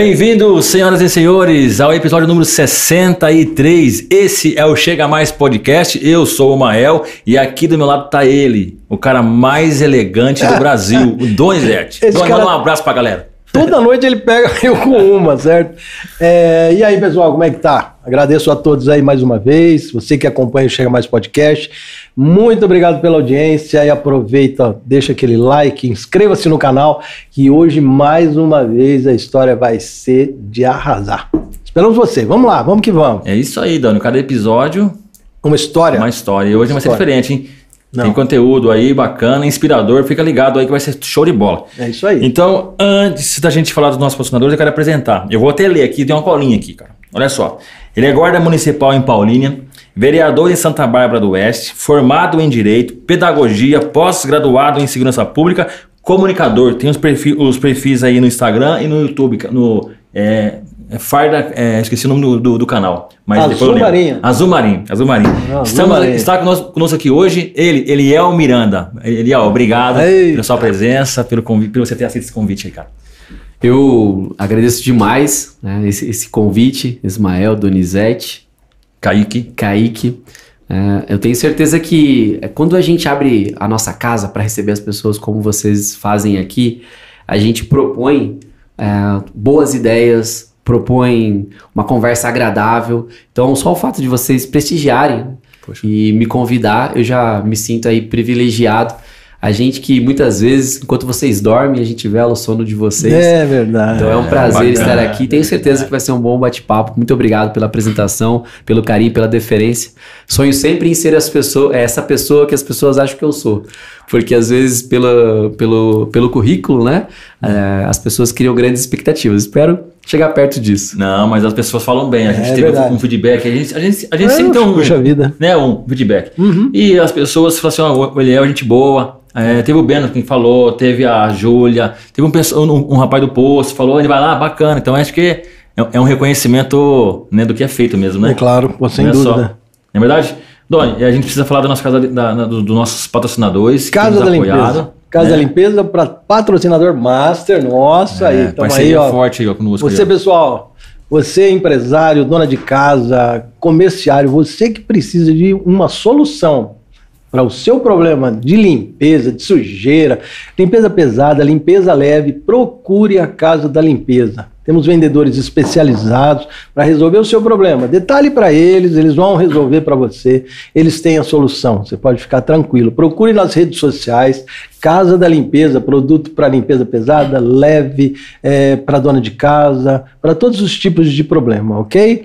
Bem-vindos, senhoras e senhores, ao episódio número 63. Esse é o Chega Mais Podcast. Eu sou o Mael e aqui do meu lado tá ele, o cara mais elegante do Brasil, o Donizete. Esse cara- manda um abraço pra galera. Toda noite ele pega eu com uma, certo? É, e aí, pessoal, como é que tá? Agradeço a todos aí mais uma vez. Você que acompanha o Chega Mais Podcast. Muito obrigado pela audiência e aproveita, deixa aquele like, inscreva-se no canal, que hoje, mais uma vez, a história vai ser de arrasar. Esperamos você. Vamos lá, vamos que vamos. É isso aí, Doni. Cada episódio, Uma história. uma história. E hoje vai ser diferente, hein? Não. Tem conteúdo aí bacana, inspirador. Fica ligado aí que vai ser show de bola. É isso aí. Então, antes da gente falar dos nossos patrocinadores, eu quero apresentar. Eu vou até ler aqui, tem uma colinha aqui, cara. Olha só. Ele é guarda municipal em Paulínia, vereador em Santa Bárbara do Oeste, formado em Direito, Pedagogia, pós-graduado em Segurança Pública, comunicador. Tem os, perfis, os perfis aí no Instagram e no YouTube, no... É, é Farda, é, esqueci o nome do, do- do canal. Mas Azul depois eu lembro. Marinho. Azul Marinho, Azul Marinho. Não, Azul Estamos, Marinho. está conosco, conosco aqui hoje ele, Eliel Miranda. Eliel, obrigado Ei. pela sua presença, pelo convite, por você ter aceito esse convite aí, cara. Eu agradeço demais né, esse, esse convite, Ismael, Donizete, Kaique. Kaique. É, eu tenho certeza que é, quando a gente abre a nossa casa para receber as pessoas como vocês fazem aqui, a gente propõe é, boas ideias, propõe uma conversa agradável. Então, só o fato de vocês prestigiarem Poxa. e me convidar, eu já me sinto aí privilegiado. A gente que muitas vezes, enquanto vocês dormem, a gente vela o sono de vocês. É verdade. Então é um prazer bacana, estar aqui. Tenho é certeza que vai ser um bom bate-papo. Muito obrigado pela apresentação, pelo carinho, pela deferência. Sonho sempre em ser as pessoas, é essa pessoa que as pessoas acham que eu sou. Porque às vezes, pela, pelo, pelo currículo, né? é, as pessoas criam grandes expectativas. Espero chegar perto disso. Não, mas as pessoas falam bem. A gente É teve verdade. um feedback. A gente, a gente, a gente É, sempre tem um, Puxa vida. né, um feedback. Uhum. E as pessoas falam assim: ó, o Eliel é gente boa. É, teve o Beno quem falou, teve a Júlia, teve um, um, um rapaz do posto, falou, ele vai lá, bacana. Então acho que é, é um reconhecimento né, do que é feito mesmo, né? É claro, sem Não é só- dúvida. Não é verdade? Doni, a gente precisa falar da nossa casa, da, da- do- dos nossos patrocinadores. Casa da nos Limpeza. Casa né? da Limpeza para patrocinador master nosso aí. É, Tamo aí, ó. forte aí ó, conosco. Você, aí, ó. pessoal, você é empresário, dona de casa, comerciário, você que precisa de uma solução para o seu problema de limpeza, de sujeira, limpeza pesada, limpeza leve, procure a Casa da Limpeza. Temos vendedores especializados para resolver o seu problema. Detalhe para eles, eles vão resolver para você. Eles têm a solução. Você pode ficar tranquilo. Procure nas redes sociais Casa da Limpeza, produto para limpeza pesada, leve, para dona de casa, para todos os tipos de problema, ok?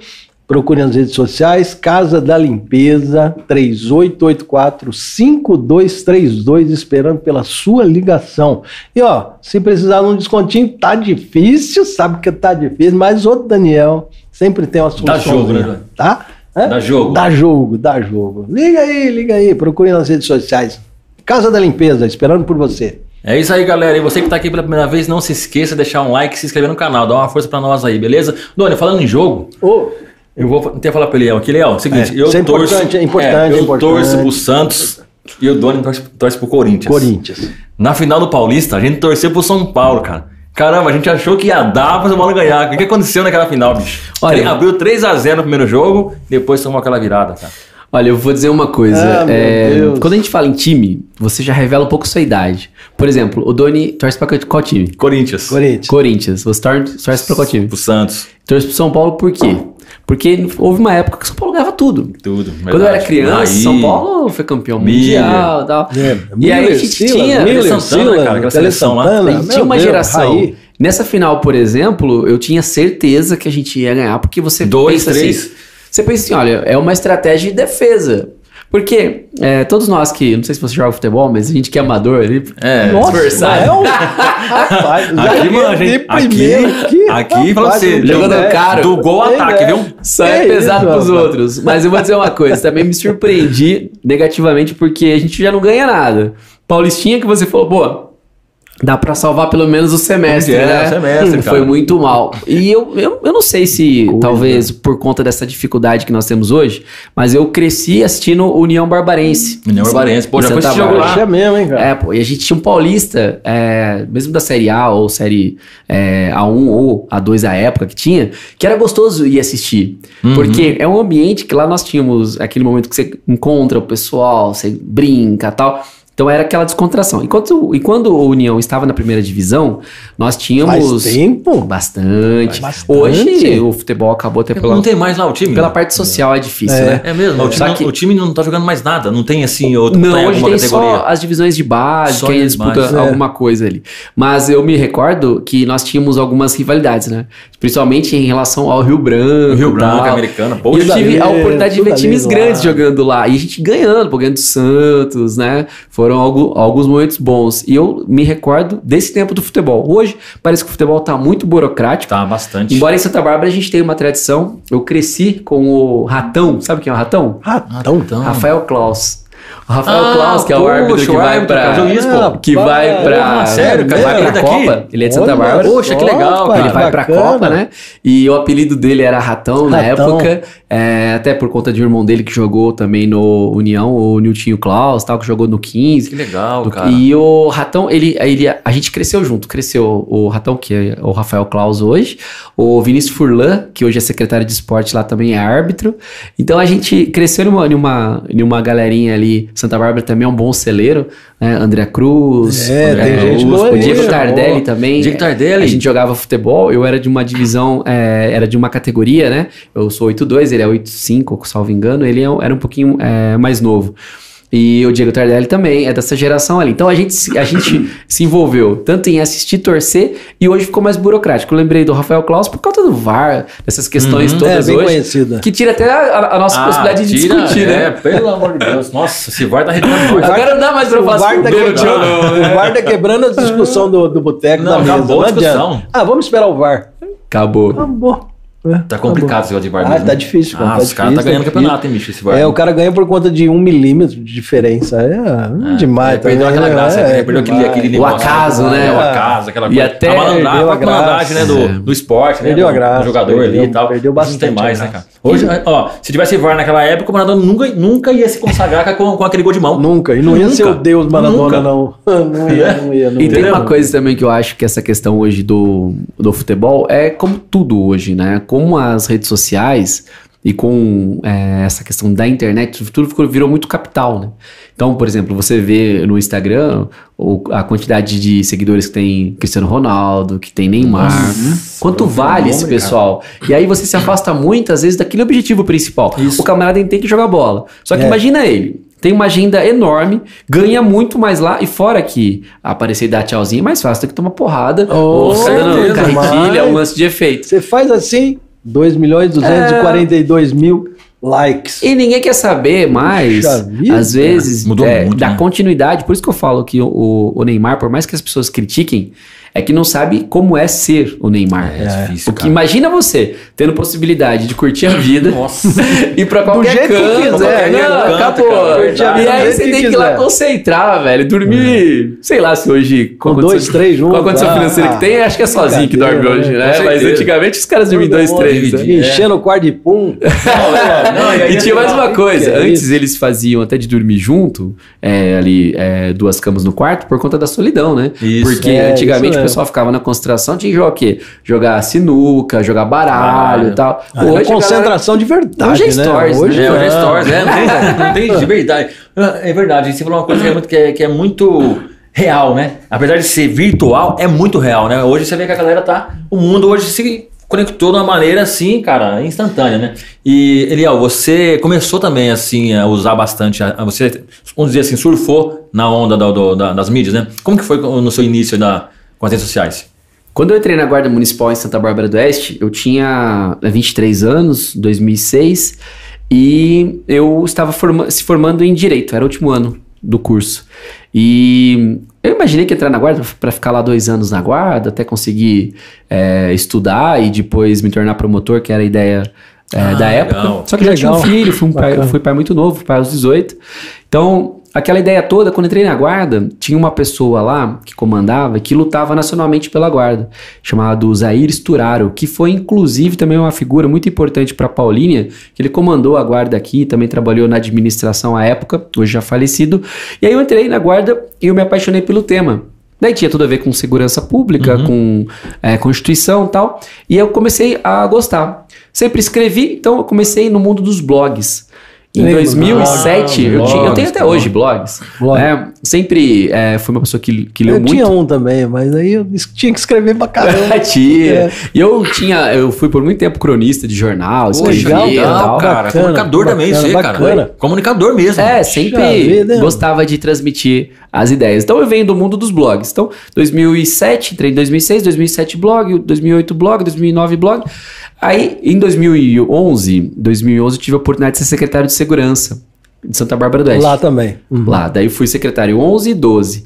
Procure nas redes sociais, Casa da Limpeza, 3884-5232, esperando pela sua ligação. E ó, se precisar de um descontinho, tá difícil, sabe que tá difícil, mas o Daniel sempre tem uma solução. jogo, né? Tá? Hã? Dá jogo. Dá jogo, dá jogo. Liga aí, liga aí, procure nas redes sociais. Casa da Limpeza, esperando por você. É isso aí, galera. E você que tá aqui pela primeira vez, não se esqueça de deixar um like e se inscrever no canal. Dá uma força pra nós aí, beleza? Doni, falando em jogo, Ô, eu vou até falar pro Eliel aqui. Eliel, é o seguinte, É, eu isso é torço... importante, é importante, eu é importante. torço pro Santos e o Doni torce, torce pro Corinthians. Corinthians. Na final do Paulista, a gente torceu pro São Paulo, cara. Caramba, a gente achou que ia dar pra São Paulo ganhar. O que aconteceu naquela final, bicho? Olha- Abriu 3x0 no primeiro jogo, depois tomou aquela virada, cara. Olha, eu vou dizer uma coisa. Ah, é, quando a gente fala em time, você já revela um pouco sua idade. Por exemplo, o Doni torce pra qual time? Corinthians. Corinthians. Corinthians. Você tor- torce pra qual time? Pro Santos. Torce pro São Paulo por quê? Porque houve uma época que o São Paulo ganhava tudo. Tudo. Quando eu era verdade. criança, Aí, São Paulo foi campeão Miller. mundial e tal. É, e aí a gente Silas, tinha. Miller, Santana, Silas, cara, aquela seleção lá. A gente tinha uma Deus, geração. Raí. Nessa final, por exemplo, eu tinha certeza que a gente ia ganhar, porque você Dois, pensa três. assim. Você pensa assim, olha, é uma estratégia de defesa. Porque é, todos nós que, não sei se você joga futebol, mas a gente que é amador ali, É, Nossa, Dispersado. é um... rapaz, Aqui, zagueiro mano, de gente, primeiro aqui- aqui, fala rapaz, você, não jogando cara, ideia. do gol ao ataque, ideia. viu? Só Que é pesado isso, pros rapaz. outros. Mas eu vou dizer uma coisa, também me surpreendi negativamente porque a gente já não ganha nada. Paulistinha que você falou, pô, Dá pra salvar pelo menos o semestre, É, né? o semestre, cara. Foi muito mal. E eu, eu, eu não sei se, talvez, por conta dessa dificuldade que nós temos hoje, mas eu cresci assistindo União Barbarense. União Barbarense. Pô, já foi esse jogo lá. É mesmo, hein, cara? É, pô, e a gente tinha um paulista, é, mesmo da Série A ou Série é, A1 ou A2 à época que tinha, que era gostoso ir assistir. Uhum. Porque é um ambiente que lá nós tínhamos aquele momento que você encontra o pessoal, você brinca e tal. Então era aquela descontração. Enquanto, e quando o União estava na primeira divisão, nós tínhamos. Faz tempo? Bastante. Bastante. Hoje o futebol acabou até pela, Não tem mais lá o time? pela parte social, é difícil, É. né? É mesmo, o time, não, que- o time não tá jogando mais nada, não tem assim outro Não, hoje tem categoria. só as divisões de base, Só quem disputa é. alguma coisa ali. Mas eu me recordo que nós tínhamos algumas rivalidades, né? Principalmente em relação ao Rio Branco. O Rio Branco, E pô, eu tive a oportunidade de ver times lá. grandes jogando lá. E a gente ganhando, pô, ganhando do Santos, né? Foram algu- alguns momentos bons. E eu me recordo desse tempo do futebol. Hoje, parece que o futebol tá muito burocrático. Tá bastante. Embora em Santa Bárbara a gente tenha uma tradição, eu cresci com o Ratão. Sabe quem é o Ratão? Ratão. Rafael Klaus. Rafael Ah, Klaus, que é o poxa, árbitro que vai pô. Que vai pra... Porra, sério, cara, vai daqui? Copa. Ele é de Santa Bárbara. Poxa, que legal, cara. Ele vai pra bacana. Copa, né? E o apelido dele era Ratão, na Ratão. época. é, até por conta de um irmão dele que jogou também no União, o Niltinho Klaus, tal, que jogou no 15. Que legal, Do- cara. E o Ratão, ele, ele, a gente cresceu junto. Cresceu o Ratão, que é o Rafael Klaus hoje, o Vinícius Furlan, que hoje é secretário de esporte lá também é árbitro. Então a gente cresceu numa, numa, numa galerinha ali. Santa Bárbara também é um bom celeiro, né? André Cruz, É, André tem Cruz, gente boa o Diego? Tardelli Boa. também. Diego Tardelli. A gente jogava futebol, eu era de uma divisão, é, era de uma categoria, né? Eu sou 8'2, ele é 8'5, salvo engano, ele é- era um pouquinho é, mais novo. E o Diego Tardelli também é dessa geração ali. Então a gente, se- a gente se envolveu tanto em assistir, torcer, e hoje ficou mais burocrático. Eu lembrei do Rafael Klaus por causa do VAR, dessas questões Uhum. todas É, bem hoje. conhecida. Que tira até a, a nossa Ah, possibilidade de tira, discutir, É, né? pelo amor de Deus. Nossa, se vai tá nós. Agora não dá mais pra eu O VAR tá quebrando, o VAR tá quebrando a discussão do, do boteco Não, da mesa. acabou a discussão. Ah, vamos esperar o VAR. Acabou. Acabou. É, Tá complicado esse negócio de VAR Ah, mesmo. tá difícil, cara, Ah, tá os caras tá ganhando tá campeonato, hein, bicho, esse VAR. É, o cara ganha por conta de um milímetro de diferença. É, demais. É, perdeu também, aquela né? graça, É, né? perdeu aquele, demais. aquele O acaso, né? É, o acaso, aquela E coisa. até a malandragem, perdeu a a malandragem, né, do, do esporte, né? Perdeu do, a graça, do jogador perdeu- ali e tal. perdeu bastante Não tem mais, né, cara? Hoje, ó, se tivesse VAR naquela época, o Maradona nunca, nunca ia se consagrar com, com aquele gol de mão. Nunca. E não ia ser o Deus Maradona, não. Não ia, não ia. E tem uma coisa também que eu acho que essa questão hoje do, do futebol é como tudo hoje, né? Como as redes sociais e com é, essa questão da internet, tudo ficou, virou muito capital, né? Então, por exemplo, você vê no Instagram o- a quantidade de seguidores que tem Cristiano Ronaldo, que tem Neymar. Quanto é vale esse pessoal? E aí você se afasta muitas vezes daquele objetivo principal. Isso. O camarada tem que jogar bola. Só que É. imagina ele. Tem uma agenda enorme, ganha muito mais lá, e fora que aparecer e dar tchauzinho é mais fácil do que tomar porrada, Oh, ou ficar dando certeza, carretilha, um lance de efeito. Você faz assim, 2 milhões 242 mil likes. E ninguém quer saber mais, Puxa vida, às vezes, Mudou é, muito, da né? continuidade. Por isso que eu falo que o, o Neymar, por mais que as pessoas critiquem, é que não sabe como é ser o Neymar. É difícil, Porque cara. imagina você tendo possibilidade de curtir a vida, Nossa. ir pra qualquer jeito que canto, quiser, não, qualquer canto, acabou. cara, curtir a vida e do aí jeito você tem que ir lá concentrar, velho, dormir, sei lá se hoje... Com dois, três juntos. Qual a condição ah, financeira que tem? Acho que é sozinho que dorme brincadeira, hoje, né? né? Com Mas antigamente os caras dormiam dois, três, né? Enchendo o quarto de pum. Não, E tinha mais uma coisa, é antes eles faziam até de dormir junto, é, ali, é, duas camas no quarto, por conta da solidão, né? Isso. Porque É, antigamente o pessoal ficava na concentração, tinha que jogar o quê? Jogar sinuca, jogar baralho e tal. Ah, Hoje a galera- concentração de verdade, Hoje é né? stories, Hoje né? É, hoje é não. stories, é, não tem, não tem de verdade. É verdade, você falou uma coisa que é muito, que é, que é muito real, né? Apesar de ser virtual, é muito real, né? Hoje você vê que a galera tá. O mundo hoje se conectou de uma maneira assim, cara, instantânea, né? E, Eliel, você começou também assim a usar bastante, a, você, vamos dizer assim, surfou na onda do- da- das mídias, né? Como que foi no seu início da, com as redes sociais? Quando eu entrei na Guarda Municipal em Santa Bárbara do Oeste, eu tinha é, 23 anos, 2006, e eu estava forma- se formando em Direito, era o último ano do curso. E eu imaginei que ia entrar na Guarda para ficar lá dois anos na Guarda, até conseguir é, estudar e depois me tornar promotor, que era a ideia é, Ah, da época. legal. Só que já tinha um Legal. filho, fui, um pai, fui pai muito novo, pai aos 18. Então, aquela ideia toda, quando entrei na guarda, tinha uma pessoa lá que comandava que lutava nacionalmente pela guarda, chamado Zair Sturaro, que foi inclusive também uma figura muito importante para Paulínia, que ele comandou a guarda aqui, também trabalhou na administração à época, hoje já falecido. E aí eu entrei na guarda e eu me apaixonei pelo tema. Daí tinha tudo a ver com segurança pública, Uhum. com é, Constituição e tal. E eu comecei a gostar. Sempre escrevi, então eu comecei no mundo dos blogs. Em Lembro, 2007, eu, blogs, tinha, eu tenho até hoje blogs. Blog. É, sempre é, fui uma pessoa que, que leu Eu muito. tinha um também, mas aí eu tinha que escrever pra caramba. Tinha. É. E eu tinha, eu fui por muito tempo cronista de jornal, escrevia e tal. cara. Bacana, comunicador também, bacana, você, bacana. cara. Comunicador mesmo. É, sempre vida, hein? gostava de transmitir as ideias. Então eu venho do mundo dos blogs. Então, 2007, entrei em 2006, 2007 blog, 2008 blog, 2009 blog. Aí, em 2011, 2011 eu tive a oportunidade de ser secretário de segurança de Santa Bárbara do Oeste. Lá também. Uhum. Lá, daí fui secretário 11 e 12.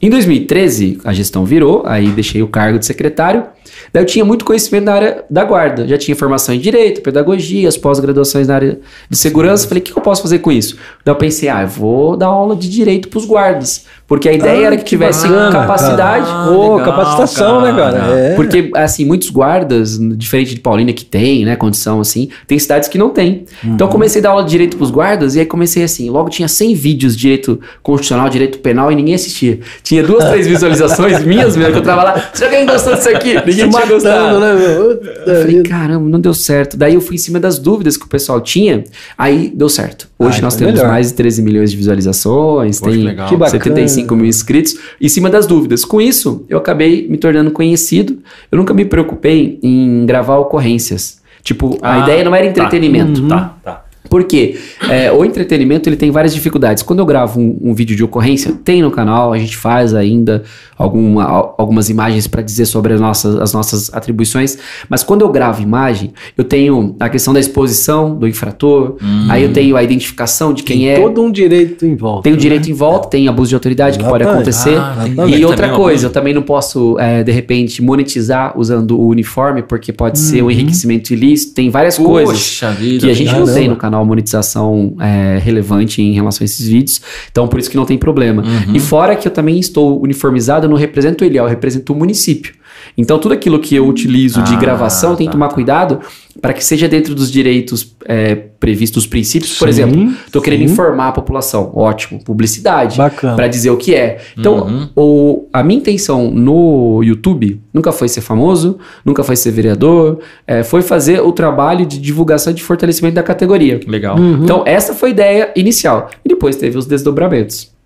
Em 2013, a gestão virou, aí deixei o cargo de secretário. Daí eu tinha muito conhecimento na área da guarda. Já tinha formação em direito, pedagogia, as pós-graduações na área de segurança. Falei, o que, que eu posso fazer com isso? Daí eu pensei, ah, eu vou dar aula de direito para os guardas. Porque a ideia Ah, era que que tivesse bacana, capacidade. cara. Ô, legal, capacitação, né, cara? cara? É. Porque, assim, muitos guardas, diferente de Paulínia que tem, né, condição assim, tem cidades que não tem. Então eu comecei a dar aula de direito pros guardas e aí comecei assim, logo tinha 100 vídeos de direito constitucional, direito penal e ninguém assistia. Tinha duas, três visualizações minhas mesmo que eu tava lá, se alguém gostou disso aqui, ninguém Se tinha matando, gostado. né, meu? Puta Eu falei, vida. caramba, não deu certo. Daí eu fui em cima das dúvidas que o pessoal tinha, aí deu certo. Hoje Ah, nós então temos melhor. mais de 13 milhões de visualizações, Poxa, tem legal. Que bacana. 75 mil inscritos, em cima das dúvidas. Com isso, eu acabei me tornando conhecido. Eu nunca me preocupei em gravar ocorrências. Tipo, a Ah, ideia não era tá. entretenimento. Tá, tá. Por quê? É, o entretenimento ele tem várias dificuldades. Quando eu gravo um, um vídeo de ocorrência, tem no canal, a gente faz ainda alguma, al- algumas imagens para dizer sobre as nossas, as nossas atribuições. Mas quando eu gravo imagem, eu tenho a questão da exposição do infrator, aí eu tenho a identificação de quem Tem é. todo um direito em volta. Tem o né? direito em volta, tem abuso de autoridade que pode acontecer. Ah, e também outra coisa, eu também não posso, é, de repente, monetizar usando o uniforme, porque pode ser um enriquecimento ilícito. Tem várias coisas Poxa vida. que a gente não tem no canal monetização é, relevante em relação a esses vídeos. Então, por isso que não tem problema. Uhum. E fora que eu também estou uniformizado, eu não represento ele, eu represento o município. Então, tudo aquilo que eu utilizo de Ah, gravação, eu tenho que tá, tomar cuidado para que seja dentro dos direitos é, previstos, os princípios. Por Sim, exemplo, estou querendo informar a população. Ótimo. Publicidade. Bacana. Para dizer o que é. Então, Uhum. o, a minha intenção no YouTube nunca foi ser famoso, nunca foi ser vereador, é, foi fazer o trabalho de divulgação e de fortalecimento da categoria. Legal. Uhum. Então, essa foi a ideia inicial. E depois teve os desdobramentos.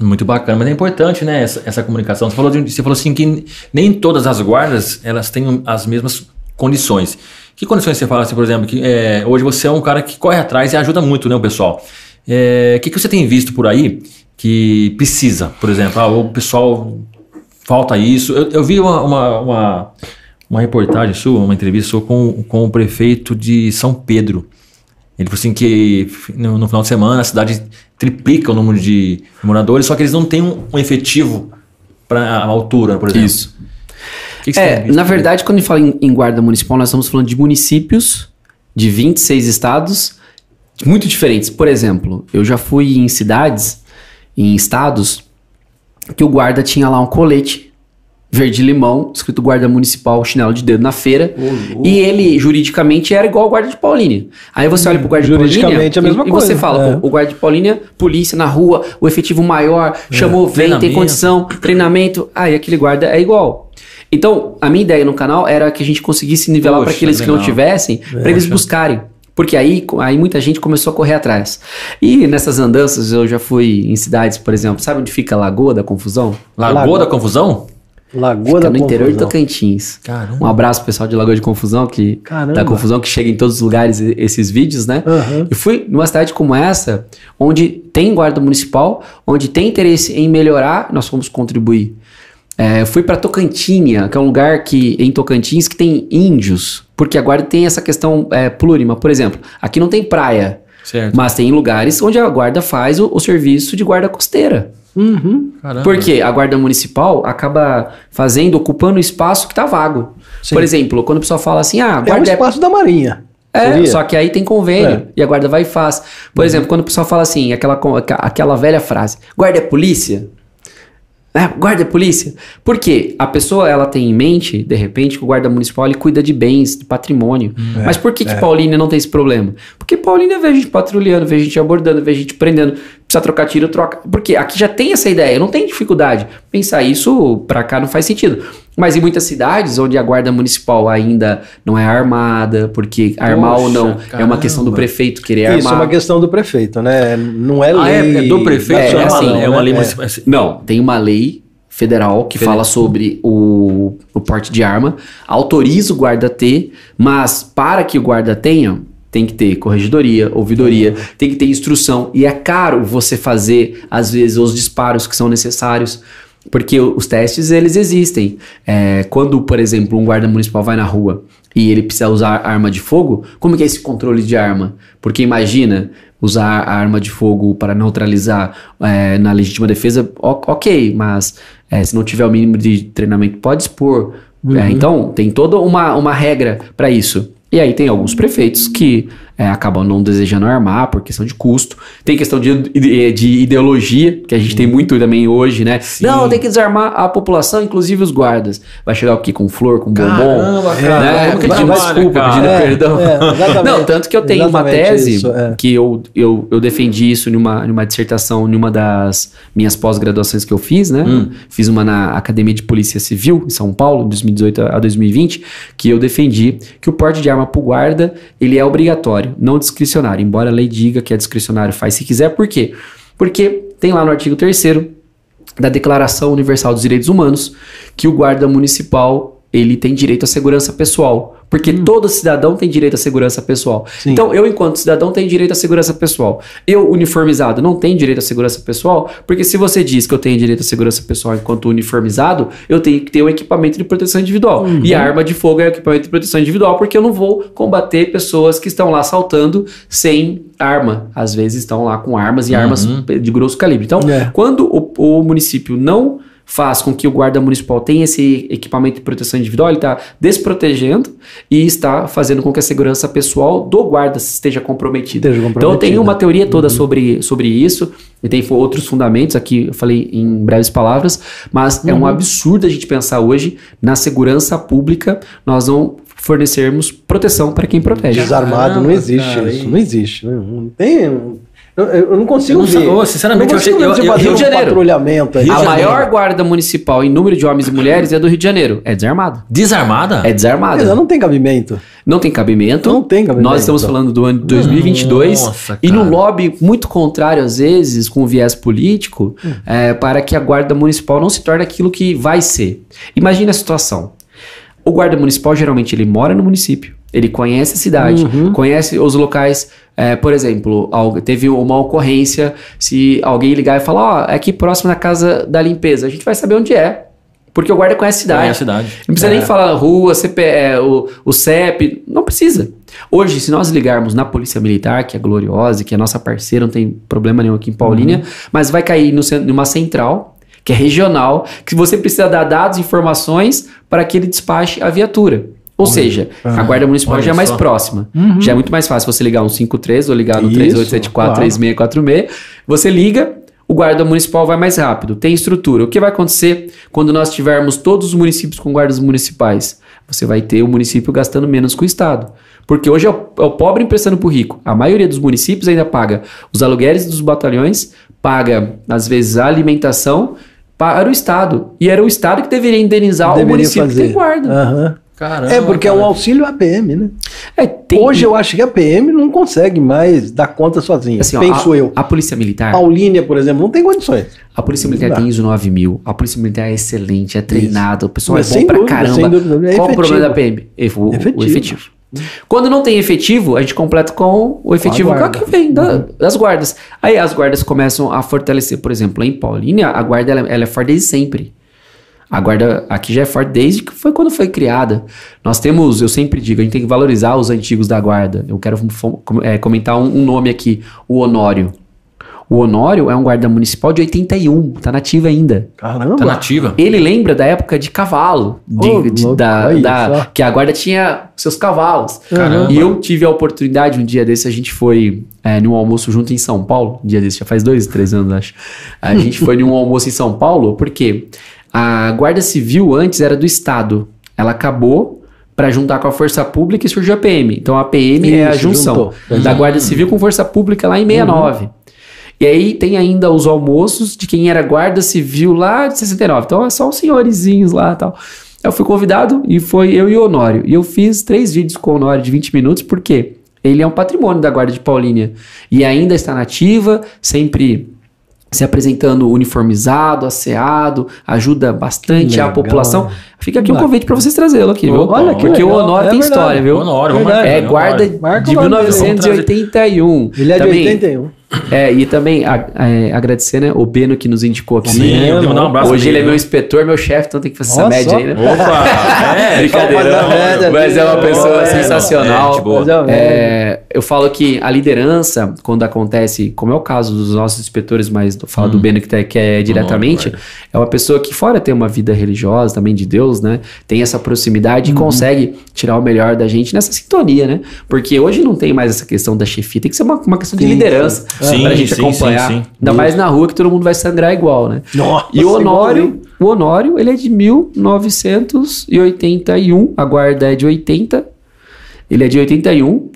Muito bacana, mas é importante, né, essa, essa comunicação. Você falou, de- você falou assim que nem todas as guardas, elas têm as mesmas condições. Que condições você fala, assim, por exemplo, que é, hoje você é um cara que corre atrás e ajuda muito, né, o pessoal. É, O que, que você tem visto por aí que precisa, por exemplo, ah, o pessoal falta isso. Eu, eu vi uma, uma, uma, uma reportagem sua, uma entrevista sua com, com o prefeito de São Pedro. Ele falou assim que no, no final de semana a cidade triplica o número de moradores, só que eles não têm um, um efetivo para a altura, por exemplo. Isso. Que que É, na verdade, quando a gente fala em, em guarda municipal, nós estamos falando de municípios de 26 estados muito diferentes. Por exemplo, eu já fui em cidades, em estados, que o guarda tinha lá um colete verde-limão, escrito guarda municipal, chinelo de dedo na feira, e ele, juridicamente, era igual ao guarda de Paulínia. Aí você olha pro guarda de Paulínia Juridicamente é a mesma e, e coisa, você fala, é. pô, o guarda de Paulínia, polícia na rua, o efetivo maior, chamou, vem, tem condição, treinamento, ah, e aquele guarda é igual. Então, a minha ideia no canal era que a gente conseguisse nivelar para aqueles que não tivessem, para eles buscarem. Porque aí, aí muita gente começou a correr atrás. E nessas andanças eu já fui em cidades, por exemplo, sabe onde fica a Lagoa da Confusão? Lagoa Lagoa. da Confusão? Lagoa Fica da no interior de. Tocantins. Caramba. Um abraço pro pessoal de Lagoa de Confusão, que Caramba. da Confusão que chega em todos os lugares e- esses vídeos, né? Aham. Eu fui numa cidade como essa, onde tem guarda municipal, onde tem interesse em melhorar, nós fomos contribuir. É, fui para Tocantinha, que é um lugar que em Tocantins que tem índios, porque a guarda tem essa questão é, plurima. Por exemplo, aqui não tem praia, Certo. mas tem lugares onde a guarda faz o, o serviço de guarda costeira. Uhum. Porque a guarda municipal acaba fazendo, ocupando o espaço que tá vago. Sim. Por exemplo, quando o pessoal fala assim, ah, É guarda é espaço da Marinha. É, Seria? só que aí tem convênio É. e a guarda vai e faz. Por exemplo, quando o pessoal fala assim, aquela, aquela velha frase, guarda é polícia? É, guarda é polícia? Por quê? A pessoa ela tem em mente, de repente, que o guarda municipal ele cuida de bens, de patrimônio. Mas por que, que Paulínia não tem esse problema? Porque Paulínia vê a gente patrulhando, vê a gente abordando, vê a gente prendendo. Precisa trocar tiro, troca. Porque aqui já tem essa ideia, não tem dificuldade. Pensar isso pra cá não faz sentido. Mas em muitas cidades onde a guarda municipal ainda não é armada, porque armar ou não Poxa, é uma questão do caramba. prefeito querer Isso é armar. uma questão do prefeito, né? Não é Ah, é, lei. é do prefeito? É, nacional, assim, não, é uma lei É. municipal. Não, tem uma lei federal que Fede- fala sobre o, o porte de arma, autoriza o guarda a ter, mas para que o guarda tenha, tem que ter corregedoria, ouvidoria, tem que ter instrução. E é caro você fazer, às vezes, os disparos que são necessários. Porque os testes, eles existem. É, quando, por exemplo, um guarda municipal vai na rua e ele precisa usar arma de fogo, como que é esse controle de arma? Porque imagina usar a arma de fogo para neutralizar é, na legítima defesa, ok, mas é, se não tiver o mínimo de treinamento, pode expor. É, então, tem toda uma, uma regra para isso. E aí tem alguns prefeitos que é, acabam não desejando armar por questão de custo. Tem questão de, de, de ideologia, que a gente tem muito também hoje, né? Não, tem que desarmar a população, inclusive os guardas. Vai chegar aqui com flor, com bombom. Caramba, cara, né? como que pedindo desculpa, cara? pedindo É, perdão. é, exatamente. Não, tanto que eu tenho uma tese isso, é. que eu, eu, eu defendi isso numa, numa dissertação, numa das minhas pós-graduações que eu fiz, né? Hum. Fiz uma na Academia de Polícia Civil, em São Paulo, de 2018 a 2020, que eu defendi que o porte de arma pro guarda, ele é obrigatório, não discricionário. Embora a lei diga que é discricionário, faz se quiser. Por quê? Porque tem lá no artigo 3 da Declaração Universal dos Direitos Humanos que o guarda municipal ele tem direito à segurança pessoal, porque todo cidadão tem direito à segurança pessoal. Sim. Então, eu enquanto cidadão tenho direito à segurança pessoal. Eu uniformizado não tenho direito à segurança pessoal, porque se você diz que eu tenho direito à segurança pessoal enquanto uniformizado, eu tenho que ter um equipamento de proteção individual. E a arma de fogo é equipamento de proteção individual, porque eu não vou combater pessoas que estão lá assaltando sem arma. Às vezes estão lá com armas e armas de grosso calibre. Então, É. quando o, o município não faz com que o guarda municipal tenha esse equipamento de proteção individual, ele está desprotegendo e está fazendo com que a segurança pessoal do guarda esteja comprometida. Esteja Então tenho uma teoria toda sobre, sobre isso, e tem outros fundamentos, aqui eu falei em breves palavras, mas é um absurdo a gente pensar hoje na segurança pública, nós não fornecermos proteção para quem protege. Desarmado, não existe cara, isso. e- Não existe. né? Não tem. Eu, eu não consigo Eu não ver. ô, sinceramente, eu não eu consigo eu- eu- fazer Rio um de Janeiro. patrulhamento aí. Rio A Janeiro. maior guarda municipal em número de homens e mulheres é do Rio de Janeiro. É desarmada. Desarmada? É desarmada. Mas não tem cabimento. Não tem cabimento. Não tem cabimento. Nós estamos falando do ano de 2022 Nossa, e num cara. lobby muito contrário às vezes, com viés político, Hum. é, para que a guarda municipal não se torne aquilo que vai ser. Imagina a situação. O guarda municipal geralmente ele mora no município, ele conhece a cidade, Uhum. conhece os locais. É, por exemplo, teve uma ocorrência, se alguém ligar e falar, ó, é aqui próximo da casa da limpeza, a gente vai saber onde é. Porque o guarda conhece a cidade. Conhece a cidade. Não precisa É. nem falar rua, CP, é, o, o CEP, não precisa. Hoje, se nós ligarmos na Polícia Militar, que é gloriosa, que é nossa parceira, não tem problema nenhum aqui em Paulínia, Uhum. mas vai cair no, numa central, que é regional, que você precisa dar dados, informações para que ele despache a viatura. Ou seja, a Guarda Municipal já é mais só. próxima. Já é muito mais fácil você ligar um 53 ou ligar no Isso, 3874-3646. Você liga, o guarda municipal vai mais rápido, tem estrutura. O que vai acontecer quando nós tivermos todos os municípios com guardas municipais? Você vai ter o município gastando menos com o Estado. Porque hoje é o, é o pobre emprestando para o rico. A maioria dos municípios ainda paga os aluguéis dos batalhões, paga, às vezes, a alimentação para o Estado. E era o Estado que deveria indenizar o Deveria município que fazer. tem guarda. Aham. Caramba, É porque é um cara. auxílio APM, né? É, tem- Hoje eu acho que a PM não consegue mais dar conta sozinha. assim, ó, penso a, eu. A Polícia Militar... Paulínia, por exemplo, não tem condições. A Polícia Militar tem ISO 9000. A Polícia Militar é excelente, é treinada. O pessoal Mas é bom pra dúvida, caramba. sem dúvida, é Qual o problema da PM? O, o Efetivo. efetivo. Quando não tem efetivo, a gente completa com o efetivo que vem da- das guardas. Aí as guardas começam a fortalecer. Por exemplo, em Paulínia, a guarda ela, ela é forte desde sempre. A guarda aqui já é forte desde que foi quando foi criada. Nós temos, eu sempre digo, a gente tem que valorizar os antigos da guarda. Eu quero é, comentar um, um nome aqui, o Honório. O Honório é um guarda municipal de 81, tá nativo ainda. Caramba. Tá nativa. Ele lembra da época de cavalo, de- Ô, de- louco, da, da- que a guarda tinha seus cavalos. Caramba. E eu tive a oportunidade, um dia desse, a gente foi é, num almoço junto em São Paulo, um dia desse, já faz dois, três anos, acho. A gente foi num almoço em São Paulo, porque a Guarda Civil antes era do Estado. Ela acabou para juntar com a Força Pública e surgiu a PM. Então a PM é a Isso, junção juntou. da Uhum. Guarda Civil com Força Pública lá em 69. E aí tem ainda os almoços de quem era guarda civil lá de 69. Então é só os senhorizinhos lá e tal. Eu fui convidado e foi eu e o Honório. E eu fiz três vídeos com o Honório de 20 minutos, porque ele é um patrimônio da Guarda de Paulínia. E ainda está nativa, sempre se apresentando uniformizado, asseado, ajuda bastante a população. Fica aqui um convite para vocês trazê-lo aqui, viu? Olha que Porque o legal, Honório é tem verdade. história, viu? Honório, É né? guarda de o nome dele. 1981. Ele é de Também- 81. É, e também a- é, agradecer, né, o Beno que nos indicou aqui. Sim, eu mandar um abraço Hoje ele é meu inspetor, meu chefe, então tem que fazer essa Nossa, média só. aí, né? Opa! É, Brincadeira, média mas é uma pessoa É, sensacional. é, de boa. Mas é- É, eu falo que a liderança, quando acontece, como é o caso dos nossos inspetores, mas fala Hum. do Beno que, tá- que é diretamente, guarda. é uma pessoa que fora ter uma vida religiosa também de Deus, né? Tem essa proximidade Uhum. e consegue tirar o melhor da gente nessa sintonia, né? Porque hoje não tem mais essa questão da chefia, tem que ser uma, uma questão de Sim, liderança sim. pra Sim, gente sim, acompanhar. sim, sim. Ainda mais na rua que todo mundo vai sangrar igual, né? Nossa, E o Honório, o Honório, ele é de 1981, a guarda é de 80. Ele é de 81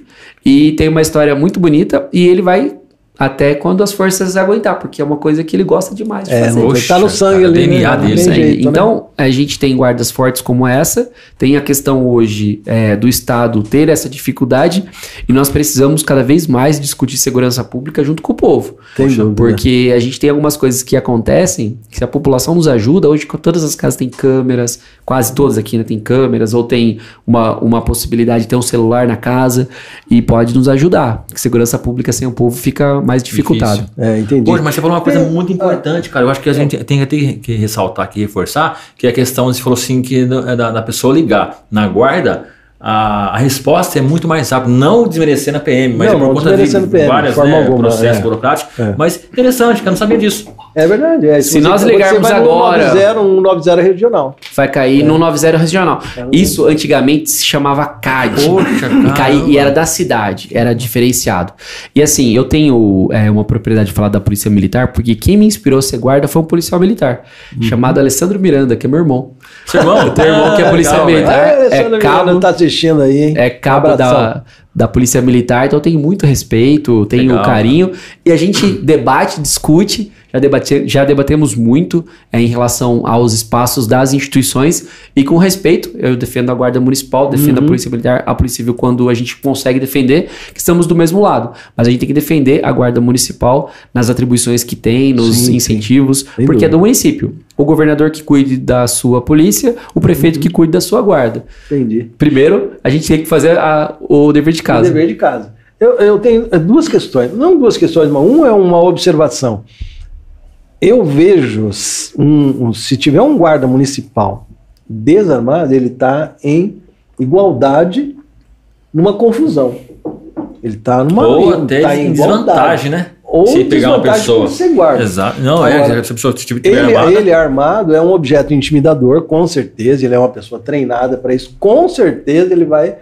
e tem uma história muito bonita e ele vai até quando as forças aguentar, porque é uma coisa que ele gosta demais de É, fazer. Poxa, tá no sangue cara, ali. DNA né? Dele. jeito, né? então, a gente tem guardas fortes como essa, tem a questão hoje é, do Estado ter essa dificuldade e nós precisamos cada vez mais discutir segurança pública junto com o povo. Tem dúvida. Porque a gente tem algumas coisas que acontecem, que se a população nos ajuda, hoje todas as casas têm câmeras, quase todas aqui né, tem câmeras, ou tem uma, uma possibilidade de ter um celular na casa e pode nos ajudar. Segurança pública sem o povo fica mais dificultado. É, entendi. Poxa, mas você falou uma coisa É, muito importante, cara. Eu acho que a gente tem que, ter que ressaltar aqui, reforçar, que é a questão, você falou assim, que da, da- da pessoa ligar na guarda, a, a resposta é muito mais rápida. Não desmerecendo a PM, mas Não, é por não conta de desmerecendo a PM, vários de forma né, alguma, processos é. burocráticos. É. Mas interessante, cara, eu não sabia disso. É verdade. É. Se nós ligarmos agora- No 90, um 90 regional. Vai cair É. no 90 regional. Isso antigamente se chamava CAD. Poxa, E, caí- e era da cidade, era diferenciado. E assim, eu tenho é, uma propriedade de falar da Polícia Militar, porque quem me inspirou a ser guarda foi um policial militar, Uhum. chamado Alessandro Miranda, que é meu irmão. Seu irmão? Eu tenho um irmão que é legal, militar. Ah, é Miranda cabo- tá assistindo aí, hein? É cabo Abração. da, da Polícia Militar, então eu tenho muito respeito, tenho Legal, carinho. E a gente debate, discute, já, debate, já debatemos muito é, em relação aos espaços das instituições e com respeito, eu defendo a Guarda Municipal, defendo a Polícia Militar, a Polícia Civil quando a gente consegue defender, que estamos do mesmo lado. Mas a gente tem que defender a Guarda Municipal nas atribuições que tem, nos Sim, sim. incentivos, Sem porque é dúvida. do município. O governador que cuide da sua polícia, o prefeito que cuide da sua guarda. Entendi. Primeiro, a gente tem que fazer a- o dever de O casa. dever de casa. Eu, eu tenho é, duas questões. Não duas questões, mas uma é uma observação. Eu vejo, um- um- se tiver um guarda municipal desarmado, ele está em igualdade numa confusão. Ele está numa Ou ele até tá em desvantagem, né? Ou se pegar uma pessoa. guarda. Exato. Não, é, Agora, se a pessoa estiver Ele, armada. ele armado é um objeto intimidador, com certeza. Ele é uma pessoa treinada para isso. Com certeza ele vai,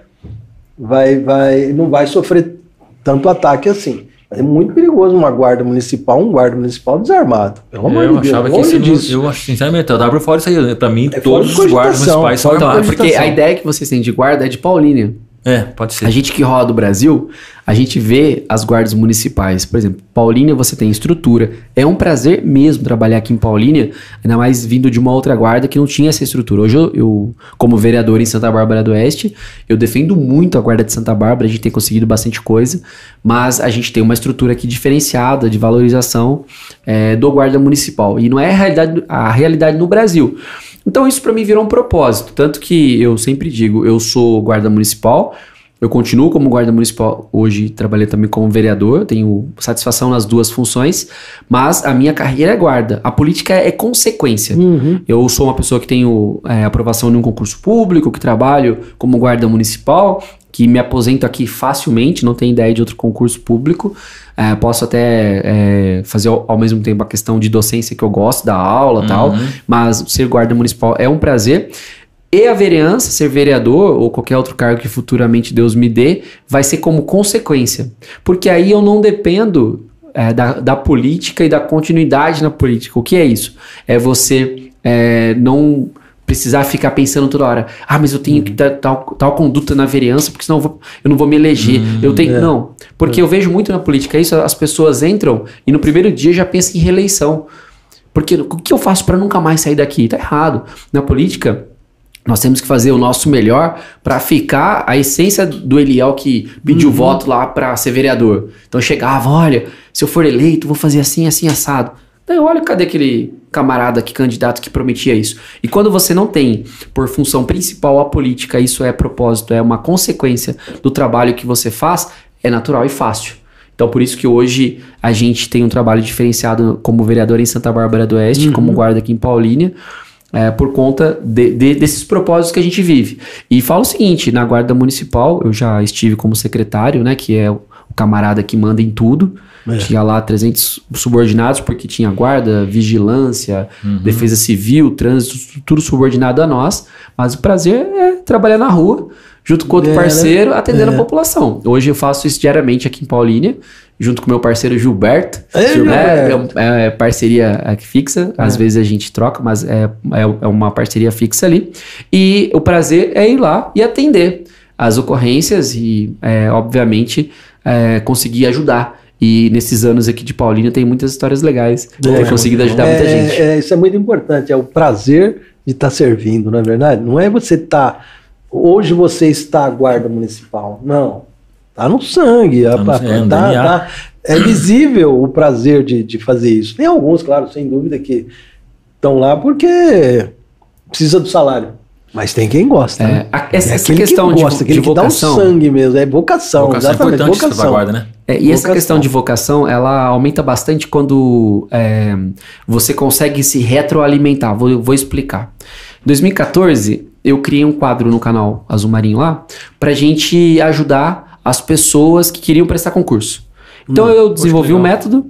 vai, vai, não vai sofrer tanto ataque assim. É muito perigoso uma guarda municipal, um guarda municipal desarmado. Pelo amor eu de Deus. achava que longe isso, disso. eu acho, sinceramente, eu tava por fora disso aí. Pra mim, É todos os guardas municipais são é armados. porque a ideia que vocês têm de guarda é de Paulínia. É, pode ser. A gente que roda o Brasil, a gente vê as guardas municipais. Por exemplo, Paulínia você tem estrutura. É um prazer mesmo trabalhar aqui em Paulínia, ainda mais vindo de uma outra guarda que não tinha essa estrutura. Hoje eu, eu, como vereador em Santa Bárbara do Oeste, eu defendo muito a guarda de Santa Bárbara, a gente tem conseguido bastante coisa, mas a gente tem uma estrutura aqui diferenciada de valorização é, do guarda municipal. E não é a realidade, a realidade no Brasil. Então isso para mim virou um propósito, tanto que eu sempre digo, eu sou guarda municipal, Eu continuo como guarda municipal hoje, trabalhei também como vereador, tenho satisfação nas duas funções, mas a minha carreira é guarda. A política é consequência. Uhum. Eu sou uma pessoa que tenho é, aprovação em um concurso público, que trabalho como guarda municipal, que me aposento aqui facilmente, não tenho ideia de outro concurso público. É, posso até é, fazer ao, ao, mesmo tempo a questão de docência que eu gosto, da aula e uhum. tal, mas ser guarda municipal é um prazer. E a vereança, ser vereador ou qualquer outro cargo que futuramente Deus me dê, vai ser como consequência. Porque aí eu não dependo é, da, da política e da continuidade na política. O que é isso? É você é, não precisar ficar pensando toda hora, ah, mas eu tenho que dar tal, tal conduta na vereança, porque senão eu, vou, eu não vou me eleger. Hum, eu tenho. É. Não. Porque é. eu vejo muito na política isso, as pessoas entram e no primeiro dia já pensam em reeleição. Porque o que eu faço para nunca mais sair daqui? Tá errado. Na política, nós temos que fazer o nosso melhor para ficar a essência do Eliel que pediu uhum. voto lá para ser vereador. Então chegava, olha, se eu for eleito, vou fazer assim, assim, assado. Daí olha, cadê aquele camarada que candidato que prometia isso? E quando você não tem por função principal a política, isso é propósito, é uma consequência do trabalho que você faz, é natural e fácil. Então, por isso que hoje a gente tem um trabalho diferenciado como vereador em Santa Bárbara do Oeste, uhum. como guarda aqui em Paulínia, é, por conta de, de, desses propósitos que a gente vive. E falo o seguinte: na Guarda Municipal, eu já estive como secretário, né, que é o, o camarada que manda em tudo. É. Tinha lá 300 subordinados, porque tinha guarda, vigilância, uhum. defesa civil, trânsito, tudo subordinado a nós. Mas o prazer é trabalhar na rua, junto com outro é, né? parceiro, atendendo é. a população. Hoje eu faço isso diariamente aqui em Paulínia junto com meu parceiro Gilberto. É, Gilberto é, é, parceria fixa, é. às vezes a gente troca, mas é, é, é, uma parceria fixa ali. E o prazer é ir lá e atender as ocorrências e, é, obviamente, é, conseguir ajudar. E nesses anos aqui de Paulínia tem muitas histórias legais. É, ter conseguido ajudar muita gente. É, isso é muito importante, é o prazer de estar tá servindo, não é verdade? Não é você estar. Tá, hoje você está a guarda municipal. Não Tá no sangue. Tá, no sangue, tá, tá, é visível o prazer de, de fazer isso. Tem alguns, claro, sem dúvida, que estão lá porque precisa do salário. Mas tem quem gosta. É, né? essa, é essa questão que gosta, de, de vocação. Que dá o sangue mesmo, é vocação. Vocação é exatamente, é vocação. Guarda, né? É, e vocação. essa questão de vocação, ela aumenta bastante quando é, você consegue se retroalimentar. Vou, vou explicar. Em 2014, eu criei um quadro no canal Azul Marinho lá, pra gente ajudar as pessoas que queriam prestar concurso. Então hum, eu desenvolvi um método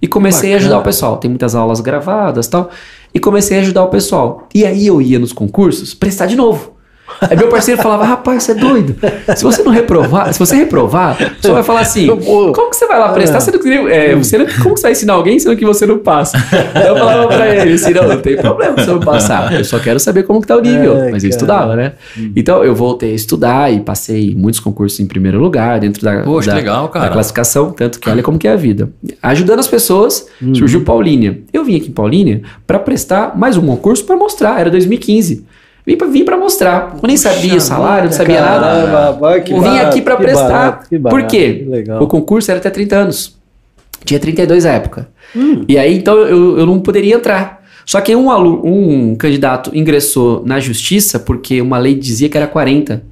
e comecei Bacana. a ajudar o pessoal. Tem muitas aulas gravadas tal. E comecei a ajudar o pessoal. E aí eu ia nos concursos prestar de novo. Aí meu parceiro falava, rapaz, você é doido. Se você não reprovar, se você reprovar, você vai falar assim, como que você vai lá prestar? Você não, é, você não, como que você vai ensinar alguém sendo que você não passa? Então eu falava pra ele assim, não, não tem problema se eu não passar. Eu só quero saber como que tá o nível. É, mas eu estudava, né? Hum. Então eu voltei a estudar e passei muitos concursos em primeiro lugar, dentro da, Poxa, da, legal, da classificação, tanto que olha como que é a vida. Ajudando as pessoas, hum. surgiu Paulínia. Eu vim aqui em Paulínia para prestar mais um concurso para mostrar, era 2015. Vim pra, vim pra mostrar. Eu nem sabia o salário, não sabia caramba, nada. que vim barato, aqui para prestar. Barato, barato, Por quê? O concurso era até 30 anos. Tinha 32 na época. Hum. E aí, então, eu, eu não poderia entrar. Só que um, aluno, um candidato ingressou na justiça porque uma lei dizia que era 40.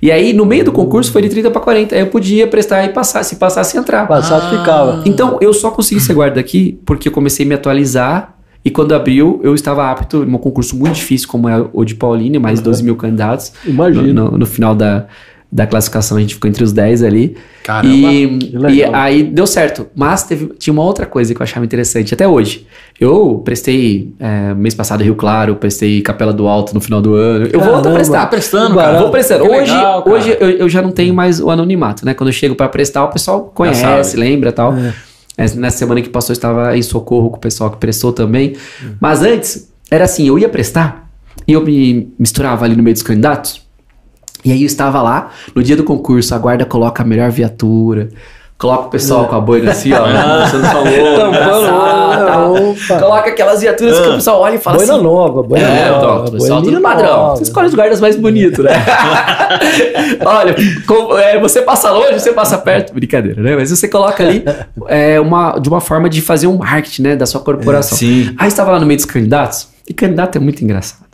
E aí, no meio do concurso, foi de 30 para 40. Aí eu podia prestar e passar. Se passasse, entrar. Passasse, ah. ficava. Então, eu só consegui ser guarda aqui porque eu comecei a me atualizar e quando abriu, eu estava apto em um concurso muito difícil, como é o de Paulínia, mais uhum. 12 mil candidatos. Imagina. No, no, no, final da, da classificação, a gente ficou entre os 10 ali. Caramba! E, e aí deu certo. Mas teve, tinha uma outra coisa que eu achava interessante, até hoje. Eu prestei, é, mês passado, Rio Claro, prestei Capela do Alto no final do ano. Eu Caramba, vou prestar. Tá prestando, cara. Vou prestando. hoje, legal, hoje eu, eu, já não tenho mais o anonimato, né? Quando eu chego para prestar, o pessoal conhece, lembra e tal. É. Nessa semana que passou, eu estava em socorro com o pessoal que prestou também. Uhum. Mas antes, era assim: eu ia prestar e eu me misturava ali no meio dos candidatos. E aí eu estava lá, no dia do concurso, a guarda coloca a melhor viatura, Coloca o pessoal com a boina assim, ó. Você não falou. Coloca aquelas viaturas que o pessoal olha e fala boina assim. Nova, boina é, nova. Pronto, pessoal tudo padrão. Nova. Você escolhe os guardas mais bonitos, né? olha, com, é, você passa longe, você passa perto. Brincadeira, né? Mas você coloca ali é, uma, de uma forma de fazer um marketing, né? Da sua corporação. É, sim. Aí estava lá no meio dos candidatos. E candidato é muito engraçado.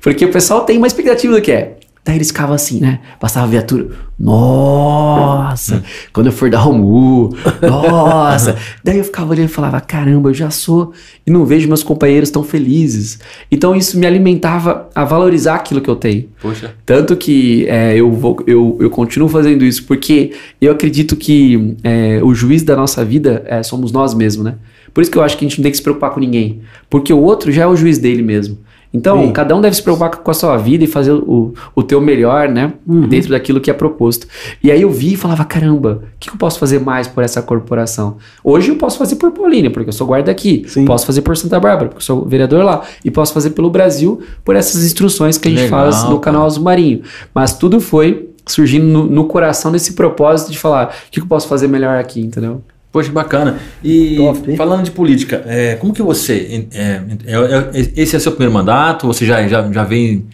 Porque o pessoal tem uma expectativa do que é Daí eles ficavam assim, né? Passava a viatura. Nossa! Quando eu for dar Romu, nossa! Daí eu ficava olhando e falava: caramba, eu já sou e não vejo meus companheiros tão felizes. Então isso me alimentava a valorizar aquilo que eu tenho. Poxa. Tanto que é, eu, vou, eu, eu continuo fazendo isso, porque eu acredito que é, o juiz da nossa vida é, somos nós mesmos, né? Por isso que eu acho que a gente não tem que se preocupar com ninguém. Porque o outro já é o juiz dele mesmo. Então, Sim. cada um deve se preocupar com a sua vida e fazer o, o teu melhor, né? Dentro daquilo que é proposto. E aí eu vi e falava: caramba, o que eu posso fazer mais por essa corporação? Hoje eu posso fazer por Paulínia, porque eu sou guarda aqui. Sim. Posso fazer por Santa Bárbara, porque eu sou vereador lá. E posso fazer pelo Brasil por essas instruções que a gente Legal, faz no canal Azul Marinho. Mas tudo foi surgindo no, no coração desse propósito de falar: o que eu posso fazer melhor aqui, entendeu? Poxa, bacana. E Top, falando de política, é, como que você. é, é, é, esse é seu primeiro mandato? Você já, já, já vem.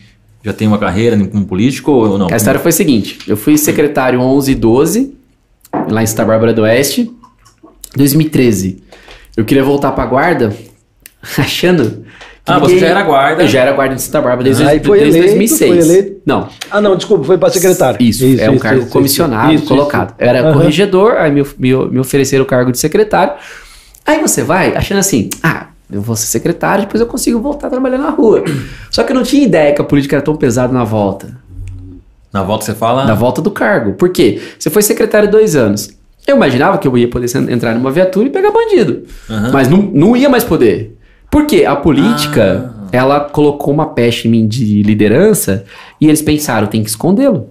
Já tem uma carreira como político ou não? A história foi a seguinte: eu fui secretário 11 e 12, lá em Santa Bárbara do Oeste. 2013, eu queria voltar pra guarda, achando. Que Ah, você já era guarda. Eu já era guarda de Santa Bárbara desde, Aí foi desde eleito, 2006. foi eleito. Não, Ah, não, desculpa, foi para secretário. isso, é um cargo comissionado, isso, colocado. isso. Eu era Aham. corregedor, aí me, me, me ofereceram o cargo de secretário. Aí você vai achando assim, ah, eu vou ser secretário, depois eu consigo voltar a trabalhar na rua. Só que eu não tinha ideia que a política era tão pesada na volta. Na volta você fala. Na volta do cargo. Por quê? Você foi secretário dois anos. Eu imaginava que eu ia poder entrar numa viatura e pegar bandido. Aham. Mas não, não ia mais poder. Por quê? A política, ela colocou uma peste em mim de liderança e eles pensaram, tem que escondê-lo.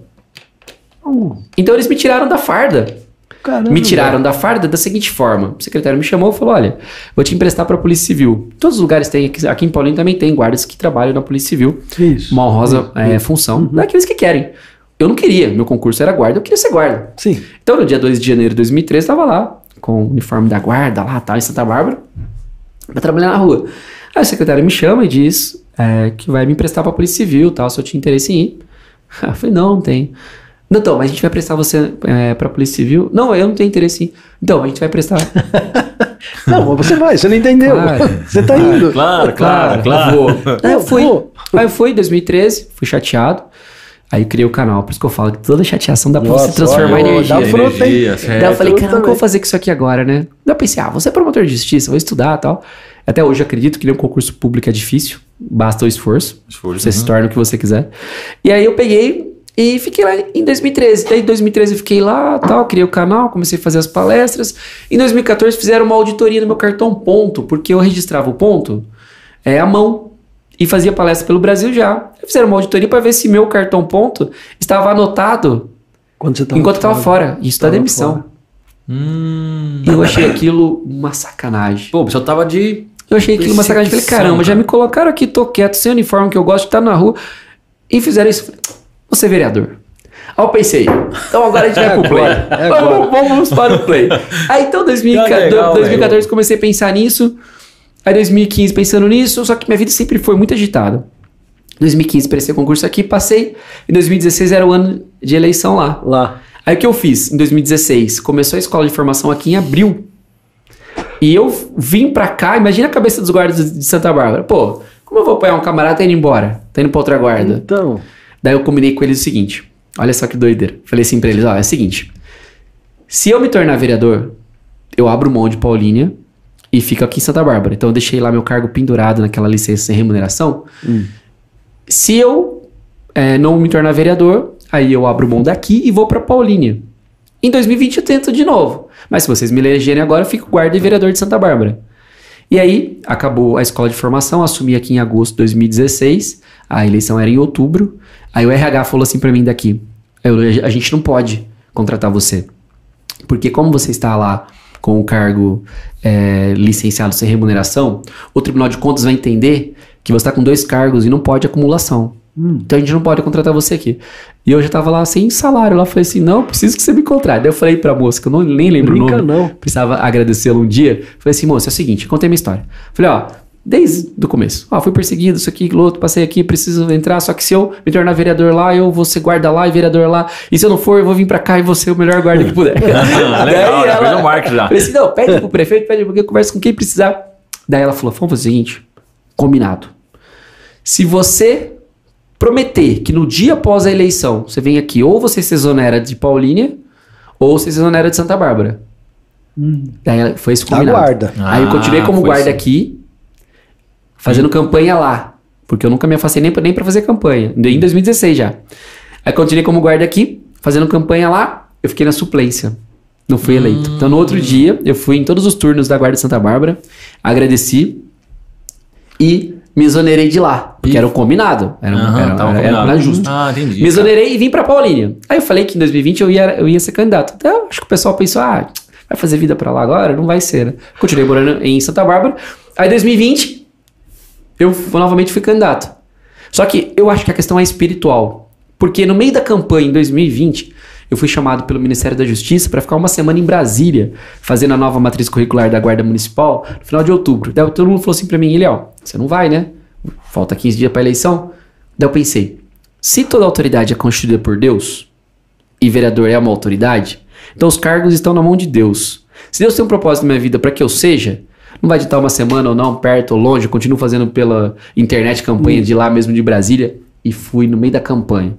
Então eles me tiraram da farda. Caramba. Me tiraram da farda da seguinte forma: o secretário me chamou e falou: Olha, vou te emprestar para a Polícia Civil. Todos os lugares têm, aqui, em Paulinho também tem guardas que trabalham na Polícia Civil. Isso. Uma honrosa é, função daqueles que querem. Eu não queria, meu concurso era guarda, eu queria ser guarda. Sim. Então, no dia 2 de janeiro de 2013, estava lá, com o uniforme da guarda, lá, tal, em Santa Bárbara, pra trabalhar na rua. Aí o secretário me chama e diz é, que vai me emprestar pra Polícia Civil, tal, se eu tinha interesse em ir. Eu falei, não, não tenho. Não, então, mas a gente vai prestar você é, pra Polícia Civil? Não, eu não tenho interesse em ir. Então, a gente vai prestar. Não, mas você vai, você não entendeu. Claro. Você tá indo. Claro, claro, claro. vou. Aí eu fui. Aí eu fui em 2013, fui chateado. Aí eu criei o canal, por isso que eu falo que toda chateação dá pra Nossa, você transformar em olha, energia. dá fruta, hein? Energia, certo. Daí eu falei, cara, o que eu vou fazer com isso aqui agora, né? Daí eu pensei, ah, você é promotor de justiça, vou estudar e tal. Até hoje eu acredito que nenhum concurso público é difícil, basta o esforço. Esforço, Você se uhum. torna o que você quiser. E aí eu peguei e fiquei lá em 2013. Daí em 2013 eu fiquei lá, tal, criei o canal, comecei a fazer as palestras. Em 2014 fizeram uma auditoria no meu cartão ponto, porque eu registrava o ponto é, à mão e fazia palestra pelo Brasil já. Fizeram uma auditoria para ver se meu cartão ponto estava anotado Quando você tava enquanto eu tava fora. Isso da demissão. Hum. E eu achei aquilo uma sacanagem. Pô, o pessoal tava de. Eu achei aquilo uma sacanagem. Falei, caramba, já me colocaram aqui, tô quieto, sem uniforme, que eu gosto de estar na rua. E fizeram isso. Vou ser vereador. Aí eu pensei, então agora a gente vai pro play. agora, é agora. Vamos, vamos para o play. Aí então, 2014, Que legal, 2014 velho. comecei a pensar nisso. Aí 2015 pensando nisso, só que minha vida sempre foi muito agitada. 2015 prestei concurso aqui, passei. Em 2016 era o ano de eleição lá. Lá. Aí o que eu fiz? Em 2016, começou a escola de formação aqui em abril. E eu vim pra cá, imagina a cabeça dos guardas de Santa Bárbara. Pô, como eu vou apoiar um camarada tá indo embora? Tá indo pra outra guarda. Então, Daí eu combinei com eles o seguinte: olha só que doideira. Falei assim pra eles: ó, é o seguinte. Se eu me tornar vereador, eu abro mão de Paulínia e fico aqui em Santa Bárbara. Então eu deixei lá meu cargo pendurado naquela licença sem remuneração. Se eu é, não me tornar vereador, aí eu abro mão daqui e vou pra Paulínia. Em 2020 eu tento de novo. Mas se vocês me elegerem agora, eu fico guarda e vereador de Santa Bárbara. E aí, acabou a escola de formação, assumi aqui em agosto de 2016, a eleição era em outubro. Aí o RH falou assim pra mim daqui: "Eu- a gente não pode contratar você. Porque como você está lá com o cargo é, licenciado sem remuneração, o Tribunal de Contas vai entender que você está com dois cargos e não pode acumulação. Então a gente não pode contratar você aqui. E eu já tava lá sem salário. Lá falei assim: não, preciso que você me contrate. Daí eu falei pra moça, que eu não, nem lembro Brinca o nome. não. Precisava agradecê-la um dia. Falei assim, moça, é o seguinte, contei minha história. Falei, ó, desde o começo. Ó, fui perseguido, isso aqui, aquilo outro, passei aqui, preciso entrar. Só que se eu me tornar vereador lá, eu vou ser guarda lá e vereador lá. E se eu não for, eu vou vir pra cá e vou ser o melhor guarda que puder. Legal, já fez um marketing já. Falei assim, não, pede pro prefeito, pede porque eu converso com quem precisar. Daí ela falou, vamos fazer o seguinte, combinado. Se você prometer que no dia após a eleição você vem aqui, ou você se exonera de Paulínia, ou você se exonera de Santa Bárbara. Daí foi esse combinado. Aguarda. Aí eu Ah, continuei como foi guarda assim. aqui, fazendo campanha lá. Porque eu nunca me afastei nem pra, nem pra fazer campanha. Em 2016 já. Aí continuei como guarda aqui, fazendo campanha lá. Eu fiquei na suplência. Não fui eleito. Então no outro dia, eu fui em todos os turnos da Guarda de Santa Bárbara, agradeci e me exonerei de lá. Porque Ih. era o combinado. Era, um- era, era, era combinado. mais justo. Ah, entendi. Me exonerei e vim pra Paulínia. Aí eu falei que em 2020 eu ia, eu ia ser candidato. Então acho que o pessoal pensou, ah, vai fazer vida pra lá agora? Não vai ser, né? Continuei morando em Santa Bárbara. Aí em 2020 eu novamente fui candidato. Só que eu acho que a questão é espiritual. Porque no meio da campanha em 2020, eu fui chamado pelo Ministério da Justiça para ficar uma semana em Brasília, fazendo a nova matriz curricular da Guarda Municipal, no final de outubro. Daí todo mundo falou assim para mim, Eliel, você não vai, né? Falta 15 dias para eleição. Daí eu pensei, se toda autoridade é constituída por Deus, e vereador é uma autoridade, então os cargos estão na mão de Deus. Se Deus tem um propósito na minha vida para que eu seja, não vai ditar uma semana ou não, perto ou longe, eu continuo fazendo pela internet campanha de lá mesmo de Brasília e fui no meio da campanha.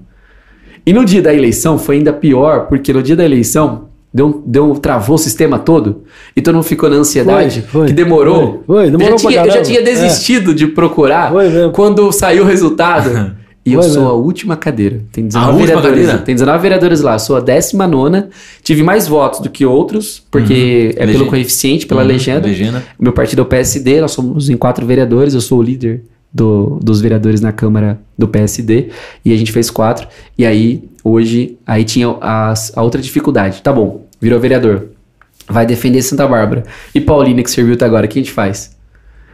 E no dia da eleição foi ainda pior, porque no dia da eleição deu, deu travou o sistema todo e todo mundo ficou na ansiedade Foi, foi, que demorou. foi, demorou eu, já tinha, eu já tinha desistido de procurar quando saiu o resultado. E eu sou mesmo. a última cadeira. Tem A 19 última vereadores. cadeira? Tem 19 vereadores lá. Eu sou a 19 Tive mais votos do que outros, porque é pelo coeficiente, pela Uhum, legenda. legenda. Meu partido é o PSD, nós somos em quatro vereadores, eu sou o líder do- dos vereadores na Câmara do PSD, e a gente fez quatro, e aí, hoje, aí tinha as- a outra dificuldade. Tá bom, virou vereador, vai defender Santa Bárbara. E Paulina, que serviu até agora, o que a gente faz?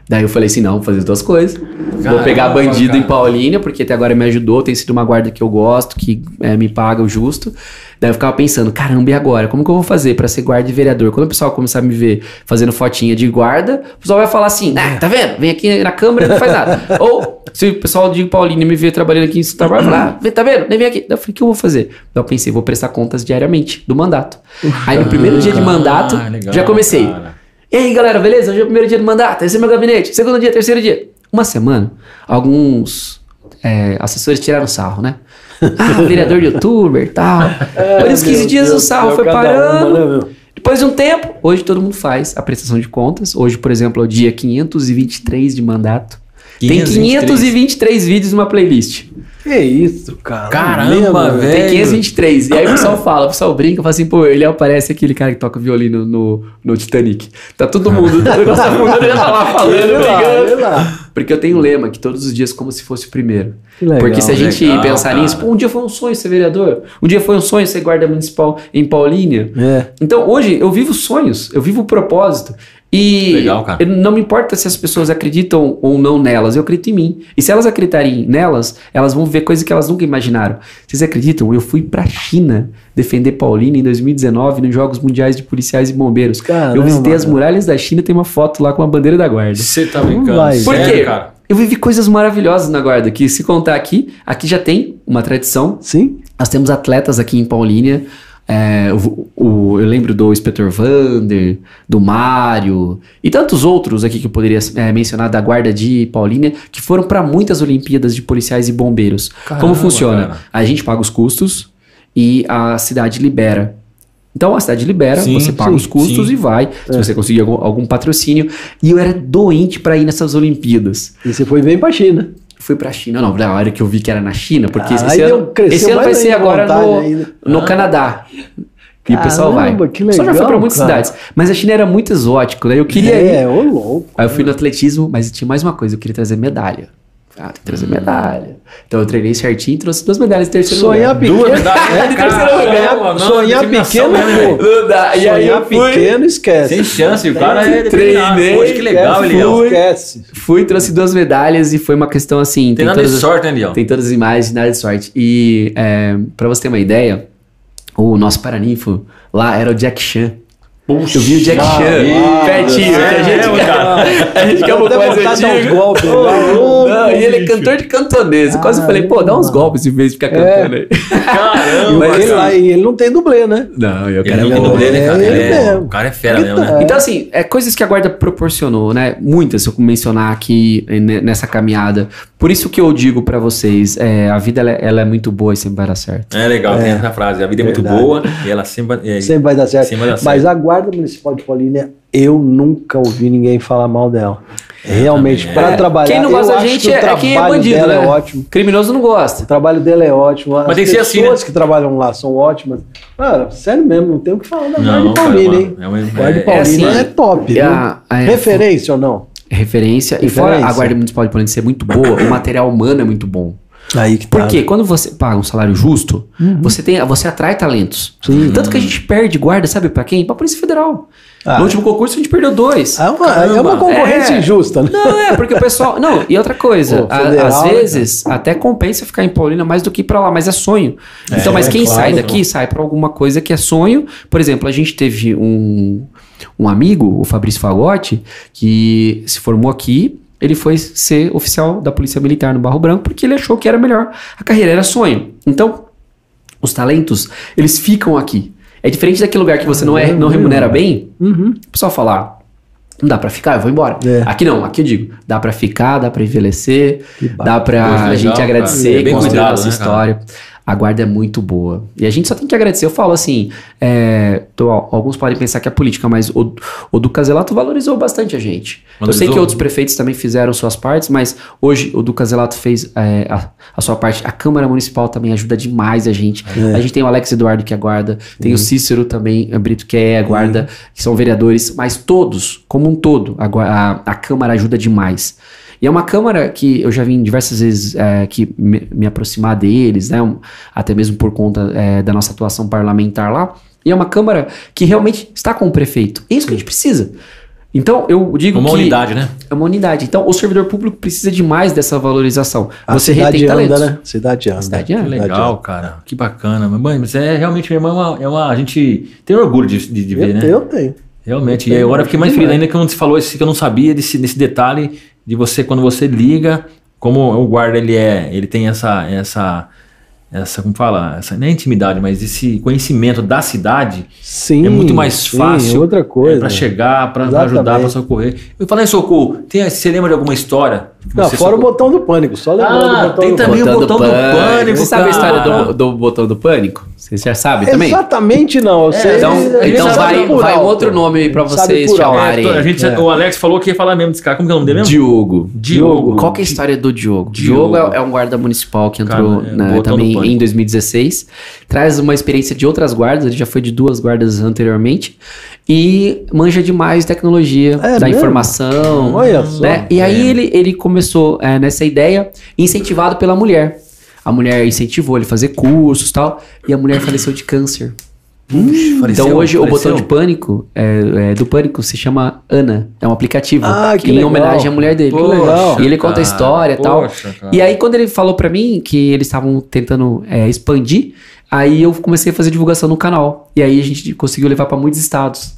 Daí eu falei assim, não, vou fazer as duas coisas. vou Caramba, pegar bandido em cara. Paulínia, porque até agora me ajudou, tem sido uma guarda que eu gosto, que é, me paga o justo. Daí eu ficava pensando, caramba, e agora? Como que eu vou fazer pra ser guarda e vereador? Quando o pessoal começar a me ver fazendo fotinha de guarda, o pessoal vai falar assim, ah, tá vendo? Vem aqui na câmera e não faz nada. Ou, se o pessoal de Paulínia me ver trabalhando aqui em Santa Bárbara, vai falar, ah, tá vendo? Nem vem aqui. Daí eu falei, o que eu vou fazer? Daí eu pensei, vou prestar contas diariamente do mandato. Aí no primeiro dia de mandato, Ah, legal, já comecei. cara. E aí, galera, beleza? Hoje é o primeiro dia do mandato, esse é meu gabinete. Segundo dia, terceiro dia. Uma semana, alguns é, assessores tiraram sarro, né? Ah, vereador youtuber e tal. Por uns 15 meu dias o sarro foi parando. uma, né? Depois de um tempo, hoje todo mundo faz a prestação de contas. Hoje, por exemplo, é o dia 523 de mandato. Tem 523. 523 vídeos numa playlist. Que isso, cara. Caramba, velho. Tem 523. E aí o pessoal fala, o pessoal brinca, fala assim, pô, ele aparece aquele cara que toca violino no, no Titanic. Tá todo mundo, negócio tá mundo já tá lá falando, lá, brigando. vê lá. Porque eu tenho um lema que todos os dias como se fosse o primeiro. Legal, Porque se a gente legal, pensar cara. nisso, pô, um dia foi um sonho ser vereador, um dia foi um sonho ser guarda municipal em Paulínia. É. Então hoje eu vivo sonhos, eu vivo o propósito. E Legal, não me importa se as pessoas acreditam ou não nelas, eu acredito em mim. E se elas acreditarem nelas, elas vão ver coisas que elas nunca imaginaram. Vocês acreditam? Eu fui pra China defender Paulínia em 2019 nos Jogos Mundiais de Policiais e Bombeiros. Caramba, eu visitei as muralhas da China, tem uma foto lá com a bandeira da guarda. Você tá brincando? vai. Por Sério, quê? cara? Eu vivi coisas maravilhosas na guarda, que se contar aqui, aqui já tem uma tradição. Sim? Nós temos atletas aqui em Paulínia. É, o- o- eu lembro do Inspetor Vander, do Mário e tantos outros aqui que eu poderia é, mencionar da guarda de Paulínia que foram para muitas Olimpíadas de policiais e bombeiros. Como Caramba, funciona? cara. A gente paga os custos e a cidade libera. Então a cidade libera, Sim, você paga sim, os custos sim. e vai, se você conseguir algum, algum patrocínio. E eu era doente para ir nessas Olimpíadas. E você foi bem pra China. Fui pra China, não, na hora que eu vi que era na China, porque Ah, esse, ano, esse ano vai ser agora no, ainda. no Canadá. E o pessoal vai. Que O pessoal já foi pra legal, muitas cara. cidades. Mas a China era muito exótico, né? Eu queria ir. É, ô louco. Aí eu fui no atletismo, mas tinha mais uma coisa, eu queria trazer medalha. Ah, tem que trazer medalha. Então eu treinei certinho e trouxe duas medalhas de terceiro Sonhar lugar. pequeno. Duas medalhas. É, de terceiro lugar. sonhar, Não, sonhar determinação pequeno, pô. Dá. E aí Sonhar fui, pequeno, esquece. Sem chance, o cara é Treinei. Poxa, que legal, esquece, Eliel. Esquece. fui, trouxe duas medalhas e foi uma questão assim. Tem nada de todas- sorte, né? Tem todas as imagens, nada de sorte. E é, pra você ter uma ideia, o nosso paraninfo lá era o Jack Chan. Eu vi o Jack Ah, Chan, ah, pertinho, que a é gente, mesmo, cara? a gente quer um pouco Deve mais dar uns antigo. golpes, né? Não, e ele é cantor de cantonês. Eu quase falei, pô, dá uns golpes em vez de ficar É. cantando aí. Caramba, Mas ele, cara. lá, e ele não tem dublê, né? Não, eu Ele não tem dublê, né, cara? É, Ele é- mesmo. O cara é fera mesmo, né? É. Então, assim, é coisas que a guarda proporcionou, né? Muitas, se eu mencionar aqui eh, ne- nessa caminhada. Por isso que eu digo pra vocês, é, a vida ela, é- ela é muito boa e sempre vai dar certo. É legal, tem essa frase. A vida é muito boa e ela sempre. É, Sempre vai dar certo. Sempre vai dar Mas certo. a Guarda Municipal de Paulínia, eu nunca ouvi ninguém falar mal dela. Realmente, também. para É, trabalhar. quem não gosta eu da acho gente que o é, é quem é trabalho bandido, dela né? é ótimo. Criminoso não O gosta. trabalho dela é ótimo. As Mas tem que ser assim, pessoas né? que trabalham lá são ótimas. Cara, sério mesmo, não tem o que falar da Guarda de Paulínia, hein? é uma- Guarda de é- Paulínia é é, assim, top. é a- é- Referência ou não? Referência. E fora a. Guarda Municipal de Paulínia ser muito boa, o material humano é muito bom. Aí que tá. Porque quando você paga um salário justo, você, tem, você atrai talentos. Sim. Tanto que a gente perde guarda, sabe pra quem? Pra Polícia Federal. Ah. no último concurso a gente perdeu dois. É uma, é uma concorrência É. injusta, né? Não, é, porque o pessoal. Não, e outra coisa, Pô, a- federal, às né, vezes até compensa ficar em Paulina mais do que ir pra lá, mas é sonho. então, mas é quem claro, sai daqui sai pra alguma coisa que é sonho. Por exemplo, a gente teve um, um amigo, o Fabrício Fagotti, que se formou aqui. Ele foi ser oficial da Polícia Militar no Barro Branco porque ele achou que era melhor. A carreira era sonho. Então, os talentos, eles ficam aqui. É diferente daquele lugar que você não, é, não remunera bem. Uhum. O pessoal fala, ah, não dá pra ficar, eu vou embora. É. Aqui não, aqui eu digo, dá pra ficar, dá pra envelhecer, dá pra Poxa, a gente cara. agradecer, É bem construir cuidado, nossa né, cara? história. A guarda é muito boa. E a gente só tem que agradecer. Eu falo assim, é, tô- alguns podem pensar que é política, mas o, o valorizou bastante a gente. Eu sei que outros prefeitos também fizeram suas partes, mas hoje o Duca Zelato fez é, a, a sua parte. A Câmara Municipal também ajuda demais a gente. É. A gente tem o Alex Eduardo que é guarda, tem o Cícero também, o Brito que é guarda, que são vereadores, mas todos, como um todo, a, a, a Câmara ajuda demais. E é uma Câmara que eu já vim diversas vezes é, que me, me aproximar deles, né? um- até mesmo por conta é, da nossa atuação parlamentar lá. E é uma Câmara que realmente está com o prefeito. É isso que a gente precisa. Então, eu digo Uma que... unidade, né? É uma unidade. Então, o servidor público precisa demais dessa valorização. A Você cidade retém anda, talentos. né? Cidade anda. Cidade anda. Que Cidade legal, cara. Que bacana. Mas, mãe, mas é realmente mesmo é uma, é uma- A gente tem orgulho de, de, de ver, Eu, né? eu tenho. Realmente. Eu E tenho, agora eu fiquei mais feliz ainda que quando você falou esse que eu não sabia desse, desse detalhe de você, quando você liga, como o guarda ele é, ele tem essa, essa, essa, como fala, essa não é intimidade, mas esse conhecimento da cidade Sim. é muito mais sim, fácil outra coisa. para chegar, para ajudar, para socorrer. Eu falei socorro, tem, você lembra de alguma história? Não, fora o socorreu? botão do pânico, só lembrando Ah, do botão tem do também pânico. o botão do pânico, Você sabe a história do, do botão do pânico? Você já sabe também? Exatamente não. Eu sei, Então, então vai, vai alto. outro nome aí pra vocês chamarem. É, a gente, É. O Alex falou que ia falar mesmo desse cara. Como que é o nome dele mesmo? Diogo. Diogo. Qual que é a história do Diogo? Diogo. Diogo é, é um guarda municipal que entrou Cara, é, né, botão do também pânico. em 2016. Traz uma experiência de outras guardas, ele já foi de duas guardas anteriormente. E manja demais tecnologia, É da mesmo? informação. Olha só. né? E aí É. ele, ele começou é, nessa ideia, incentivado pela mulher. A mulher incentivou ele a fazer cursos e tal, e a mulher faleceu de câncer. Faleceu? Então hoje o Faleceu? botão de pânico, é, é, do pânico, se chama Ana. É um aplicativo Ah, que em legal. homenagem à mulher dele. Que legal. E ele conta a cara, história e tal. poxa, cara. E aí quando ele falou pra mim que eles estavam tentando é, expandir, aí eu comecei a fazer divulgação no canal. E aí a gente conseguiu levar pra muitos estados.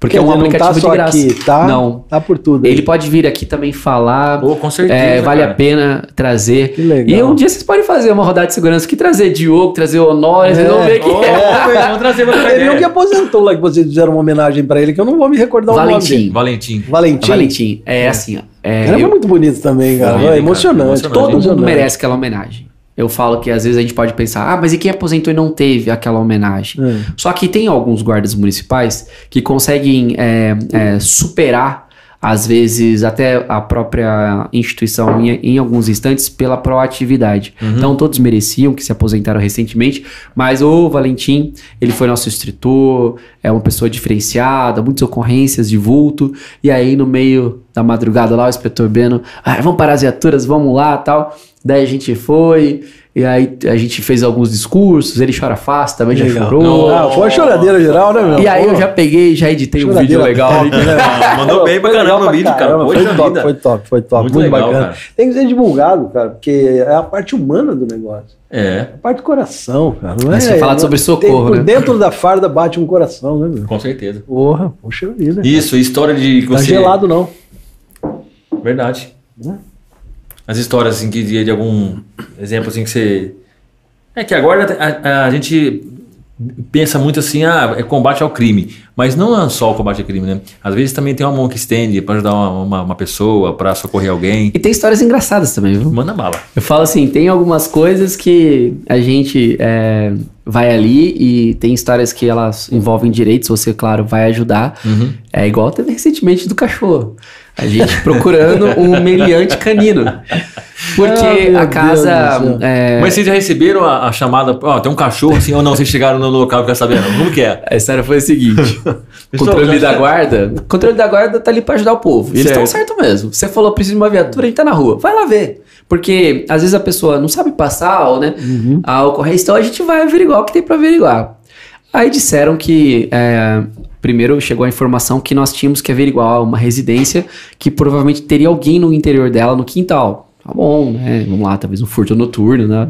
Porque Quer é um dizer, não aplicativo tá de só graça. Aqui, tá? Não. Tá por tudo. aí. Ele pode vir aqui também falar. Pô, com certeza. É, vale cara. a pena trazer. Que legal. E um dia vocês podem fazer uma rodada de segurança aqui, trazer Diogo, trazer Honório, vocês É. vão ver que Ô, É. Vamos trazer pra Teve um que aposentou lá, que vocês fizeram uma homenagem pra ele, que eu não vou me recordar o nome Valentim. dele. Valentim. Valentim. Valentim. É assim, ó. É, Era eu- muito bonito também, cara. Foi, É cara, emocionante. emocionante. todo mundo emocionante. merece aquela homenagem. Eu falo que às vezes a gente pode pensar, ah, mas e quem aposentou e não teve aquela homenagem? É. Só que tem alguns guardas municipais que conseguem é, é, superar, às vezes, até a própria instituição em, em alguns instantes pela proatividade. Então, todos mereciam que se aposentaram recentemente, mas o Valentim, ele foi nosso instrutor, é uma pessoa diferenciada, muitas ocorrências de vulto, e aí no meio da madrugada lá, o inspetor Beno, ah, vamos parar as viaturas, vamos lá tal. Daí a gente foi, e aí a gente fez alguns discursos, ele chora fácil, também já Legal. chorou. Ah, foi a choradeira geral, né, meu? E aí Pô, eu já peguei, já editei um vídeo legal. né? Ah, mandou bem pra caramba no vídeo, cara. Foi top, vida. foi top, foi top. Muito Muito, legal, bacana. cara. Tem que ser divulgado, cara, porque é a parte humana do negócio. É, A parte do coração, cara. Não é, você fala não- sobre socorro, tem- né? Dentro da farda bate um coração, né, meu? com certeza. Porra, poxa vida. Isso, história de Tá você... gelado, não. Verdade. Né? As histórias assim que de, de algum exemplo assim que você é que agora a, a- a gente pensa muito assim, ah, é combate ao crime, mas não é só o combate ao crime, né? Às vezes também tem uma mão que estende para ajudar uma, uma, uma pessoa, para socorrer alguém. E tem histórias engraçadas também, viu? Manda bala. Eu falo assim, tem algumas coisas que a gente é, vai ali e tem histórias que elas envolvem direitos, você, claro, vai ajudar. Uhum. É igual teve recentemente do cachorro. A gente procurando um meliante canino. Porque Ah, a casa. é, Mas vocês já receberam a, a chamada, ó, tem um cachorro assim ou não, vocês chegaram no local e ficaram sabendo? Como que é? A história foi a seguinte: controle da guarda. Controle da guarda tá ali pra ajudar o povo. E eles estão Certo. mesmo. Você falou, precisa de uma viatura, a gente tá na rua. Vai lá ver. Porque às vezes a pessoa não sabe passar, ou, né? A ocorrência, então a gente vai averiguar o que tem pra averiguar. Aí disseram que. é, primeiro chegou a informação que nós tínhamos que averiguar uma residência que provavelmente teria alguém no interior dela, no quintal. Tá bom, né? Vamos lá, talvez um furto noturno, né?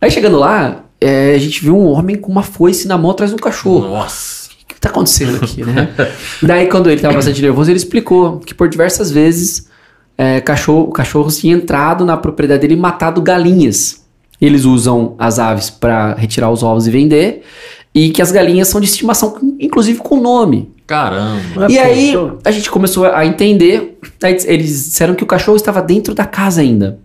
Aí chegando lá, é, a gente viu um homem com uma foice na mão atrás de um cachorro Nossa. o que tá acontecendo aqui, né? Daí, quando ele tava bastante nervoso, ele explicou que por diversas vezes é, cachorro, cachorros tinham entrado na propriedade dele e matado galinhas. Eles usam as aves para retirar os ovos e vender, e que as galinhas são de estimação, inclusive com nome. Caramba. E Ah, aí, a gente começou a entender. Aí eles disseram que o cachorro estava dentro da casa ainda.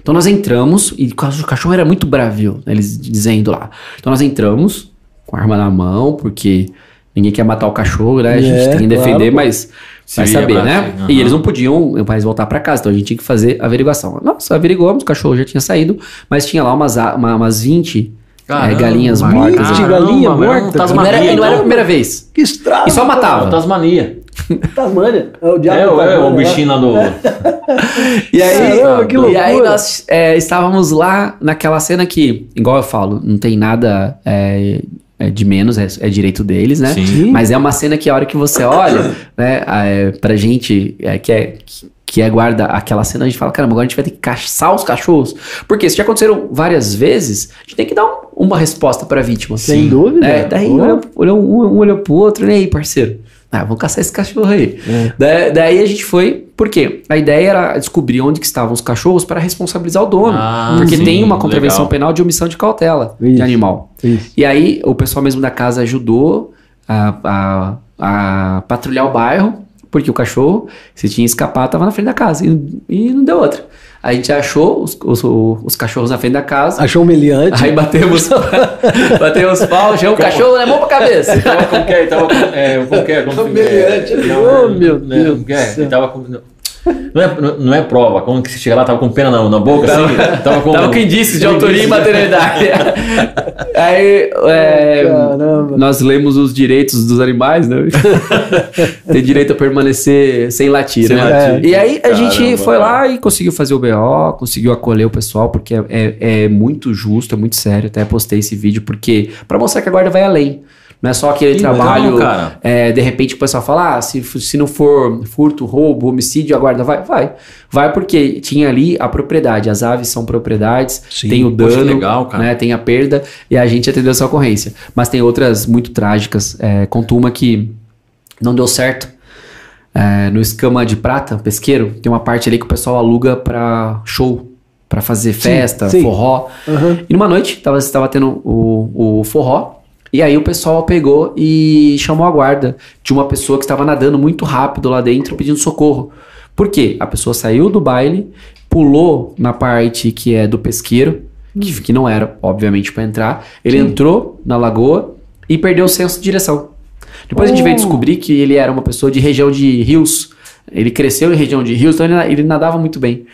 Então nós entramos, e o cachorro- o cachorro era muito bravio, né, eles dizendo lá. Então nós entramos com a arma na mão, porque ninguém quer matar o cachorro, né? A gente É, tem que claro, defender, pô. mas Se vai saber, pra né? aham. E eles não podiam mais voltar para casa, então a gente tinha que fazer a averiguação. Nossa, averiguamos, o cachorro já tinha saído, mas tinha lá umas, uma- umas 20 é, Caramba, galinhas mano. mortas. Galinha morta. E não era, Tasmania, não era a primeira vez. Que estrago. E só matava. Tasmania. Tasmânia. É o diabo É, é, o né? bichinho lá do. E aí, Caramba, que e aí loucura. nós é, estávamos lá naquela cena que, igual eu falo, não tem nada é, é de menos, é, é direito deles, né? Sim. Mas é uma cena que a hora que você olha, né, é, pra gente é, que é. Que é guarda aquela cena, a gente fala, caramba, agora a gente vai ter que caçar os cachorros. Porque se já aconteceram várias vezes, a gente tem que dar um- uma resposta pra vítima. Sem dúvida. É, daí Pô. olhou, olhou um, um olhou pro outro, e aí, parceiro? Ah, vamos caçar esse cachorro aí. É. Da- daí a gente foi, por quê? A ideia era descobrir onde que estavam os cachorros para responsabilizar o dono. Ah, porque sim, tem uma contravenção legal. penal de omissão de cautela Isso. de animal. Isso. E aí o pessoal mesmo da casa ajudou a, a- a patrulhar o bairro, porque o cachorro, se tinha escapado, estava na frente da casa. E, e não deu outra. A gente achou os, os, os cachorros na frente da casa. Achou humilhante. Aí batemos, batemos pau, chegou o cachorro, levou pra cabeça. Tava com que? Tava com. É, com que? Com, Humilhante. não, Oh, meu né, Deus é? Ele tava com. Não é, não- não é prova. Quando que você chega lá, tava com pena na, na boca, assim? Tava com. Tava com indícios de autoria e maternidade. Aí, é, nós lemos os direitos dos animais, né? Tem direito a permanecer sem latir, Sem né? latir. E aí a Caramba, gente foi lá e conseguiu fazer o BO, conseguiu acolher o pessoal, porque é, é- é muito justo, é muito sério. Até postei esse vídeo, porque pra mostrar que a guarda vai além. Não é só aquele Que trabalho. legal, é, de repente o pessoal fala: ah, se, se não for furto, roubo, homicídio, a guarda vai? Vai. Vai porque tinha ali a propriedade. As aves são propriedades, Sim. tem o dano, legal, né, tem a perda e a gente atendeu essa ocorrência. Mas tem outras muito trágicas. É, conto uma que não deu certo. É, no escama de prata, pesqueiro, tem uma parte ali que o pessoal aluga pra show, pra fazer festa, sim. forró. Aham. E numa noite, tava, tava tendo o, o forró, e aí o pessoal pegou e chamou a guarda de uma pessoa que estava nadando muito rápido lá dentro pedindo socorro. Por quê? A pessoa saiu do baile, pulou na parte que é do pesqueiro, que, que não era, obviamente, para entrar. Ele entrou na lagoa e perdeu o senso de direção. Depois a gente veio Oh. descobrir que ele era uma pessoa de região de rios. Ele cresceu em região de rios, então ele, ele nadava muito bem.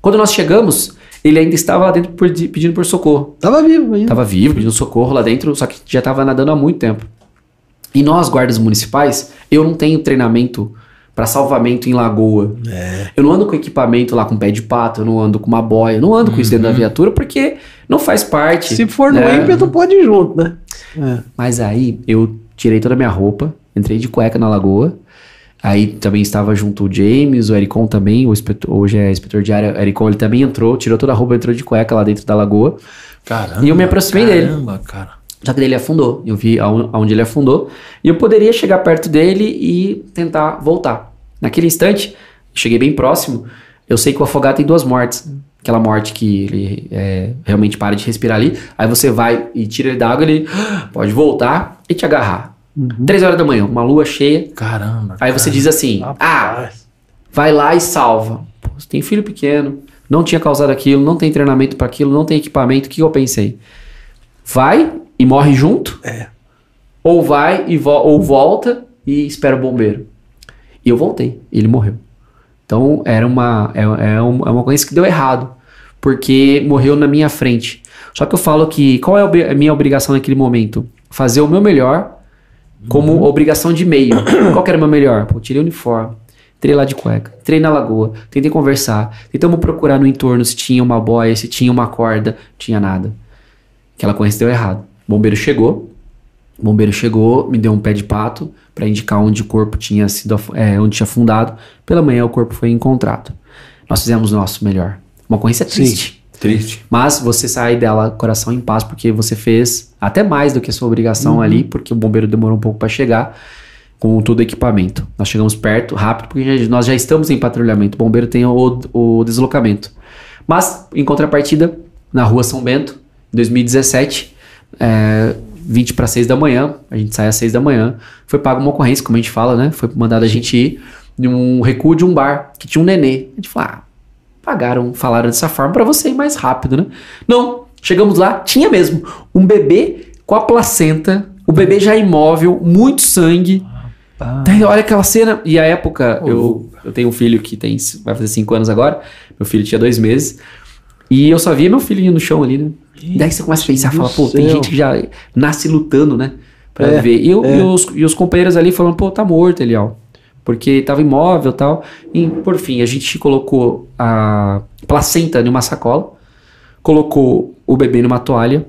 Quando nós chegamos, ele ainda estava lá dentro por- pedindo por socorro. Tava vivo ainda. Tava vivo, pedindo socorro lá dentro, só que já tava nadando há muito tempo. E nós, guardas municipais, eu não tenho treinamento para salvamento em lagoa. É. Eu não ando com equipamento lá com pé de pato, eu não ando com uma boia, eu não ando com isso dentro da viatura porque não faz parte. Se for no né? ímpeto, pode ir junto, né? É. Mas aí eu tirei toda a minha roupa, entrei de cueca na lagoa. Aí também estava junto o James, o Ericon também, o inspetor, hoje é inspetor de área, o Ericon ele também entrou, tirou toda a roupa, entrou de cueca lá dentro da lagoa. Caramba. E eu me aproximei dele. Caramba, cara. Só que ele afundou. Eu vi aon- aonde ele afundou. E eu poderia chegar perto dele e tentar voltar. Naquele instante, cheguei bem próximo. Eu sei que o afogado tem duas mortes. Aquela morte que ele é, realmente para de respirar ali. Aí você vai e tira ele da água, ele pode voltar e te agarrar. Três horas da manhã, uma lua cheia. Caramba. Aí você diz assim: Ah, Rapaz. vai lá e salva. Pô, você tem filho pequeno, não tinha causado aquilo, não tem treinamento para aquilo, não tem equipamento. O que eu pensei? Vai e morre junto? É. Ou vai e vo ou volta e espera o bombeiro. E eu voltei, ele morreu. Então era uma, é, é é uma coisa que deu errado, porque morreu na minha frente. Só que eu falo que qual é a minha obrigação naquele momento? Fazer o meu melhor como obrigação de meio. Qual que era o meu melhor? Pô, tirei o uniforme, entrei lá de cueca, entrei na lagoa, tentei conversar, tentamos procurar no entorno se tinha uma boia, se tinha uma corda, não tinha nada. Aquela corrente deu errado. O bombeiro chegou, o bombeiro chegou, me deu um pé de pato para indicar onde o corpo tinha sido, é, onde tinha afundado. Pela manhã o corpo foi encontrado. Nós fizemos o nosso melhor. Uma ocorrência triste. Triste. Mas você sai dela coração em paz porque você fez até mais do que a sua obrigação ali, porque o bombeiro demorou um pouco para chegar com todo o equipamento. Nós chegamos perto, rápido, porque já- nós já estamos em patrulhamento. O bombeiro tem o, o deslocamento. Mas, em contrapartida, na rua São Bento, em 2017, é, 20 para 6 da manhã, a gente sai às 6 da manhã, foi pago uma ocorrência, como a gente fala, né? Foi mandado a gente ir de um recuo de um bar que tinha um nenê. A gente falou, ah, pagaram, falaram dessa forma para você ir mais rápido, né? Não, chegamos lá, tinha mesmo um bebê com a placenta, o bebê já imóvel, muito sangue. Daí olha aquela cena, e a época, eu, eu tenho um filho que tem, vai fazer 5 anos agora, meu filho tinha dois meses, e eu só via meu filhinho no chão ali, né? Daí você começa a pensar, fala, pô, tem gente que já nasce lutando, né? Pra É, viver. E, eu- é. e os, e os companheiros ali falando, pô, tá morto, Elial. Porque tava imóvel e tal. E, por fim, a gente colocou a placenta numa sacola, colocou o bebê numa toalha.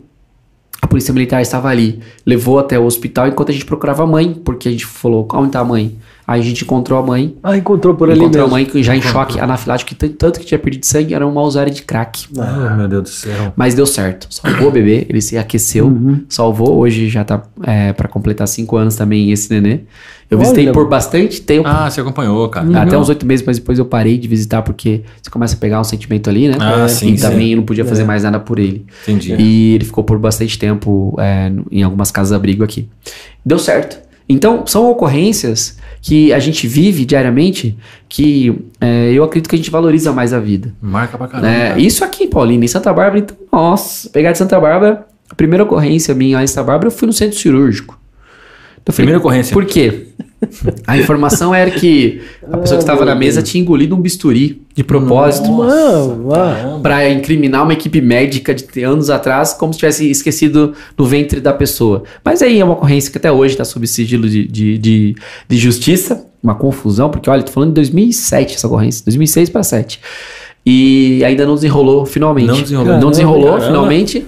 A polícia militar estava ali, levou até o hospital enquanto a gente procurava a mãe, porque a gente falou, onde tá a mãe? Aí a gente encontrou a mãe, Ah, encontrou por ali encontrou mesmo. a mãe que já em choque anafilático, que tanto que tinha perdido sangue, era uma usuária de crack. Oh, meu Deus do céu. Mas deu certo. Salvou o bebê, ele se aqueceu, Uhum. salvou. Hoje já tá é, para completar cinco anos também esse nenê. Eu Olha, visitei por bastante tempo. Ah, você acompanhou, cara. Até Legal. uns oito meses, mas depois eu parei de visitar porque você começa a pegar um sentimento ali, né? Ah, e sim, sim. também eu não podia fazer mais nada por ele. Entendi. E ele ficou por bastante tempo é, em algumas casas-abrigo aqui. Deu certo. Então, são ocorrências que a gente vive diariamente que é, eu acredito que a gente valoriza mais a vida. Marca pra caramba. É, cara. isso aqui, Paulina, em Santa Bárbara, então, nossa, pegar de Santa Bárbara, a primeira ocorrência minha lá em Santa Bárbara, eu fui no centro cirúrgico. Então, Primeira ocorrência. Por quê? A informação era que a pessoa que estava na mesa tinha engolido um bisturi de propósito para incriminar uma equipe médica de anos atrás, como se tivesse esquecido no ventre da pessoa. Mas aí é uma ocorrência que até hoje está sob sigilo de, de, de, de justiça, uma confusão, porque olha, tô falando de 2007 essa ocorrência, 2006 para 2007. E ainda não desenrolou finalmente. Não desenrolou. Não desenrolou Caramba. finalmente.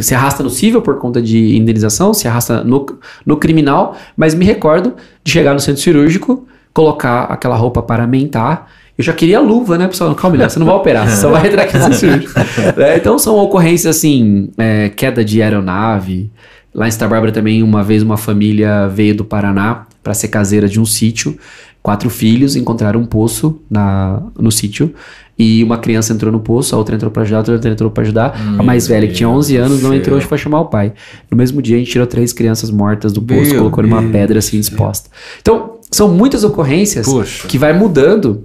Se arrasta no cível por conta de indenização, se arrasta no, no criminal, mas me recordo de chegar no centro cirúrgico, colocar aquela roupa paramentar. Eu já queria luva, né, pessoal? Calma, Léo, você não vai operar, você só vai entrar aqui no centro cirúrgico. É, então são ocorrências assim, é, queda de aeronave. Lá em Santa Bárbara também, uma vez uma família veio do Paraná para ser caseira de um sítio. Quatro filhos encontraram um poço na, no sítio e uma criança entrou no poço, a outra entrou para ajudar, a outra entrou para ajudar. a mais velha, que tinha 11 anos, não entrou, céu. foi chamar o pai. No mesmo dia, a gente tirou três crianças mortas do poço, Meu colocou numa pedra assim exposta. Então, são muitas ocorrências Poxa. que vai mudando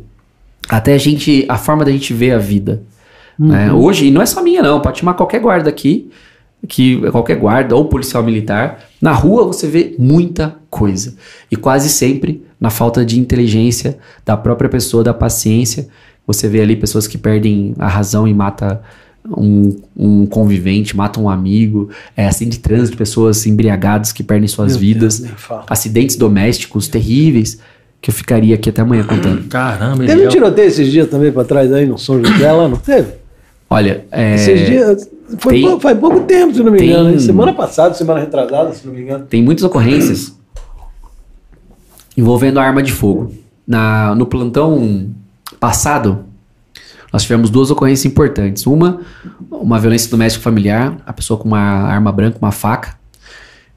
até a gente, a forma da gente ver a vida. né? Hoje, e não é só minha, não, pode chamar qualquer guarda aqui, que qualquer guarda ou policial militar, na rua você vê muita coisa. E quase sempre na falta de inteligência da própria pessoa, da paciência. Você vê ali pessoas que perdem a razão e mata um, um convivente, mata um amigo, é acidente de trânsito, pessoas embriagadas que perdem suas Meu vidas, Deus, acidentes domésticos terríveis. que eu ficaria aqui até amanhã contando. Caramba, Teve um tiroteio esses dias também pra trás aí no São José lá, não teve? Olha, é, Esses dias. Foi tem- pou- faz pouco tempo, se não me tem- engano. Semana passada, semana retrasada, se não me engano. tem muitas ocorrências envolvendo arma de fogo. Na, no plantão passado, nós tivemos duas ocorrências importantes. Uma, uma violência doméstica familiar, a pessoa com uma arma branca, uma faca,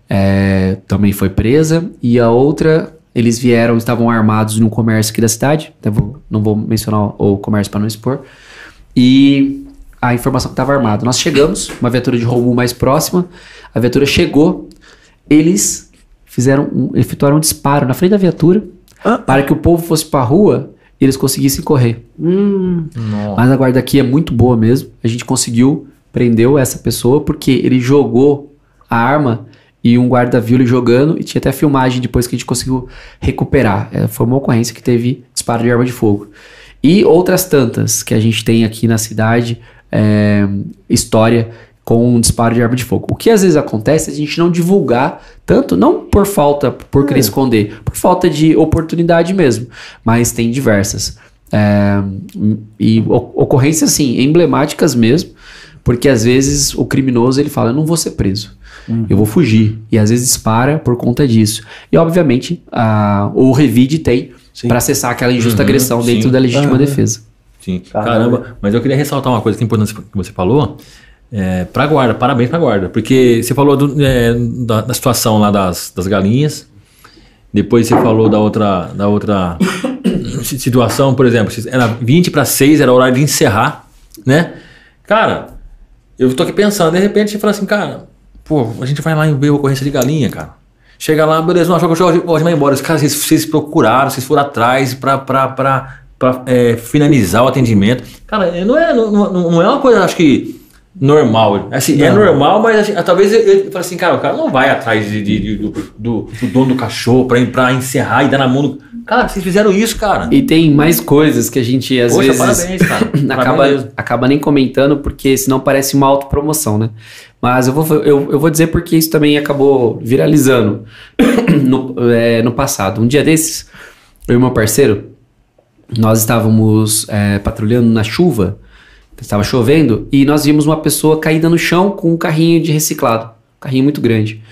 é, também foi presa. E a outra, eles vieram, estavam armados num comércio aqui da cidade. até vou- não vou mencionar o comércio para não expor. E a informação que estava armado. Nós chegamos, uma viatura de roubo mais próxima. A viatura chegou, eles fizeram um, efetuaram um disparo na frente da viatura Ah. para que o povo fosse para a rua e eles conseguissem correr. Hum. Mas a guarda aqui é muito boa mesmo. A gente conseguiu, prendeu essa pessoa porque ele jogou a arma e um guarda viu ele jogando e tinha até filmagem depois que a gente conseguiu recuperar. É, foi uma ocorrência que teve disparo de arma de fogo. E outras tantas que a gente tem aqui na cidade, é, história com um disparo de arma de fogo. O que às vezes acontece é a gente não divulgar tanto, não por falta, por querer esconder, por falta de oportunidade mesmo, mas tem diversas. É, e ocorrências assim, emblemáticas mesmo, porque às vezes o criminoso ele fala, eu não vou ser preso, eu vou fugir, e às vezes dispara por conta disso. E obviamente a, o revide tem para acessar aquela injusta Uhum, agressão dentro sim. da legítima defesa. Sim, Caramba. caramba. Mas eu queria ressaltar uma coisa que é importante que você falou. É, pra guarda, parabéns pra guarda. Porque você falou do- é, da, da situação lá das, das galinhas. Depois você falou da outra, da outra si- situação, por exemplo, era 20 para 6, era horário de encerrar, né? Cara, eu tô aqui pensando, de repente você fala assim, cara, pô, a gente vai lá e ver ocorrência de galinha, cara. Chega lá, beleza, não achou que eu pode ir embora. Os caras, vocês, vocês procuraram, vocês foram atrás pra, pra, pra, pra é, finalizar o atendimento. Cara, é, não é, não, não é uma coisa, acho que, normal. Assim, é Não. normal, mas assim, talvez ele, fale assim, cara, o cara não vai atrás de, de- de- do, do, do dono do cachorro pra, pra encerrar e dar na mão do... Cara, vocês fizeram isso, cara. E tem mais coisas que a gente às Poxa, vezes parabéns, cara. Parabéns acaba, mesmo. acaba nem comentando, porque senão parece uma autopromoção, né? Mas eu vou, eu, eu vou dizer porque isso também acabou viralizando no, é, no passado. Um dia desses, eu e meu parceiro, nós estávamos é, patrulhando na chuva, estava chovendo, e nós vimos uma pessoa caída no chão com um carrinho de reciclado, um carrinho muito grande.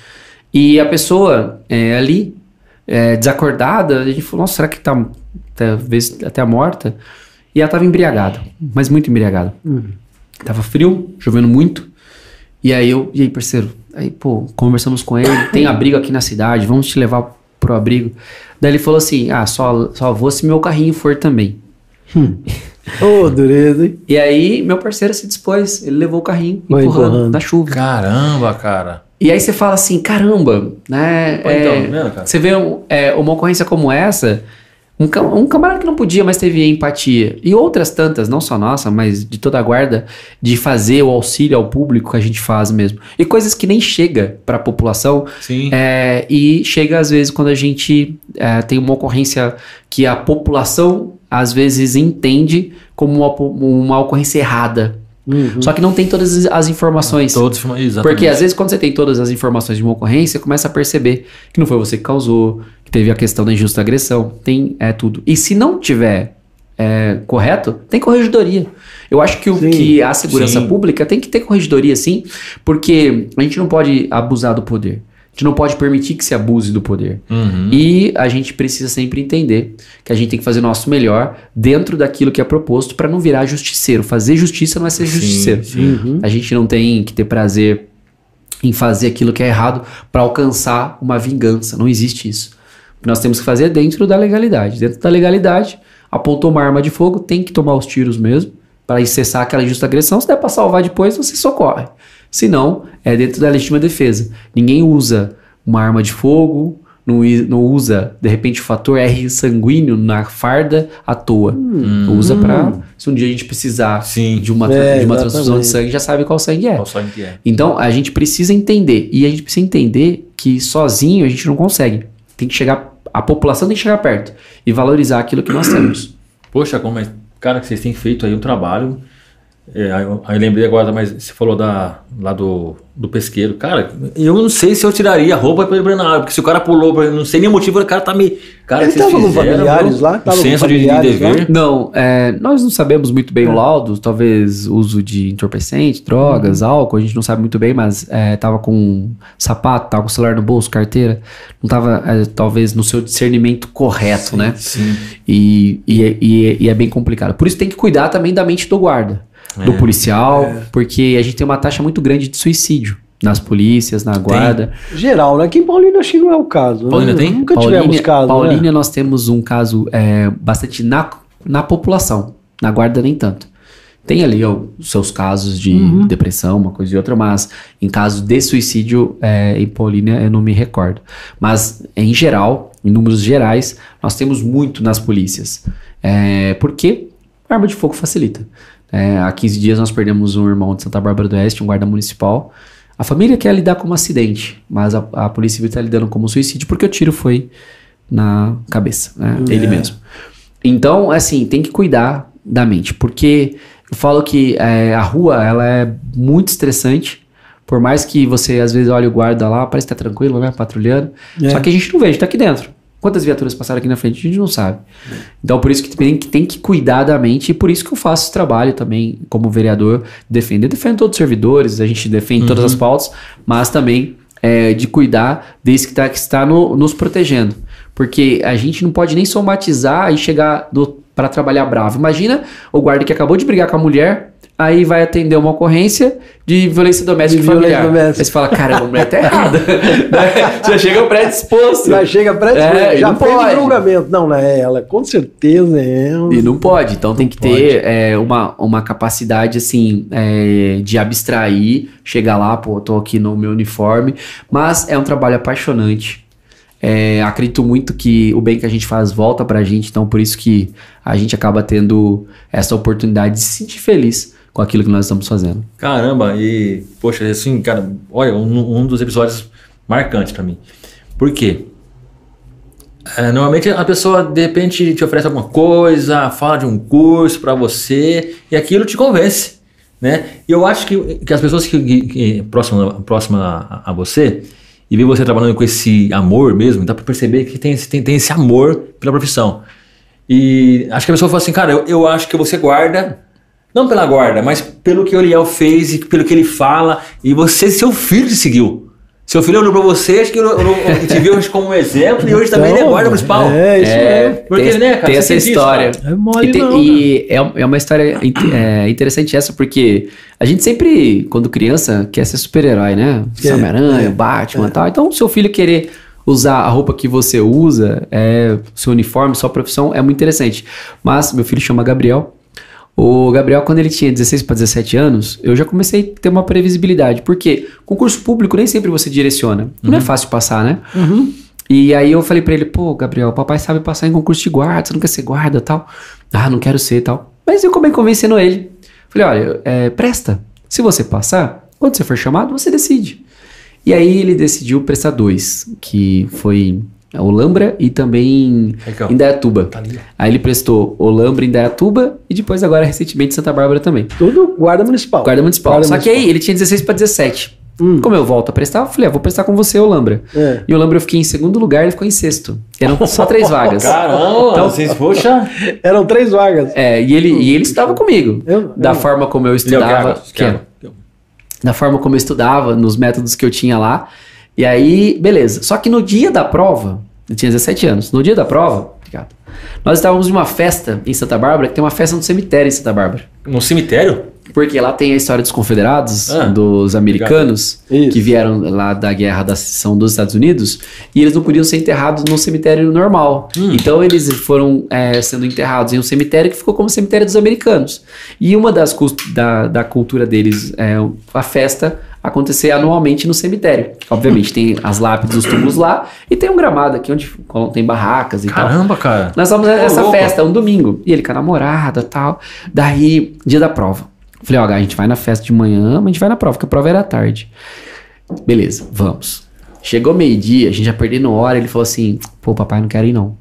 E a pessoa é, ali, é, desacordada, a gente falou, nossa, será que tá talvez até morta? E ela estava embriagada, mas muito embriagada. Tava frio, chovendo muito. E aí eu, e aí, parceiro? Aí, pô, conversamos com ele, tem abrigo aqui na cidade, vamos te levar pro abrigo. Daí ele falou assim: ah, só, só vou se meu carrinho for também. Ô, dureza, hein? E aí, meu parceiro se dispôs, ele levou o carrinho Vai empurrando, empurrando. na chuva. Caramba, cara. E aí você fala assim, caramba, né? Pô, é, então, tá vendo, cara? Você vê é, uma ocorrência como essa, um, um camarada que não podia, mas teve empatia. E outras tantas, não só nossa, mas de toda a guarda, de fazer o auxílio ao público que a gente faz mesmo. E coisas que nem chega para a população. Sim. é, e chega às vezes quando a gente é, tem uma ocorrência que a população às vezes entende como uma, uma ocorrência errada. Uhum. Só que não tem todas as informações. Todos, exatamente. Porque às vezes quando você tem todas as informações de uma ocorrência, você começa a perceber que não foi você que causou, que teve a questão da injusta agressão, tem é, tudo. E se não tiver é, correto, tem corregedoria. Eu acho que, o, Sim, que a segurança sim. pública tem que ter corregedoria sim, porque a gente não pode abusar do poder. A gente não pode permitir que se abuse do poder. Uhum. E a gente precisa sempre entender que a gente tem que fazer o nosso melhor dentro daquilo que é proposto para não virar justiceiro. Fazer justiça não é ser Sim, justiceiro. sim. Uhum. A gente não tem que ter prazer em fazer aquilo que é errado para alcançar uma vingança. Não existe isso. O que nós temos que fazer é dentro da legalidade. Dentro da legalidade, apontou uma arma de fogo, tem que tomar os tiros mesmo para cessar aquela injusta agressão. Se der para salvar depois, você socorre. Se não, é dentro da legítima defesa. Ninguém usa uma arma de fogo, não, não usa, de repente, o fator R sanguíneo na farda à toa. Usa para, se um dia a gente precisar Sim. de uma, É, de uma transfusão de sangue, já sabe qual sangue é. Qual sangue que é? Então a gente precisa entender. E a gente precisa entender que sozinho a gente não consegue. Tem que chegar. A população tem que chegar perto e valorizar aquilo que nós temos. Poxa, como é. Cara, que vocês têm feito aí um trabalho É, aí, eu, aí eu lembrei agora, mas você falou da, lá do, do pesqueiro. Cara, eu não sei se eu tiraria a roupa na água, porque se o cara pulou, não sei nem o motivo, o cara tá me. Cara, Ele tava com familiares lá? O Tava com senso de, de familiares lá? dever. Não, é, nós não sabemos muito bem o laudo, talvez uso de entorpecente, drogas, álcool, a gente não sabe muito bem, mas é, tava com sapato, tava com celular no bolso, carteira, não tava é, talvez no seu discernimento correto, né? Sim. E, e, é- e é- e é bem complicado. Por isso tem que cuidar também da mente do guarda, do policial, porque a gente tem uma taxa muito grande de suicídio nas polícias, na guarda. Geral, né? Aqui em Paulínia acho que não é o caso. né? Paulínia tem? Nunca tivemos caso. Paulínia né? nós temos um caso é, bastante na, na população, na guarda nem tanto. Tem ali ó, os seus casos de Uhum. depressão, uma coisa e outra, mas em caso de suicídio é, em Paulínia eu não me recordo. Mas em geral, em números gerais, nós temos muito nas polícias. É, porque arma de fogo facilita. É, há 15 dias nós perdemos um irmão de Santa Bárbara do Oeste, um guarda municipal. A família quer lidar como acidente, mas a, a Polícia Civil está lidando como suicídio porque o tiro foi na cabeça, né? Ele mesmo. Então, assim, tem que cuidar da mente, porque eu falo que é, a rua, ela é muito estressante, por mais que você, às vezes, olhe o guarda lá, parece que tá tranquilo, né, patrulhando, É. só que a gente não vê, a gente tá aqui dentro. Quantas viaturas passaram aqui na frente, a gente não sabe. Então, por isso que tem, que tem que cuidar da mente, e por isso que eu faço esse trabalho também, como vereador, defender. Defendo todos os servidores, a gente defende todas as pautas, mas também é, de cuidar desse que, tá, que está no- nos protegendo. Porque a gente não pode nem somatizar e chegar para trabalhar bravo. Imagina o guarda que acabou de brigar com a mulher, aí vai atender uma ocorrência de violência doméstica De familiar. violência doméstica. Aí você fala, cara, a mulher tá errada. Né? Já chega predisposto. Já chega pra É, já não fez pode. julgamento. Não, não é ela. Com certeza é ela. E não pode, então tem que ter é, uma, uma capacidade assim é, de abstrair, chegar lá, pô, tô aqui no meu uniforme, mas é um trabalho apaixonante. É, acredito muito que o bem que a gente faz volta pra gente, então por isso que a gente acaba tendo essa oportunidade de se sentir feliz com aquilo que nós estamos fazendo. Caramba, e, poxa, assim, cara, olha, um, um dos episódios marcantes pra mim. Por quê? É, normalmente a pessoa de repente te oferece alguma coisa, fala de um curso pra você e aquilo te convence, né? E eu acho que, que as pessoas que, que, que próxima a, a você e ver você trabalhando com esse amor mesmo, dá pra perceber que tem, tem, tem esse amor pela profissão. E acho que a pessoa fala assim, cara, eu, eu acho que você guarda, não pela guarda, mas pelo que o Eliel fez e pelo que ele fala, e você, seu filho te seguiu. Seu filho olhou pra você, acho que olhou- olhou- te viu hoje como um exemplo, e hoje também ele é Então, guarda municipal. É, isso mesmo. Porque, tem, né, cara, tem essa disso, história. É mole e tem- não, e é, é uma história é, interessante essa, porque a gente sempre, quando criança, quer ser super-herói, né? É, Homem-Aranha, é, Batman e tal. Então, o seu filho querer usar a roupa que você usa, é, seu uniforme, sua profissão, é muito interessante. Mas, meu filho chama Gabriel. O Gabriel, quando ele tinha 16 para 17 anos, eu já comecei a ter uma previsibilidade. Porque concurso público nem sempre você direciona. Não é fácil passar, né? E aí eu falei pra ele, pô, Gabriel, papai sabe passar em concurso de guarda, você não quer ser guarda e tal. Ah, não quero ser e tal. Mas eu acabei convencendo ele. Falei, olha, é, presta. Se você passar, quando você for chamado, você decide. E aí ele decidiu prestar dois, que foi Olambra e também Legal. Indaiatuba. Tá. Aí ele prestou Olambra, Indaiatuba e depois agora recentemente Santa Bárbara também. Tudo guarda municipal. Guarda municipal. Guarda Só que municipal. aí ele tinha 16 para 17. Hum. Como eu volto a prestar, eu falei, ah, vou prestar com você, Olambra. É. E o Olambra eu fiquei em segundo lugar, ele ficou em sexto. Eram só três vagas. Caramba, Então- vocês, poxa. Eram três vagas. É, e ele, e ele estudava comigo. Eu- da eu- forma como eu estudava. Quer que é, água? da forma como eu estudava, nos métodos que eu tinha lá. E aí, beleza. Só que no dia da prova, eu tinha 17 anos, no dia da prova, obrigado, nós estávamos em uma festa em Santa Bárbara, que tem uma festa no cemitério em Santa Bárbara. No cemitério? Porque lá tem a história dos confederados, Ah, dos americanos, que vieram lá da guerra da seção dos Estados Unidos, e eles não podiam ser enterrados num cemitério normal. Então eles foram é, sendo enterrados em um cemitério que ficou como o cemitério dos americanos. E uma das da, da cultura deles é a festa acontecer anualmente no cemitério. Obviamente tem as lápides, os túmulos lá, e tem um gramado aqui onde tem barracas e tal. Caramba, cara. Nós estávamos nessa louco. festa, um domingo. E ele com a namorada e tal. Daí, dia da prova. Falei, ó, a gente vai na festa de manhã, mas a gente vai na prova, porque a prova era à tarde. Beleza, vamos. Chegou meio-dia, a gente já perdendo hora, ele falou assim: pô, papai, não quero ir não.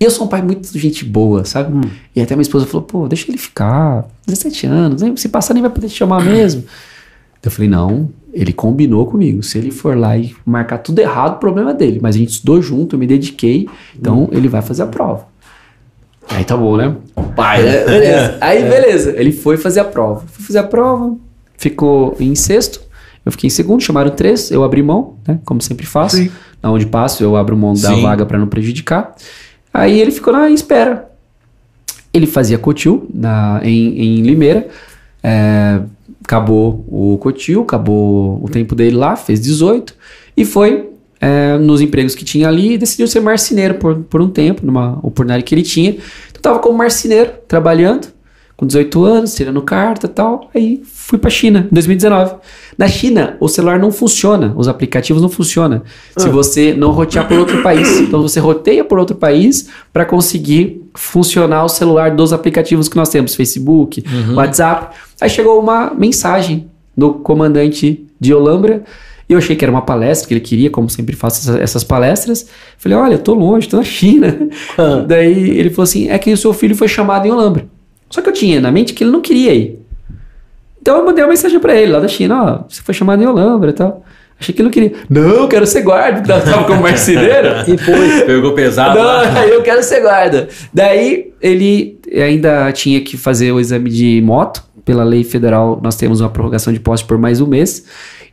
E eu sou um pai muito gente boa, sabe? Hum. E até minha esposa falou, pô, deixa ele ficar, 17 anos, se passar nem vai poder te chamar mesmo. Eu falei, não, ele combinou comigo. Se ele for lá e marcar tudo errado, o problema é dele. Mas a gente estudou junto, eu me dediquei, então ele vai fazer a prova. Aí tá bom, né? Pai, né? Beleza. Aí beleza, ele foi fazer a prova. Foi fazer a prova, ficou em sexto, eu fiquei em segundo, chamaram três, eu abri mão, né? Como sempre faço. Sim. Onde passo, eu abro mão da Sim. vaga para não prejudicar. Aí ele ficou na espera. Ele fazia cotil na, em, em Limeira. É, acabou o cotil, acabou o tempo dele lá, fez 18 e foi é, nos empregos que tinha ali e decidiu ser marceneiro por, por um tempo, numa oportunidade que ele tinha. Então tava como marceneiro, trabalhando, com 18 anos, tirando carta e tal. Aí fui pra China, em 2019. Na China, o celular não funciona, os aplicativos não funcionam. Se você não rotear por outro país. Então você roteia por outro país para conseguir funcionar o celular dos aplicativos que nós temos, Facebook, WhatsApp. Aí chegou uma mensagem do comandante de Olambra. E eu achei que era uma palestra que ele queria, como sempre faço essa- essas palestras. Falei, olha, eu tô longe, tô na China. Ah. Daí ele falou assim: é que o seu filho foi chamado em Olambra. Só que eu tinha na mente que ele não queria ir. Então eu mandei uma mensagem pra ele lá da China: ó, você foi chamado em Olambra e tal. Achei que ele não queria. Não, eu quero ser guarda. Tava como marceneiro. E foi. Pegou pesado Não, lá. eu quero ser guarda. Daí ele ainda tinha que fazer o exame de moto. Pela lei federal, nós temos uma prorrogação de posse por mais um mês.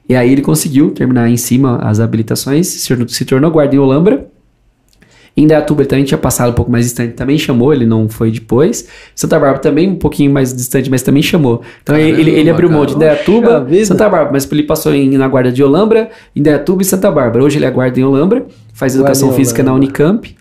E aí ele conseguiu terminar em cima as habilitações, se tornou, se tornou guarda em Olambra. Em Dayatuba ele também tinha passado um pouco mais distante, também chamou, ele não foi depois. Santa Bárbara também um pouquinho mais distante, mas também chamou. Então ele, ele, ele abriu mão de Caramba, Dayatuba. Santa Bárbara, mas ele passou em, na guarda de Olambra, em Dayatuba e Santa Bárbara. Hoje ele é guarda em Olambra, faz educação física na Olambra. Unicamp.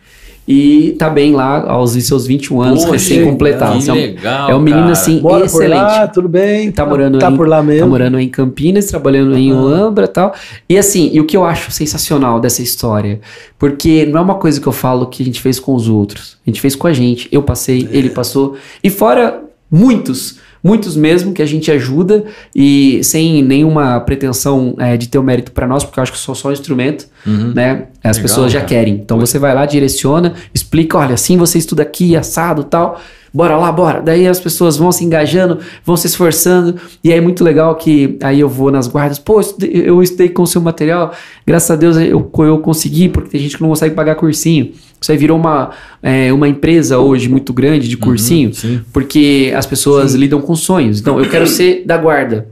E tá bem lá aos seus 21 anos, Poxa, recém-completados. que É um- legal, é um menino cara. assim, Mora por excelente. lá, tudo bem. Tá morando, tá em, por lá mesmo. Tá morando em Campinas, trabalhando em Olambra e tal. E assim, e o que eu acho sensacional dessa história, porque não é uma coisa que eu falo que a gente fez com os outros. A gente fez com a gente. Eu passei, ele passou. E fora muitos, muitos mesmo que a gente ajuda e sem nenhuma pretensão é, de ter o mérito pra nós, porque eu acho que eu sou só um instrumento, né? As Legal, pessoas já cara. querem. Então você vai lá, direciona, explica, olha, assim você estuda aqui, assado e tal. Bora lá, bora. Daí as pessoas vão se engajando, vão se esforçando. E aí é muito legal que aí eu vou nas guardas. Pô, eu estudei, eu estudei com o seu material. Graças a Deus eu, eu consegui, porque tem gente que não consegue pagar cursinho. Isso aí virou uma, é, uma empresa hoje muito grande de cursinho. sim. Porque as pessoas lidam com sonhos. Então, eu quero ser da guarda.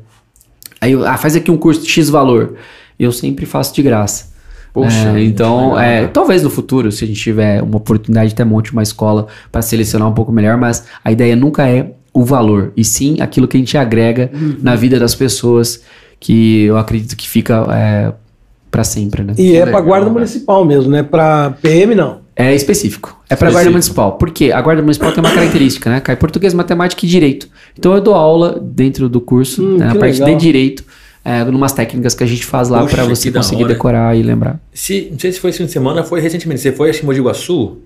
Aí, eu, ah, faz aqui um curso de X valor. Eu sempre faço de graça. Poxa, É, então, é, talvez no futuro, se a gente tiver uma oportunidade, até monte uma escola para selecionar um pouco melhor, mas a ideia nunca é o valor, e sim aquilo que a gente agrega Uhum. na vida das pessoas, que eu acredito que fica é, para sempre, né? E é legal, pra guarda cara. municipal mesmo, né? Pra PM não. É específico. É para a guarda municipal. Por quê? A guarda municipal tem uma característica, né? Cai português, matemática e direito. Então eu dou aula dentro do curso, Hum, né, na parte legal. de direito, é, numas técnicas que a gente faz lá para você conseguir decorar e lembrar. Se, não sei se foi esse fim de semana, foi recentemente. Você foi a Mogi Guaçu?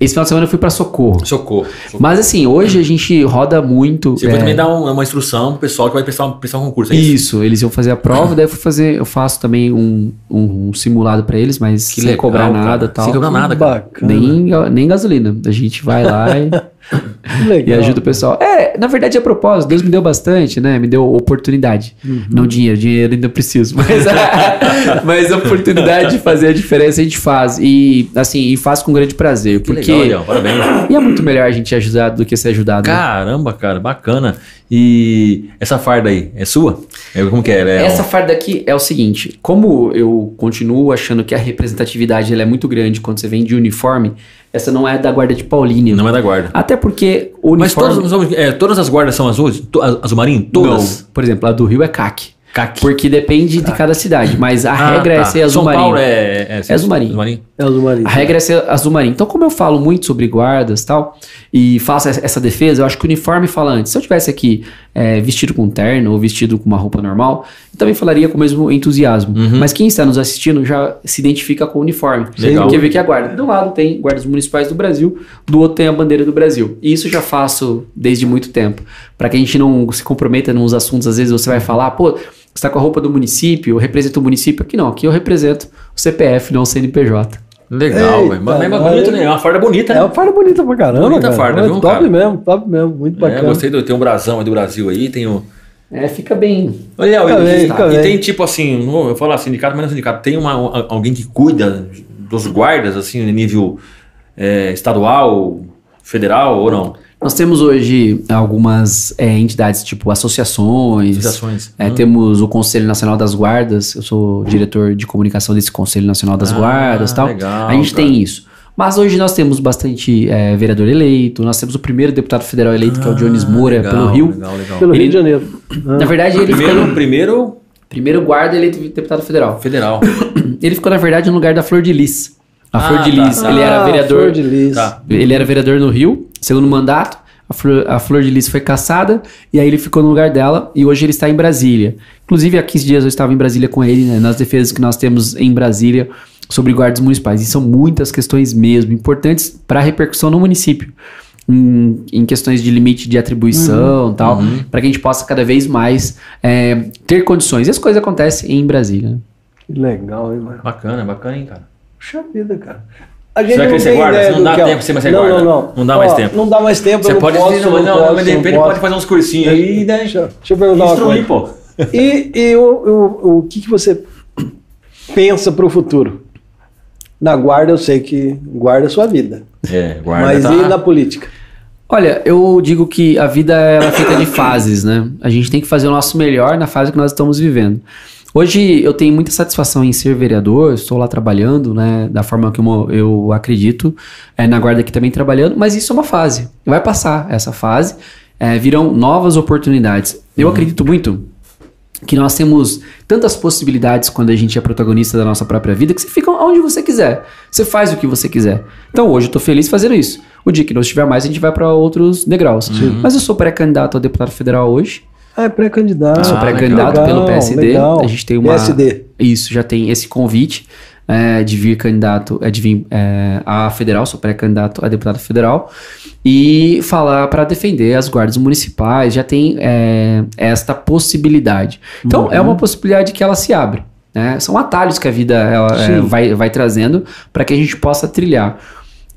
Esse final de semana eu fui para Socorro. Socorro. Socorro. Mas assim, hoje a gente roda muito. Você é, foi também dar um- uma instrução pro pessoal que vai prestar, um- prestar um concurso, é isso? Isso, eles iam fazer a prova, daí eu fui fazer, eu faço também um, um, um simulado para eles, mas Que sem legal, cobrar cara. nada e tal. Sem cobrar nada, cara. Bacana. Nem, nem gasolina. A gente vai lá e, legal. e ajuda o pessoal. É, na verdade é propósito. Deus me deu bastante, né? Me deu oportunidade. Uhum. Não dinheiro, dinheiro ainda preciso. Mas, mas a oportunidade de fazer a diferença a gente faz. E assim, e faz com grande prazer. Que porque legal, Leão. Parabéns. e é muito melhor a gente ajudar do que ser ajudado. né? Caramba, cara, bacana. E essa farda aí, é sua? É, como que é? Ela é Essa farda aqui é o seguinte, como eu continuo achando que a representatividade ela é muito grande quando você vem de uniforme, essa não é da guarda de Paulínia. Não é da guarda. Até porque o Mas uniforme... todas, é, todas as guardas são azuis? Azul marinho? Todas? Não. Por exemplo, a do Rio é CAC. CAC. Porque depende de cada cidade, mas a Ah, regra é tá. ser azul São marinho. Paulo é, é, É azul marinho. É os maridos. A regra é ser azul marinho. Então, como eu falo muito sobre guardas e tal, e faço essa essa defesa, eu acho que o uniforme fala antes. Se eu tivesse aqui é, vestido com terno ou vestido com uma roupa normal, eu também falaria com o mesmo entusiasmo. Mas quem está nos assistindo já se identifica com o uniforme. Legal. Porque vê que a guarda. Do lado tem guardas municipais do Brasil, do outro tem a bandeira do Brasil. E isso eu já faço desde muito tempo. Para que a gente não se comprometa nos assuntos, às vezes você vai falar, pô, você está com a roupa do município, eu represento o município. Aqui não, aqui eu represento o CPF, não o CNPJ. Legal, velho. Mas é bonito, né? É uma farda bonita, É né? uma farda bonita pra caramba. Bonita cara. farda, É viu, top cara? mesmo, top mesmo. Muito É, bacana. gostei do. Tem um brasão aí do Brasil aí, tem o. É, fica bem. Olha, Fica e- bem, fica e bem. tem tipo assim, eu falo assim, sindicato, mas não é sindicato, tem uma, um- alguém que cuida dos guardas, assim, em nível é, estadual, federal ou não? Nós temos hoje algumas é, entidades, tipo associações. Associações. É, Ah. Temos o Conselho Nacional das Guardas, eu sou diretor de comunicação desse Conselho Nacional das Ah, Guardas e tal. legal, a gente cara. tem isso. Mas hoje nós temos bastante é, vereador eleito, nós temos o primeiro deputado federal eleito, que é o Jones Moura, Ah, legal, pelo Rio. Legal, legal. Pelo Ele- Rio de Janeiro. Na verdade, ele ficou Primeiro, no primeiro primeiro guarda eleito deputado federal. federal. Ele ficou, na verdade, no lugar da Flor de Lis. A Ah, Flor de tá, Lis, tá. ele era Ah, vereador. Flor de Lis. Tá. Ele era vereador no Rio, segundo mandato. A Flor, a Flor de Lis foi caçada e aí ele ficou no lugar dela e hoje ele está em Brasília. Inclusive, há 15 dias eu estava em Brasília com ele, né, nas defesas que nós temos em Brasília sobre guardas municipais. E são muitas questões mesmo importantes para a repercussão no município. Em, em questões de limite de atribuição e tal, para que a gente possa cada vez mais é, ter condições. E as coisas acontecem em Brasília. né? Que legal, hein, mano? Bacana, bacana, hein, cara. Puxa vida, cara. A Você vai querer ser tem guarda? Não dá que é- tempo pra você ser não, guarda. Não, não. Não dá mais Ó, tempo. Não dá mais tempo. Você não pode posso, não, eu não, posso, mas de repente pode fazer uns cursinhos aí e daí. Deixa, deixa eu perguntar uma Instruir, coisa. pô. E, e o, o, o que, que você pensa pro futuro? Na guarda, eu sei que guarda a sua vida. É, guarda. mas tá... e na política? Olha, eu digo que a vida ela é feita de fases, né? A gente tem que fazer o nosso melhor na fase que nós estamos vivendo. Hoje eu tenho muita satisfação em ser vereador, estou lá trabalhando, né? Da forma que eu, eu acredito, é, na guarda aqui também trabalhando, mas isso é uma fase. Vai passar essa fase, é, virão novas oportunidades. Eu acredito muito que nós temos tantas possibilidades quando a gente é protagonista da nossa própria vida que você fica onde você quiser. Você faz o que você quiser. Então hoje eu tô feliz fazendo isso. O dia que não estiver mais, a gente vai para outros degraus. Mas eu sou pré-candidato a deputado federal hoje. Ah, é pré-candidato. Eu sou pré-candidato Legal, pelo PSD. legal. A gente tem uma. PSD. Isso, já tem esse convite é, de vir candidato, é, de vir é, a federal, sou pré-candidato a deputado federal, e falar para defender as guardas municipais, já tem é, esta possibilidade. Então, é uma possibilidade que ela se abre. né? São atalhos que a vida ela, é, vai, vai trazendo para que a gente possa trilhar.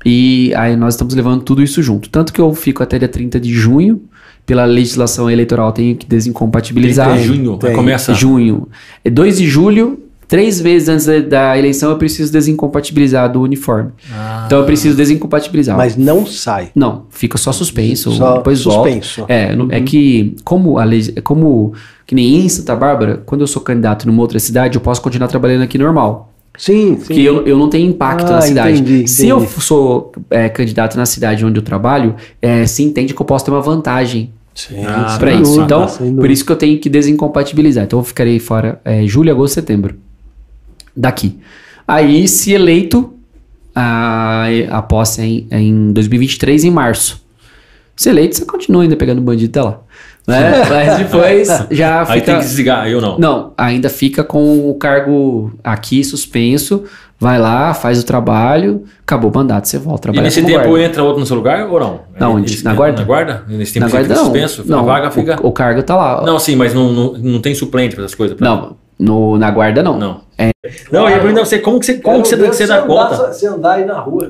E aí nós estamos levando tudo isso junto. Tanto que eu fico até dia 30 de junho, pela legislação eleitoral, tenho que desincompatibilizar. Tem, junho, tem. começa. Junho. É 2 de julho, três vezes antes da- da eleição, eu preciso desincompatibilizar do uniforme. Ah. Então eu preciso desincompatibilizar. Mas não sai. Não, fica só suspenso. Só depois volta. suspenso. É, no- é que, como a lei, é como que nem em Santa Bárbara, quando eu sou candidato numa outra cidade, eu posso continuar trabalhando aqui normal. Sim, sim. Porque eu, eu não tenho impacto Ah, na cidade. entendi, Se eu entendi. sou é, candidato na cidade onde eu trabalho, é, se entende que eu posso ter uma vantagem Sim, Ah, para isso. dúvida, Então, sem por isso que eu tenho que desincompatibilizar. Então, eu ficarei fora é, julho, agosto, setembro. Daqui. Aí, se eleito, a, a posse é em, é em 2023, em março. Se eleito, você continua ainda pegando bandido até lá. Né? Mas depois já Aí fica... tem que desligar, eu não. Não, ainda fica com o cargo aqui suspenso, vai lá, faz o trabalho, acabou o mandato, você volta a E trabalhar nesse tempo guarda. entra outro no seu lugar ou não? Na onde? Eles- Na guarda? Na guarda? Nesse tempo Na você guarda fica não, suspenso? não a vaga fica. o, o cargo tá lá. Não, sim, mas não, não, não tem suplente para essas coisas. pra- Não, no, na guarda não. Não. É. Não, eu ia perguntar você como que você, como que você, você dá andar- conta? Se andar aí na rua.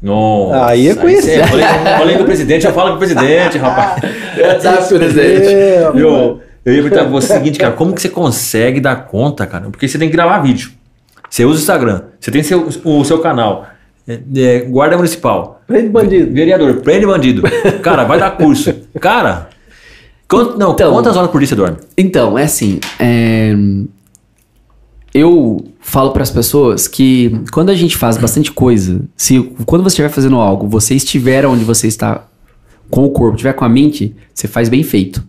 Nossa, Aí é conhecer. você- Falei, falei com o presidente, eu falo com o presidente, rapaz. Exato, presidente. É, Eu, eu ia perguntar pra você o seguinte, cara, como que você consegue dar conta, cara? Porque você tem que gravar vídeo. Você usa o Instagram, você tem seu, o seu canal, é, é, guarda municipal, Prende bandido. vereador, prende bandido. Cara, vai dar curso. Cara, quant- não, Então- quantas horas por dia você dorme? Então, é assim, é, eu falo para as pessoas que quando a gente faz bastante coisa, se quando você estiver fazendo algo, você estiver onde você está com o corpo, estiver com a mente, você faz bem feito.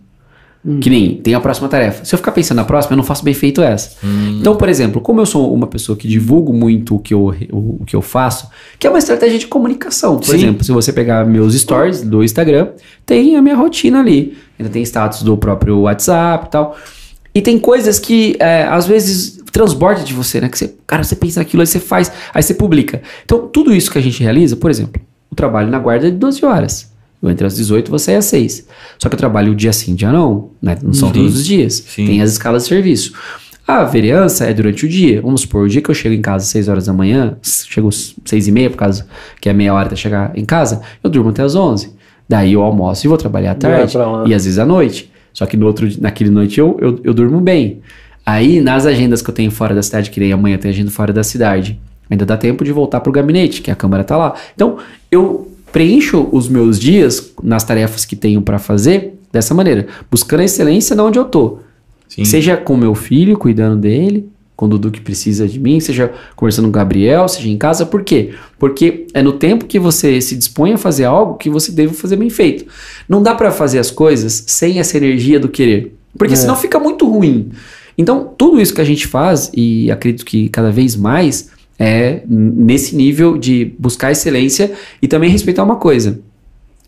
Que nem tem a próxima tarefa. Se eu ficar pensando na próxima, eu não faço bem feito essa. Então, por exemplo, como eu sou uma pessoa que divulgo muito o que eu, o, o que eu faço, que é uma estratégia de comunicação. Por Sim. exemplo, se você pegar meus stories do Instagram, tem a minha rotina ali. Ainda tem status do próprio WhatsApp e tal. E tem coisas que é, às vezes transborda de você, né? Que você, cara, você pensa naquilo, aí você faz, aí você publica. Então, tudo isso que a gente realiza, por exemplo, o trabalho na guarda é de 12 horas. Eu entro às 18, você é às 6. Só que eu trabalho dia sim, dia não, né? Não são Sim. todos os dias. Sim. Tem as escalas de serviço. A vereança é durante o dia. Vamos supor, o dia que eu chego em casa às 6 horas da manhã, chego às 6 e meia, por causa que é meia hora até chegar em casa, eu durmo até às 11. Daí eu almoço e vou trabalhar à tarde. E às vezes à noite. Só que no outro, naquele noite eu, eu, eu durmo bem. Aí, nas agendas que eu tenho fora da cidade, que nem amanhã tem agenda fora da cidade, ainda dá tempo de voltar pro gabinete, que a câmera tá lá. Então, eu preencho os meus dias nas tarefas que tenho para fazer dessa maneira, buscando a excelência de onde eu tô. Sim. Seja com meu filho, cuidando dele, com o Dudu que precisa de mim, seja conversando com o Gabriel, seja em casa. Por quê? Porque é no tempo que você se dispõe a fazer algo que você deve fazer bem feito. Não dá pra fazer as coisas sem essa energia do querer. Porque É. senão fica muito ruim. Então, tudo isso que a gente faz, e acredito que cada vez mais, é nesse nível de buscar excelência e também respeitar uma coisa.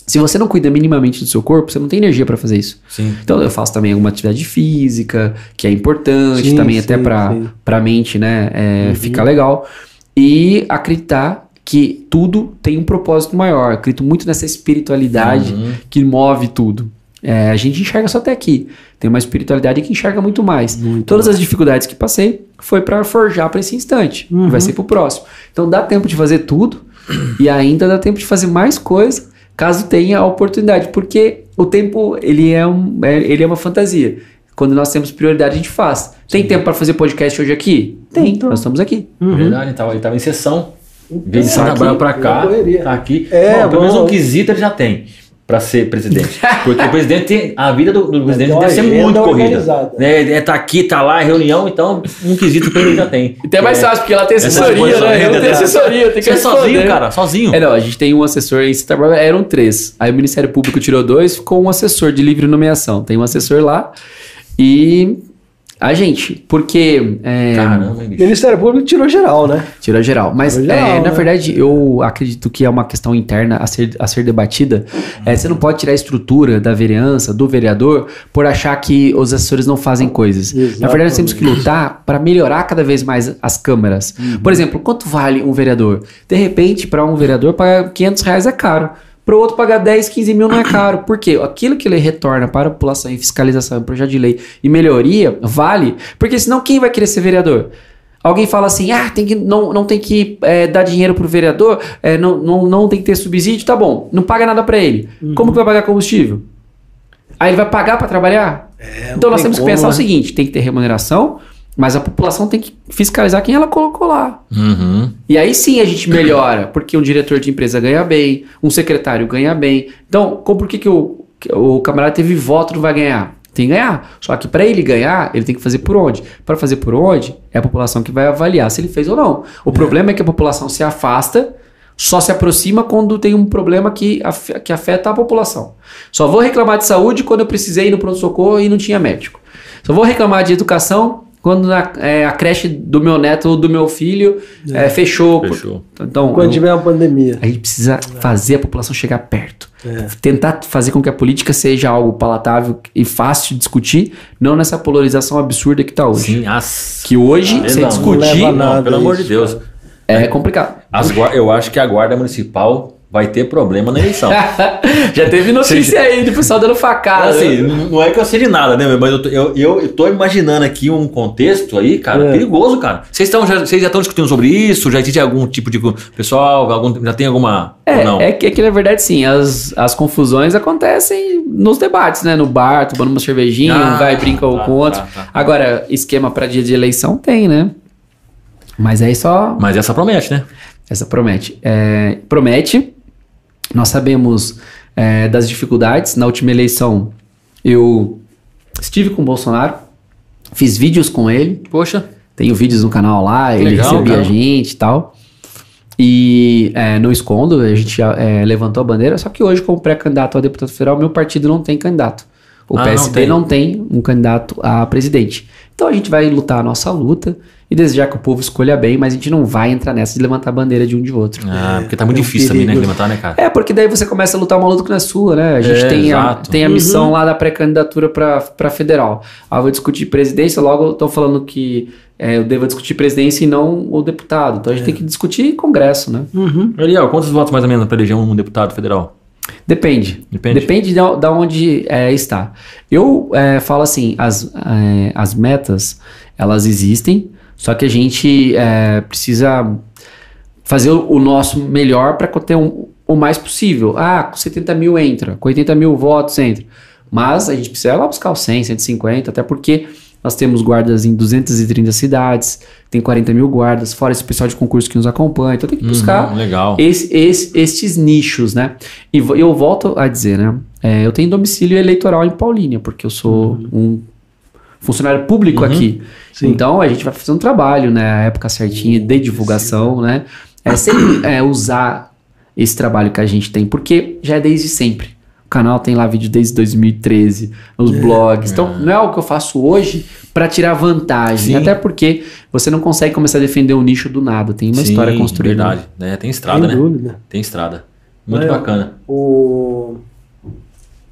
Se você não cuida minimamente do seu corpo, você não tem energia pra fazer isso. Sim. Então eu faço também alguma atividade física, que é importante Sim, também até sim, para sim. a mente, né? É, Uhum. Ficar legal. E acreditar que tudo tem um propósito maior. Eu acredito muito nessa espiritualidade Uhum. que move tudo. É, a gente enxerga só até aqui. Tem uma espiritualidade que enxerga muito mais. Muito Todas as dificuldades que passei foi para forjar para esse instante. Uhum. Vai ser pro próximo. Então dá tempo de fazer tudo e ainda dá tempo de fazer mais coisa caso tenha a oportunidade, porque o tempo ele é, um, é- ele é uma fantasia. Quando nós temos prioridade a gente faz. Tem tempo para fazer podcast hoje aqui? Tem. Então. Nós estamos aqui. Verdade, ele tava, ele tava em sessão. Veio de Tá Santa Bárbara pra cá, tá aqui. É, Bom, pelo menos um quesito ele já tem pra ser presidente. Porque o presidente tem. A vida do, do presidente tem deve ser muito corrida. organizada. É, é, tá aqui, tá lá, é reunião, então um quesito pra ele já tem. Até mais É. fácil, porque ela tem assessoria, né? Eu não tenho assessoria, tenho que Você é sozinho, responder. cara, sozinho. É, não, a gente tem um assessor em Santa eram três. Aí o Ministério Público tirou dois, ficou um assessor de livre nomeação. Tem um assessor lá e a gente, porque... É, Caramba, bicho. Ministério Público tirou geral, né? Tira geral. Mas, Tirou geral, é, na né? verdade, eu acredito que é uma questão interna a ser, a ser debatida. É, você não pode tirar a estrutura da vereança, do vereador, por achar que os assessores não fazem coisas. Na verdade, nós temos que lutar para melhorar cada vez mais as câmaras. Por exemplo, quanto vale um vereador? De repente, para um vereador, pagar 500 reais é caro. Para o outro, pagar 10, 15 mil não é caro. Por quê? Aquilo que ele retorna para a população em fiscalização, em projeto de lei e melhoria, vale. Porque senão, quem vai querer ser vereador? Alguém fala assim, ah, tem que, não, não tem que é, dar dinheiro pro vereador, é, não, não, não tem que ter subsídio, tá bom, não paga nada para ele. Como que vai pagar combustível? Aí ele vai pagar para trabalhar? então nós tem temos que como, pensar o né? seguinte, tem que ter remuneração, mas a população tem que fiscalizar quem ela colocou lá. Uhum. E aí sim a gente melhora, porque um diretor de empresa ganha bem, um secretário ganha bem. Então, por que, que o, o camarada teve voto não vai ganhar? Tem que ganhar. Só que para ele ganhar, ele tem que fazer por onde? Para fazer por onde, é a população que vai avaliar se ele fez ou não. O problema é que a população se afasta, só se aproxima quando tem um problema que, af- que afeta a população. Só vou reclamar de saúde quando eu precisei ir no pronto-socorro e não tinha médico. Só vou reclamar de educação quando na- é, a creche do meu neto ou do meu filho é, fechou. Fechou. Então, Quando eu- tiver uma pandemia. a gente precisa fazer a população chegar perto. É. Tentar fazer com que a política seja algo palatável e fácil de discutir, não nessa polarização absurda que está hoje. Sim, as. Que hoje, Ah, sem não, discutir, Não, nada pelo amor de Deus. cara. é complicado. As eu acho que a guarda municipal vai ter problema na eleição. Já teve notícia aí do pessoal dando facada. assim, não é que eu sei de nada, né? Mas eu tô, eu, eu, tô imaginando aqui um contexto aí, cara, É. perigoso, cara. Vocês, já, vocês já estão discutindo sobre isso? Já existe algum tipo de. Pessoal, algum, já tem alguma. ou não? É, é que, é que na verdade sim, as, as confusões acontecem nos debates, né? No bar, tomando uma cervejinha, Ah, um vai e brinca tá, com o outro. tá, tá. Agora, esquema para dia de eleição tem, né? Mas aí só Mas essa promete, né? Essa promete. É, promete. Nós sabemos é, das dificuldades. Na última eleição, eu estive com o Bolsonaro, fiz vídeos com ele. Poxa. Tenho vídeos no canal lá, ele legal, recebia cara. a gente e tal. E é, não escondo, a gente é, levantou a bandeira. Só que hoje, como pré-candidato a deputado federal, meu partido não tem candidato. O Ah, não PSD tem. não tem um candidato a presidente. Então a gente vai lutar a nossa luta e desejar que o povo escolha bem, mas a gente não vai entrar nessa de levantar a bandeira de um de outro. Ah, porque tá muito é difícil também, né? perigo. Levantar, né, cara? É, porque daí você começa a lutar uma luta que não é sua, né? A gente É, tem, a, tem a missão lá da pré-candidatura pra federal. Ah, eu vou discutir presidência, logo estão falando que é, eu devo discutir presidência e não o deputado. Então a gente tem que discutir congresso, né? Uhum. Ariel, quantos votos mais ou menos para eleger um deputado federal? Depende. Depende. Depende da, da onde é, está. Eu é, falo assim, as, é, as metas, elas existem, só que a gente é, precisa fazer o, nosso melhor para ter um- o mais possível. Ah, com 70 mil entra, com 80 mil votos entra. Mas a gente precisa lá buscar os 100, 150, até porque nós temos guardas em 230 cidades, tem 40 mil guardas, fora esse pessoal de concurso que nos acompanha. Então tem que buscar Uhum, legal. esse, esse- estes nichos, né? E eu volto a dizer, né? é, eu tenho domicílio eleitoral em Paulínia, porque eu sou um funcionário público Uhum. aqui. Sim. Então a gente vai fazer um trabalho, né? A época certinha de divulgação, né? É sempre é, usar esse trabalho que a gente tem, porque já é desde sempre. O canal tem lá vídeo desde 2013, os blogs. Então, não é algo que eu faço hoje para tirar vantagem. Sim. Até porque você não consegue começar a defender um nicho do nada. Tem uma Sim, história construída. Verdade. né? Tem estrada, Sem né? dúvida. Tem estrada. Muito É. bacana. O...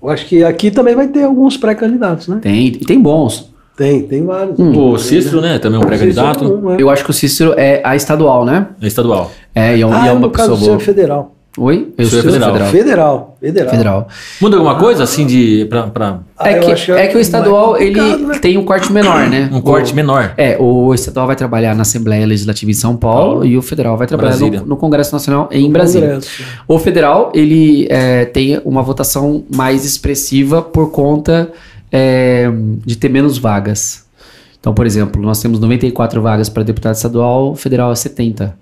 Eu acho que aqui também vai ter alguns pré-candidatos, né? Tem, e tem bons. Tem, tem vários. O Cícero, né? Também é um pré-candidato. Um, é. Eu acho que o Cícero é a estadual, né? É estadual. É, e é, um- Ah, e é uma no caso pessoa é boa. federal. Oi? Eu é sou federal. federal. Federal. Federal. Federal. Muda alguma coisa assim de. Pra, pra Ah, é, eu que, é que o estadual, ele né? tem um corte menor, né? um corte O- menor? É, o estadual vai trabalhar na Assembleia Legislativa em São Paulo Paulo. e o federal vai trabalhar no, no Congresso Nacional em Brasília. Congresso. O federal, ele é, tem uma votação mais expressiva por conta é, de ter menos vagas. Então, por exemplo, nós temos 94 vagas para deputado estadual, federal é 70.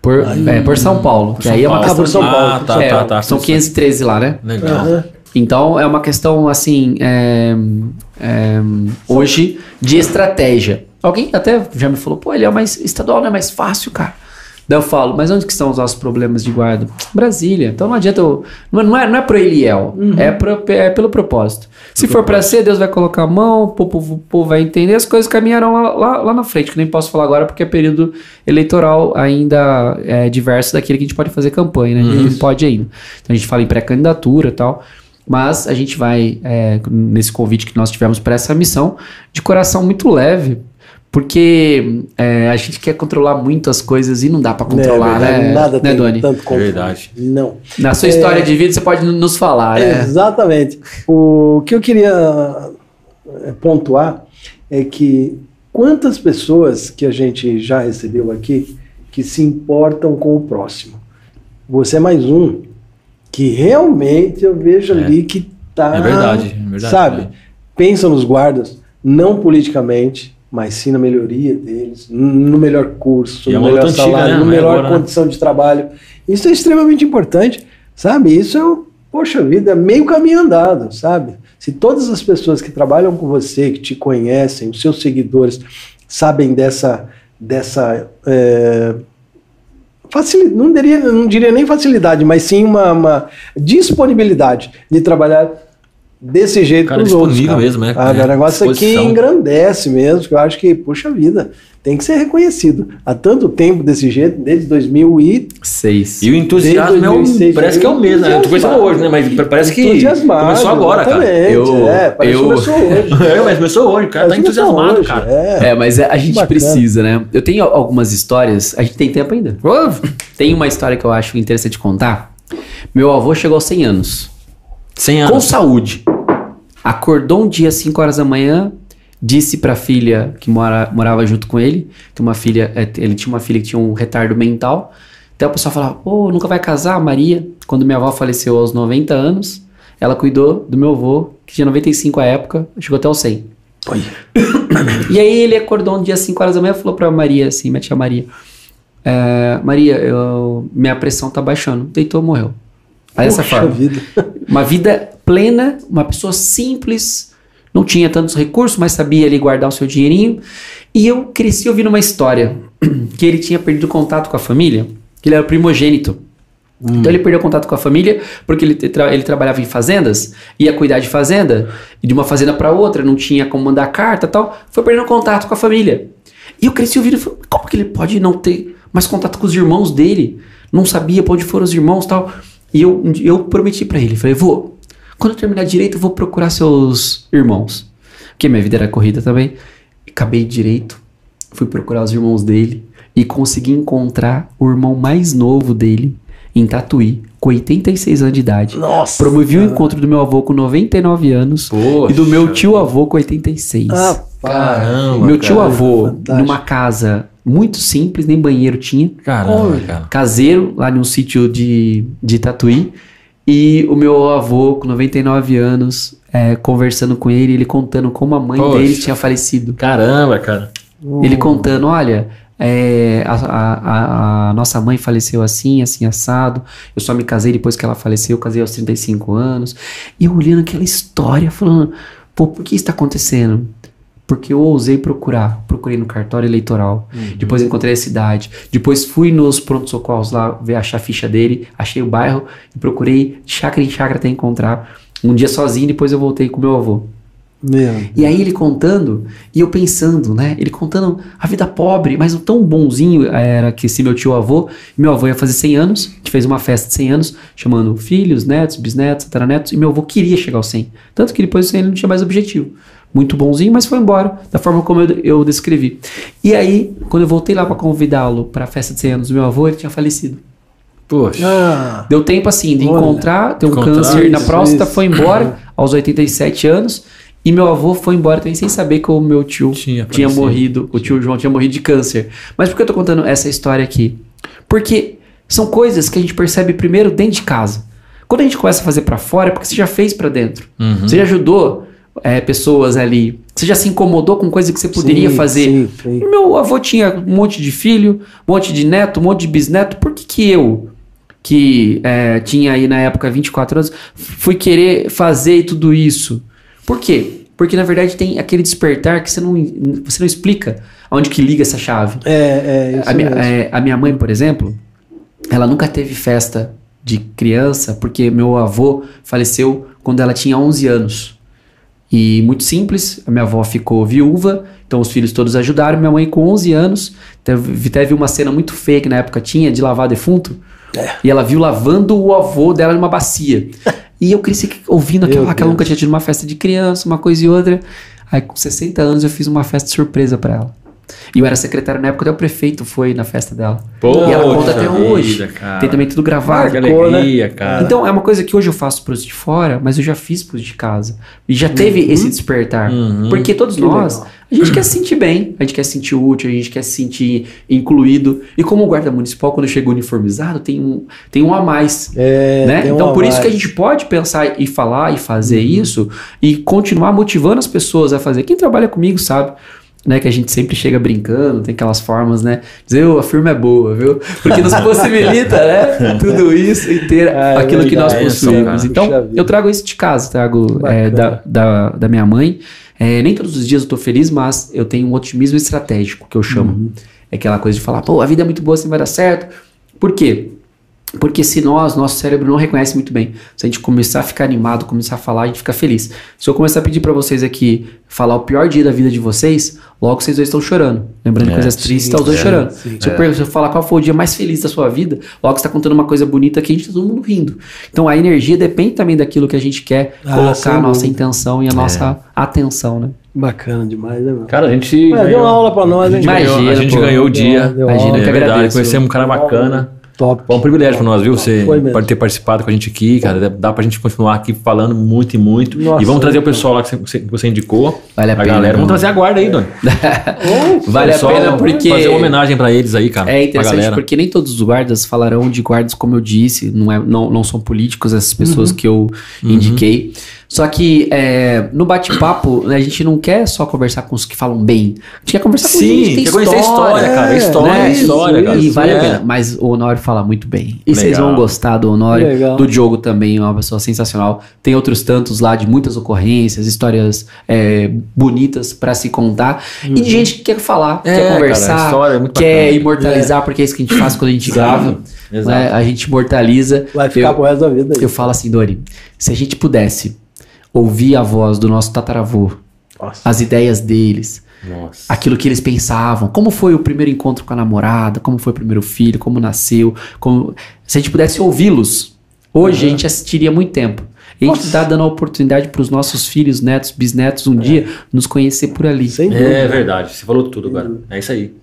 Por, é, por São Paulo. que São aí é uma Paulo. questão por São Paulo, Ah, por tá, São é, tá, tá. São 513 lá, né? Legal. Aham. Então é uma questão assim, é, é, hoje, de estratégia. Alguém até já me falou, pô, ele é mais estadual, não é mais fácil, cara. Daí eu falo, mas onde que estão os nossos problemas de guarda? Brasília. Então não adianta eu. Não é, não é, não é pro Eliel, é, pro- é pelo propósito. Se for pra ser, Deus vai colocar a mão, o povo, o povo vai entender, as coisas caminharão lá, lá, lá na frente, que nem posso falar agora, porque é período eleitoral ainda é diverso daquele que a gente pode fazer campanha, né? A gente não pode ainda. Então a gente fala em pré-candidatura e tal. Mas a gente vai, é, nesse convite que nós tivemos para essa missão, de coração muito leve, porque é, a gente quer controlar muito as coisas e não dá para controlar, É verdade, né, Nada né tem Doni? tanto controle. Verdade. Não. Na sua É. história de vida, você pode nos falar, né? Exatamente. O que eu queria eh, pontuar é que quantas pessoas que a gente já recebeu aqui que se importam com o próximo. Você é mais um que realmente eu vejo É. ali que tá. É verdade, é verdade, Sabe? é. Pensa nos guardas, não politicamente, mas sim na melhoria deles, no melhor curso, é no melhor luta antiga, salário, né? no Não é melhor agora, né? condição de trabalho. Isso é extremamente importante, sabe? Isso é, poxa vida, é meio caminho andado, sabe? Se todas as pessoas que trabalham com você, que te conhecem, os seus seguidores, sabem dessa, dessa é, facilidade, não diria, não diria nem facilidade, mas sim uma, uma disponibilidade de trabalhar desse jeito Cara, para os outros. disponível cara. mesmo, né? Ah, É, o negócio aqui engrandece mesmo, que eu acho que, puxa vida, tem que ser reconhecido. Há tanto tempo desse jeito, desde 2000 e. E o entusiasmo Desde é o, 2006, parece que é o mesmo, né? Tu entusiasmado. hoje, né? Mas parece que entusiasmado, começou agora, cara. Eu- é, parece eu- que começou hoje. É, mas começou hoje, o cara tá entusiasmado, hoje, cara. É. É, mas é- a gente Bacana. precisa, né? Eu tenho algumas histórias. A gente tem tempo ainda? Tem uma história que eu acho interessante contar. Meu avô chegou aos 100 anos. 100 Com anos. saúde. Acordou um dia, 5 horas da manhã, disse pra filha que mora, morava junto com ele, tem uma filha, é, ele tinha uma filha que tinha um retardo mental. Então o pessoal falava, pô, nunca vai casar, Maria. Quando minha avó faleceu aos 90 anos, ela cuidou do meu avô, que tinha 95 à época, chegou até aos 100. E aí ele acordou um dia às 5 horas da manhã e falou pra Maria, assim, minha tia Maria, é, Maria, eu- minha pressão tá baixando. Deitou, morreu. Aí dessa forma. vida. Uma vida plena, uma pessoa simples, não tinha tantos recursos, mas sabia ali guardar o seu dinheirinho. E eu cresci ouvindo uma história que ele tinha perdido contato com a família, que ele era primogênito. Então ele perdeu contato com a família porque ele, tra- ele trabalhava em fazendas, ia cuidar de fazenda, e de uma fazenda para outra, não tinha como mandar carta tal, foi perdendo contato com a família. E eu cresci ouvindo, falei, como que ele pode não ter mais contato com os irmãos dele? Não sabia pra onde foram os irmãos e tal. E eu, eu prometi pra ele, falei, vou, quando eu terminar direito, eu vou procurar seus irmãos. Porque minha vida era corrida também. Acabei direito, fui procurar os irmãos dele e consegui encontrar o irmão mais novo dele em Tatuí, com 86 anos de idade. Nossa. Promovi o encontro do meu avô com 99 anos Poxa. e do meu tio avô com 86. Rapaz. Caramba. meu tio cara. avô, fantástico. numa casa muito simples, nem banheiro tinha, Caramba, cara. caseiro, lá num sítio de, de Tatuí. E o meu avô, com 99 anos, é, conversando com ele, ele contando como a mãe Poxa. dele tinha falecido. Caramba, cara. Ele contando, olha, é, a, a- a- a nossa mãe faleceu assim, assim, assado. Eu só me casei depois que ela faleceu, eu casei aos 35 anos. E eu olhando aquela história, falando, pô, por que isso tá acontecendo? Porque eu ousei procurar. Procurei no cartório eleitoral. Depois encontrei a cidade. Depois fui nos prontos-socorros lá ver achar a ficha dele. Achei o bairro e procurei de chácara em chácara até encontrar. Um dia sozinho, depois eu voltei com meu avô. Meu. E aí ele contando, e eu pensando, né? Ele contando a vida pobre, mas o tão bonzinho era que esse meu tio avô, meu avô ia fazer 100 anos, a gente fez uma festa de 100 anos, chamando filhos, netos, bisnetos, tataranetos, e meu avô queria chegar aos 100. Tanto que depois dos 100 ele não tinha mais objetivo. Muito bonzinho, mas foi embora, da forma como eu, eu descrevi. E aí, quando eu voltei lá para convidá-lo para a festa de 100 anos do meu avô, ele tinha falecido. Poxa. Ah, Deu tempo assim de Olha. encontrar, ter um Encontrar, câncer na isso, próstata, isso. foi embora aos 87 anos. E meu avô foi embora também sem saber que o meu tio Tinha tinha, morrido, o tio João tinha morrido de câncer. Mas por que eu tô contando essa história aqui? Porque são coisas que a gente percebe primeiro dentro de casa. Quando a gente começa a fazer pra fora, é porque você já fez pra dentro. Uhum. Você já ajudou é, pessoas ali. Você já se incomodou com coisas que você poderia sim, fazer. Sim, sim. Meu avô tinha um monte de filho, um monte de neto, um monte de bisneto. Por que, que eu, que é, tinha aí na época 24 anos, fui querer fazer tudo isso? Por quê? Porque na verdade tem aquele despertar que você não, você não explica aonde que liga essa chave. É, é isso A minha, é, a minha mãe, por exemplo, ela nunca teve festa de criança porque meu avô faleceu quando ela tinha 11 anos. E muito simples, a minha avó ficou viúva, então os filhos todos ajudaram. Minha mãe, com 11 anos, teve, teve uma cena muito feia que na época tinha de lavar defunto. E ela viu lavando o avô dela numa bacia. E eu cresci ouvindo aquilo Meu lá, que ela Deus. nunca tinha tido uma festa de criança, uma coisa e outra. Aí com 60 anos eu fiz uma festa surpresa pra ela. E eu era secretário na época, até o prefeito foi na festa dela. Poxa e ela conta até vida, hoje. cara. Tem também tudo gravado. Né? alegria, cara. Então, é uma coisa que hoje eu faço pros de fora, mas eu já fiz pros de casa. E já teve esse despertar. Uhum. Porque todos Que nós, legal. a gente quer se sentir bem, a gente quer se sentir útil, a gente quer se sentir incluído. E como guarda municipal, quando chega uniformizado, tem um, tem um a mais. É, né? tem Então, uma por isso vibe. que a gente pode pensar e falar e fazer Uhum. isso e continuar motivando as pessoas a fazer. Quem trabalha comigo sabe. Né, que a gente sempre chega brincando, tem aquelas formas, né? Dizer, "Ô, a firma é boa, viu? Porque nos possibilita, né? Tudo isso e ter Ah, é aquilo que nós verdade, possuímos. Então, eu trago isso de casa, trago é, da, da, da minha mãe. É, nem todos os dias eu tô feliz, mas eu tenho um otimismo estratégico, que eu chamo. Uhum. É aquela coisa de falar, pô, a vida é muito boa, assim vai dar certo. Por quê? Porque se nós, nosso cérebro não reconhece muito bem, se a gente começar a ficar animado, começar a falar, a gente fica feliz. Se eu começar a pedir pra vocês aqui falar o pior dia da vida de vocês, logo vocês dois estão chorando. Lembrando É, coisas tristes, tá os dois sim, chorando. sim. Se eu, se eu falar qual foi o dia mais feliz da sua vida, logo você tá contando uma coisa bonita que a gente tá todo mundo rindo. Então a energia depende também daquilo que a gente quer Ah, colocar a nossa intenção e a nossa atenção, né? Bacana demais, né, meu? Cara, a gente. Ué, deu uma aula pra nós, a gente ganhou, a Imagina, gente pô. ganhou o dia. Imagina, eu que é verdade, agradeço. conhecemos um cara bacana. Top. Foi um privilégio pra nós, viu? Você pode ter participado com a gente aqui, cara. Dá pra gente continuar aqui falando muito e muito. Nossa, e vamos trazer o pessoal lá que você, que você indicou. Vale a pena, galera. Vamos trazer a guarda aí, Doni. Vale a pena porque. Fazer uma homenagem pra eles aí, cara. É interessante porque nem todos os guardas falarão de guardas, como eu disse, não, é, não, não são políticos essas Uhum. pessoas que eu indiquei. Só que é, no bate-papo, né, a gente não quer só conversar com os que falam bem. A gente quer conversar com Sim, gente que tem quer conhecer a história, cara. A É, história, né? história, e, cara. E vale É. a pena. Mas o Honório fala muito bem. E vocês Legal. vão gostar do Honório. Legal. Do Diogo também, é uma pessoa sensacional. Tem outros tantos lá de muitas ocorrências, histórias é, bonitas pra se contar. E de gente que quer falar, É, quer cara, a conversar, história é muito quer bacana. imortalizar, porque é isso que a gente faz quando a gente grava. Exato. né? A gente imortaliza. Vai ficar eu, pro resto da vida aí. eu falo assim, Dori, se a gente pudesse ouvir a voz do nosso tataravô, Nossa. as ideias deles, Nossa. aquilo que eles pensavam, como foi o primeiro encontro com a namorada, como foi o primeiro filho, como nasceu, como... se a gente pudesse ouvi-los, hoje a gente assistiria muito tempo. E a gente Nossa. tá dando a oportunidade para os nossos filhos, netos, bisnetos um dia nos conhecer por ali. Sem dúvida. É verdade, você falou tudo agora. É isso aí.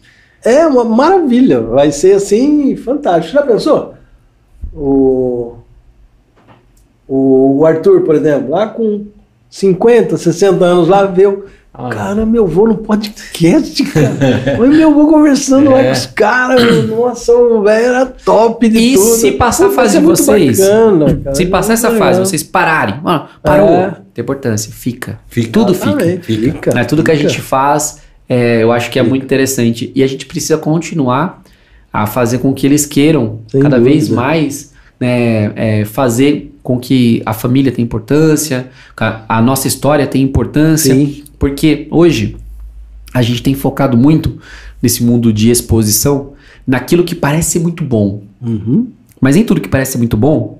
É uma maravilha. Vai ser assim, fantástico. Já pensou? O, o, o Arthur, por exemplo, lá com 50, 60 anos, lá veio. Ah, Cara, meu avô no podcast, cara. Olha meu avô conversando lá com os caras. Nossa, o velho era top de E tudo. se passar a Pô, fase é de vocês? bacana, cara. Se passar essa fase, vocês pararem, mano, parou, É. tem importância, fica. Fica. Tudo fica. Fica. Né, tudo que a fica. gente faz, é, eu acho que é muito interessante. E a gente precisa continuar a fazer com que eles queiram Sem cada vez dúvida. mais né, é, fazer com que a família tenha importância, a, a nossa história tenha importância. Sim. Porque hoje a gente tem focado muito nesse mundo de exposição naquilo que parece ser muito bom. Uhum. Mas nem tudo que parece ser muito bom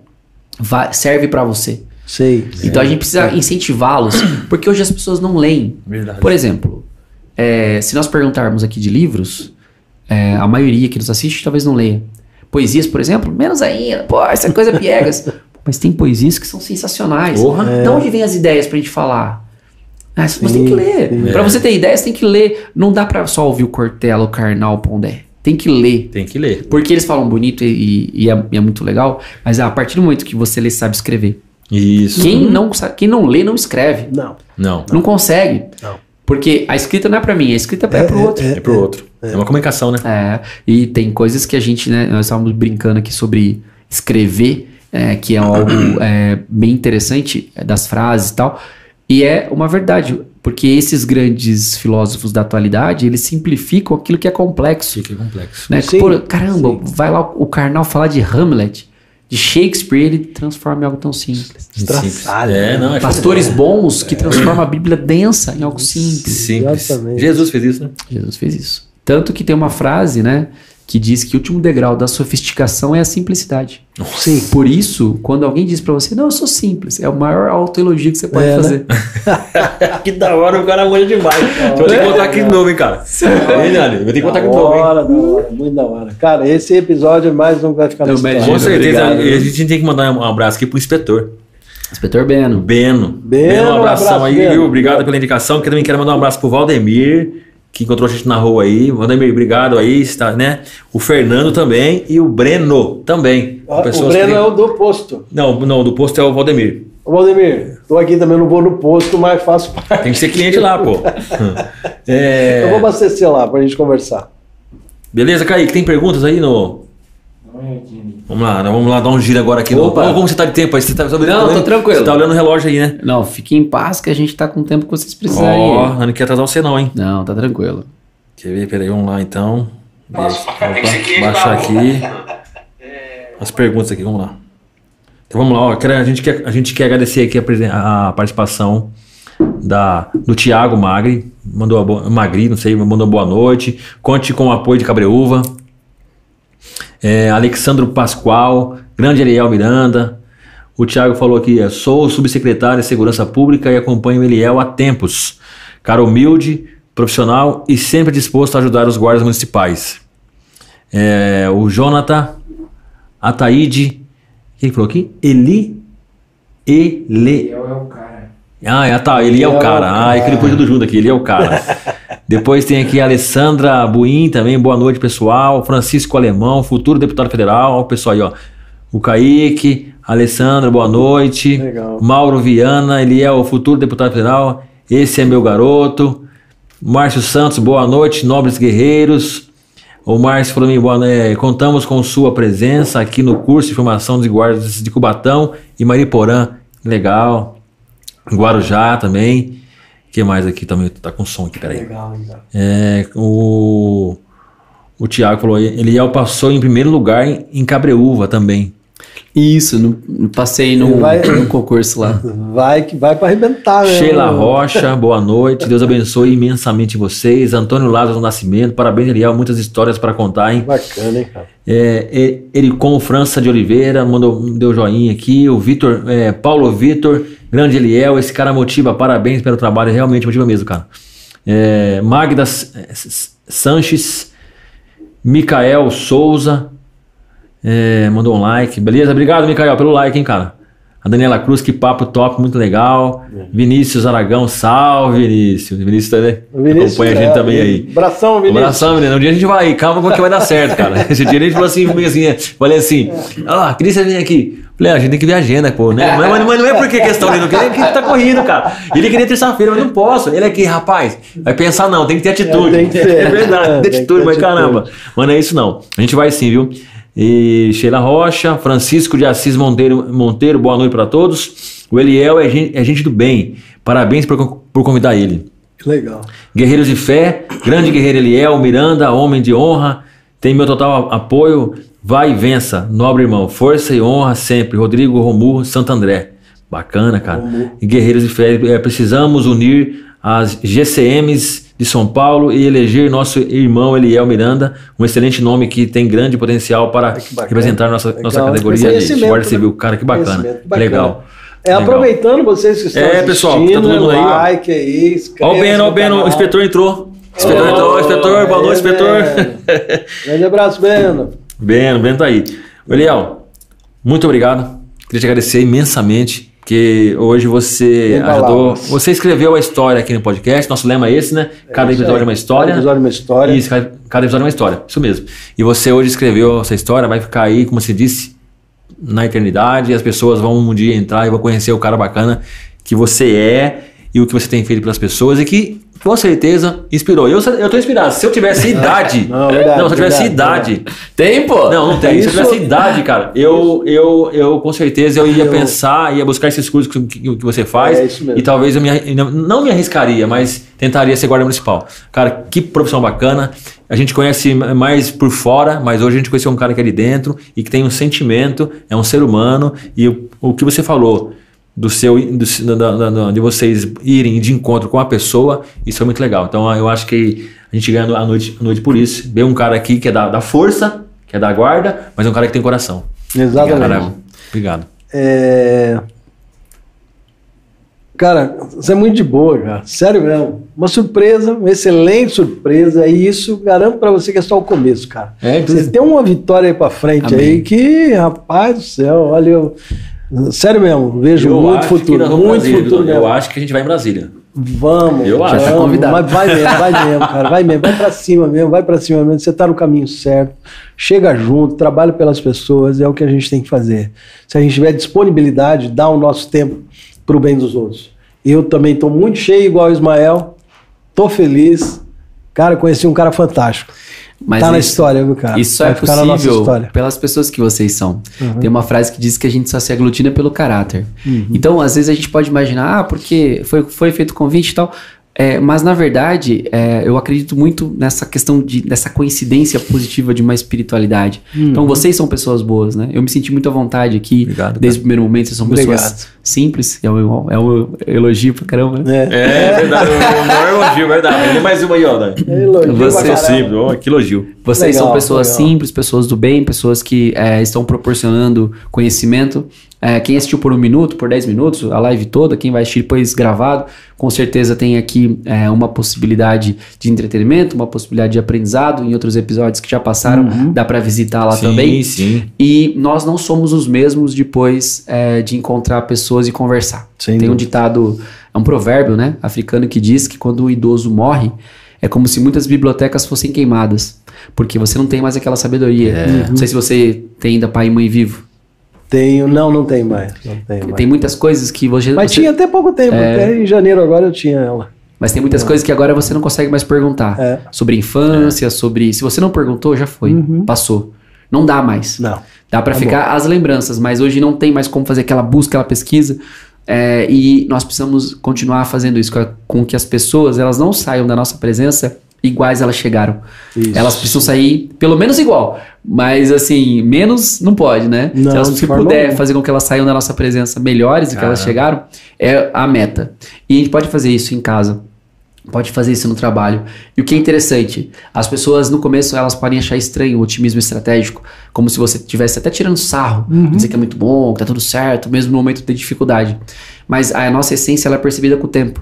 vai- serve pra você. Sei. Então a gente precisa incentivá-los, porque hoje as pessoas não leem. Verdade. Por exemplo, é, se nós perguntarmos aqui de livros, é, a maioria que nos assiste talvez não leia. Poesias, por exemplo, menos ainda. Pô, essa coisa é piegas. Mas tem poesias que são sensacionais. Porra. De onde vem as ideias pra gente falar? Ah, você tem que Sim, ler. sim. Pra você ter ideia, você tem que ler. Não dá pra só ouvir o Cortella, o Karnal, o Pondé. Tem que ler. Tem que ler. Porque eles falam bonito e, e é, e é muito legal, mas a partir do momento que você lê, sabe escrever. Isso. Quem, não, sa- quem não lê, não escreve. Não. Não. Não consegue. Não. Porque a escrita não é pra mim, a escrita é, pro outro. É pro outro. É, uma comunicação, né? É, e tem coisas que a gente, né, nós estávamos brincando aqui sobre escrever, é, que é algo é, bem interessante, é, das frases e tal, e é uma verdade, porque esses grandes filósofos da atualidade, eles simplificam aquilo que é complexo. Fica complexo. Né? Sim, Pô, caramba, sim. vai lá o Karnal falar de Hamlet, de Shakespeare, ele transforma em algo tão simples. Estraçalho, É, não, é Pastores bons que transformam a Bíblia densa em algo simples. simples. Exatamente. Jesus fez isso, né? Jesus fez isso. Tanto que tem uma frase, né, que diz que o último degrau da sofisticação é a simplicidade. Sim. Por isso, quando alguém diz pra você, não, eu sou simples, é o maior autoelogio que você pode É, né? fazer. que da hora, o cara manja demais. Vou ter que contar aqui de novo, hein, cara. Hein, Dani? Vou ter que contar aqui de Da novo, hein? hora, da hora, muito da hora. Cara, esse episódio é mais um que vai ficar na Eu história. imagino. Com certeza. Obrigado. E a gente tem que mandar um abraço aqui pro inspetor. Inspetor Beno. Beno. Beno, um abração um abraço, aí, Beno. viu? Obrigado pela indicação. Que também quero mandar um abraço pro Valdemir, que encontrou a gente na rua aí. Valdemir, obrigado aí, está, né? O Fernando também e o Breno também. O Breno que- é o do posto. Não, não, do posto é o Valdemir. Ô, Valdemir, tô aqui também, não vou no posto, mas faço parte. Tem que ser cliente lá, pô. É, Eu vou abastecer lá pra gente conversar. Beleza, Kaique? Tem perguntas aí no. Vamos lá, nós vamos lá dar um giro agora aqui. No... Opa. Como, como você tá de tempo aí? Você tá, você tá Não, olhando- tô tranquilo. Você tá olhando o relógio aí, né? Não, fique em paz que a gente tá com o tempo que vocês precisarem. Ó, oh, não quer atrasar você não, hein? Não, tá tranquilo. Quer ver? Peraí, vamos lá então. Nossa, Opa, ser cliente baixar aqui. As perguntas aqui, vamos lá. Então vamos lá, ó, a, gente quer, a gente quer agradecer aqui a, a participação da, do Tiago Magri, mandou a boa, Magri, não sei, mandou boa noite. Conte com o apoio de Cabreúva. É, Alexandro Pascoal, grande Eliel Miranda. O Tiago falou aqui, é, sou subsecretário de Segurança Pública e acompanho o Eliel há tempos. Cara humilde, profissional e sempre disposto a ajudar os guardas municipais. É, o Jonathan Ataíde. Quem falou aqui? Eli. Ele. é o cara. Ah, é, tá, ele é o cara. Ah, é que ele pôs tudo junto aqui, ele é o cara. Depois tem aqui a Alessandra Buim também, boa noite, pessoal. Francisco Alemão, futuro deputado federal. Ó, o pessoal aí, ó. O Kaique, Alessandra, boa noite. Legal. Mauro Viana, ele é o futuro deputado federal. Esse é meu garoto. Márcio Santos, boa noite, nobres guerreiros. O Márcio falou mim, boa noite. Contamos com sua presença aqui no curso de formação de guardas de Cubatão e Mariporã. Legal. Guarujá também. O que mais aqui também? Tá com som aqui, peraí. Legal, legal. É, o, o Tiago falou, Eliel passou em primeiro lugar em, em Cabreúva também. Isso, no, no- passei no, vai- no concurso lá. Vai que vai pra arrebentar, né? Sheila Rocha, boa noite. Deus abençoe imensamente vocês. Antônio Lázaro Nascimento, parabéns, Eliel. Muitas histórias para contar, hein? Bacana, hein, cara? É, E- Ericon França de Oliveira, mandou, deu joinha aqui. O Vitor, é, Paulo Vitor, grande Eliel, esse cara motiva, parabéns pelo trabalho, realmente motiva mesmo, cara. É, Magda Sanches, Micael Souza, é, mandou um like, beleza? Obrigado, Micael, pelo like, hein, cara. A Daniela Cruz, que papo top, muito legal. Vinícius Aragão, salve, Vinícius. Vinícius também Vinícius, acompanha a gente é, também aí. Abração, Vinícius. abração, menino. Um dia a gente vai, calma porque vai dar certo, cara. Esse dia a gente falou assim, assim, é, falei assim, ah, Cris, você vem aqui. Falei, ah, a gente tem que ver a agenda, pô, né? Mas, mas- mas não é porque questão dele, não quer, é que tá corrido, cara. Ele queria terça-feira, mas não posso. Ele aqui, rapaz, vai pensar não, tem que ter atitude. É, tem que ter. É verdade, É, tem tem atitude, mas ter caramba. Mas não é isso não. A gente vai sim, viu? E Sheila Rocha, Francisco de Assis Monteiro, Monteiro boa noite para todos. O Eliel é gente, é gente do bem. Parabéns por, por convidar ele. Legal. Guerreiros de fé, grande guerreiro Eliel, Miranda, homem de honra, tem meu total apoio. Vai e vença, nobre irmão. Força e honra sempre. Rodrigo Romu, Santo André. Bacana, cara. E Guerreiros de fé, é, precisamos unir as GCMs de São Paulo e eleger nosso irmão Eliel Miranda, um excelente nome que tem grande potencial para representar nossa, Legal. nossa categoria de Guarda Civil. né? Cara, que bacana. Bacana. Legal. É, Legal. aproveitando vocês que estão É, pessoal, tá todo mundo aí, ó. like aí, inscreva-se Ó o Beno, ó o no Beno, o inspetor entrou. Inspetor entrou, inspetor, boa noite, É, inspetor. Beno. Grande abraço, Beno. Beno, Beno tá aí. Eliel, muito obrigado. Queria te agradecer imensamente, porque hoje você ajudou. palavras. Você escreveu a história aqui no podcast. Nosso lema é esse, né? Cada isso episódio é uma história. Cada episódio é uma história. Isso, cada, cada episódio é uma história. Isso mesmo. E você hoje escreveu essa história, vai ficar aí, como você disse, na eternidade. E as pessoas vão um dia entrar e vão conhecer o cara bacana que você é e o que você tem feito pelas pessoas e que, com certeza, inspirou. Eu, eu tô inspirado. Se eu tivesse idade. Não, verdade, não, se eu tivesse verdade, idade. Tem, pô? Não, não tem. Se eu Isso- tivesse idade, cara, eu, eu, eu com certeza eu ia Eu- pensar, ia buscar esses cursos que, que, que você faz. É isso mesmo. E talvez eu me, não- me arriscaria, mas tentaria ser guarda municipal. Cara, que profissão bacana. A gente conhece mais por fora, mas hoje a gente conheceu um cara que é de dentro e que tem um sentimento, é um ser humano. E o, o que você falou do seu do- da- da- de vocês irem de encontro com a pessoa, isso é muito legal. Então eu acho que a gente ganha a noite, a noite por isso. Ver um cara aqui que é da, da força, que é da guarda, mas é um cara que tem coração. Exatamente. Cara, obrigado. É... Cara, você é muito de boa, cara. Sério mesmo. Uma surpresa, uma excelente surpresa. E isso garanto pra você que é só o começo, cara. É, Você tem uma vitória aí pra frente Amém. aí que, rapaz do céu, olha, eu. Sério mesmo, vejo Eu muito futuro. vamos Muito Brasília, futuro mesmo. Eu acho que a gente vai em Brasília. Vamos. Eu acho. Já tá vamos, convidado. Mas vai mesmo, vai mesmo, cara. Vai mesmo, vai pra cima mesmo, vai pra cima mesmo. Você tá no caminho certo. Chega junto, trabalha pelas pessoas, é o que a gente tem que fazer. Se a gente tiver disponibilidade, dá o nosso tempo pro bem dos outros. Eu também tô muito cheio, igual o Ismael. Tô feliz. Cara, conheci um cara fantástico. Mas tá na história, viu, cara? Isso Vai é ficar na nossa possível história. pelas pessoas que vocês são. Uhum. Tem uma frase que diz que a gente só se aglutina pelo caráter. Uhum. Então, às vezes a gente pode imaginar, ah, porque foi, foi feito convite e tal. É, mas na verdade, é, eu acredito muito nessa questão de, dessa coincidência positiva de uma espiritualidade. Uhum. Então, vocês são pessoas boas, né? Eu me senti muito à vontade aqui, Obrigado, desde o primeiro momento. Vocês são pessoas Obrigado. Simples, é um, é um elogio pra caramba. né? É. É verdade, o maior elogio, verdade. Tem mais uma aí, ó. Dani. É elogio pra Você- caramba. simples, ó, que elogio. Vocês Legal, são pessoas legal. simples, pessoas do bem, pessoas que é, estão proporcionando conhecimento. É, quem assistiu por um minuto, por 10 minutos, a live toda, quem vai assistir depois gravado, com certeza tem aqui é, uma possibilidade de entretenimento, uma possibilidade de aprendizado em outros episódios que já passaram, Uhum. dá para visitar lá sim, também. sim. E nós não somos os mesmos depois é, de encontrar pessoas e conversar. Sem Tem um dúvida. ditado, é um provérbio, né, africano que diz que quando o idoso morre, é como se muitas bibliotecas fossem queimadas, porque você não tem mais aquela sabedoria. É. Não sei se você tem ainda pai e mãe vivo. Tenho, não, não tem mais. Não tem mais. Tem muitas coisas que você, Mas você- tinha até pouco tempo, É. até em janeiro agora eu tinha ela. mas tem muitas coisas que agora você não consegue mais perguntar. É. Sobre infância, sobre, se você não perguntou, já foi, Uhum. passou. Não dá mais. Não. Dá pra Tá ficar as lembranças, mas hoje não tem mais como fazer aquela busca, aquela pesquisa. é, e nós precisamos continuar fazendo isso, com, que as pessoas elas não saiam da nossa presença iguais elas chegaram. Isso. Elas precisam sair pelo menos igual, mas assim, menos não pode, né? Não, se elas se puder alguma. fazer com que elas saiam da nossa presença melhores do que elas chegaram, é a meta. E a gente pode fazer isso em casa. Pode fazer isso no trabalho. E o que é interessante, as pessoas no começo elas podem achar estranho o otimismo estratégico, como se você estivesse até tirando sarro, dizer que é muito bom, que tá tudo certo, mesmo no momento de dificuldade. Mas a nossa essência ela é percebida com o tempo.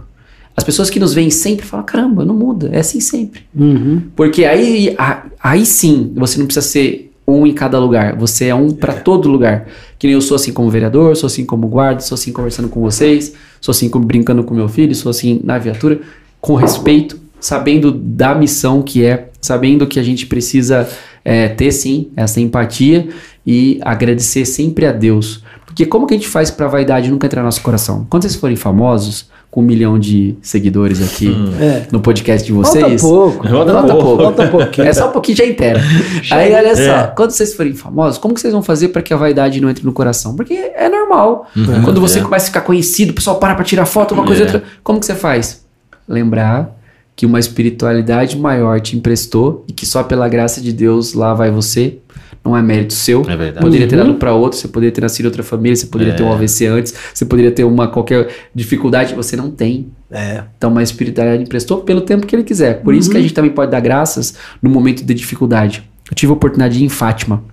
As pessoas que nos veem sempre falam: caramba, não muda, é assim sempre. Uhum. Porque aí, a- aí sim, você não precisa ser um em cada lugar. Você é um para todo lugar. Que nem eu sou assim como vereador, sou assim como guarda, sou assim conversando com vocês, sou assim como brincando com meu filho, sou assim na viatura, com respeito, sabendo da missão que é, sabendo que a gente precisa é, ter sim essa empatia e agradecer sempre a Deus. Porque como que a gente faz pra vaidade nunca entrar no nosso coração? Quando vocês forem famosos, com um milhão de seguidores aqui É. no podcast de Falta vocês. pouco. Falta Falta pouco. pouco. Falta pouquinho. É só um pouquinho já inteira. Aí olha só, É. quando vocês forem famosos, como que vocês vão fazer para que a vaidade não entre no coração? Porque é normal. Uhum. Quando você É. começa a ficar conhecido, o pessoal para pra tirar foto, uma coisa e É. outra. Como que você faz? Lembrar que uma espiritualidade maior te emprestou e que só pela graça de Deus lá vai você. Não é mérito seu. É verdade. Poderia ter Uhum. dado para outro, você poderia ter nascido em outra família, você poderia É. ter um AVC antes, você poderia ter uma qualquer dificuldade, você não tem. É. Então, uma espiritualidade emprestou pelo tempo que ele quiser. Por isso que a gente também pode dar graças no momento de dificuldade. Eu tive a oportunidade de ir em Fátima.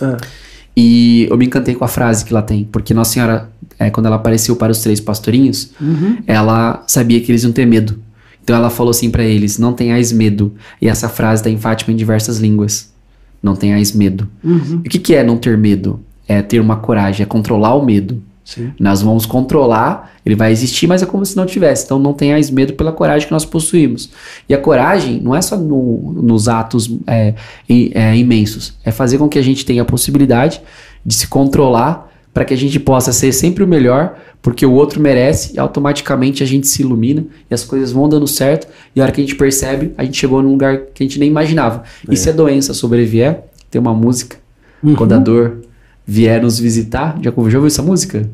Ah. E eu me encantei com a frase que lá tem. Porque Nossa Senhora, é, quando ela apareceu para os três pastorinhos, ela sabia que eles iam ter medo. Então ela falou assim para eles: Não tenhais medo. E essa frase está em Fátima em diversas línguas. Não tenhais medo. Uhum. E o que, que é não ter medo? É ter uma coragem, é controlar o medo. Sim. Nós vamos controlar, ele vai existir, mas é como se não tivesse. Então não tenhais medo pela coragem que nós possuímos. E a coragem não é só no- nos atos é, é, imensos, é fazer com que a gente tenha a possibilidade de se controlar para que a gente possa ser sempre o melhor, porque o outro merece e automaticamente a gente se ilumina e as coisas vão dando certo. E a hora que a gente percebe, a gente chegou num lugar que a gente nem imaginava. E se a doença sobrevier, tem uma música, quando a dor vier nos visitar. Já, já ouviu essa música?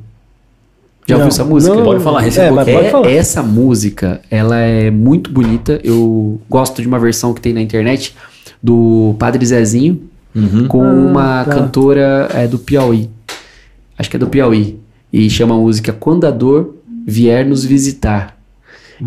Já ouviu Não, essa música? não. Pode falar, É, aqui. pode É, falar. essa música, ela é muito bonita. Eu gosto de uma versão que tem na internet do Padre Zezinho Uhum. com Ah, uma tá. cantora é, do Piauí. Acho que é do Piauí. E chama a música Quando a Dor Vier Nos Visitar.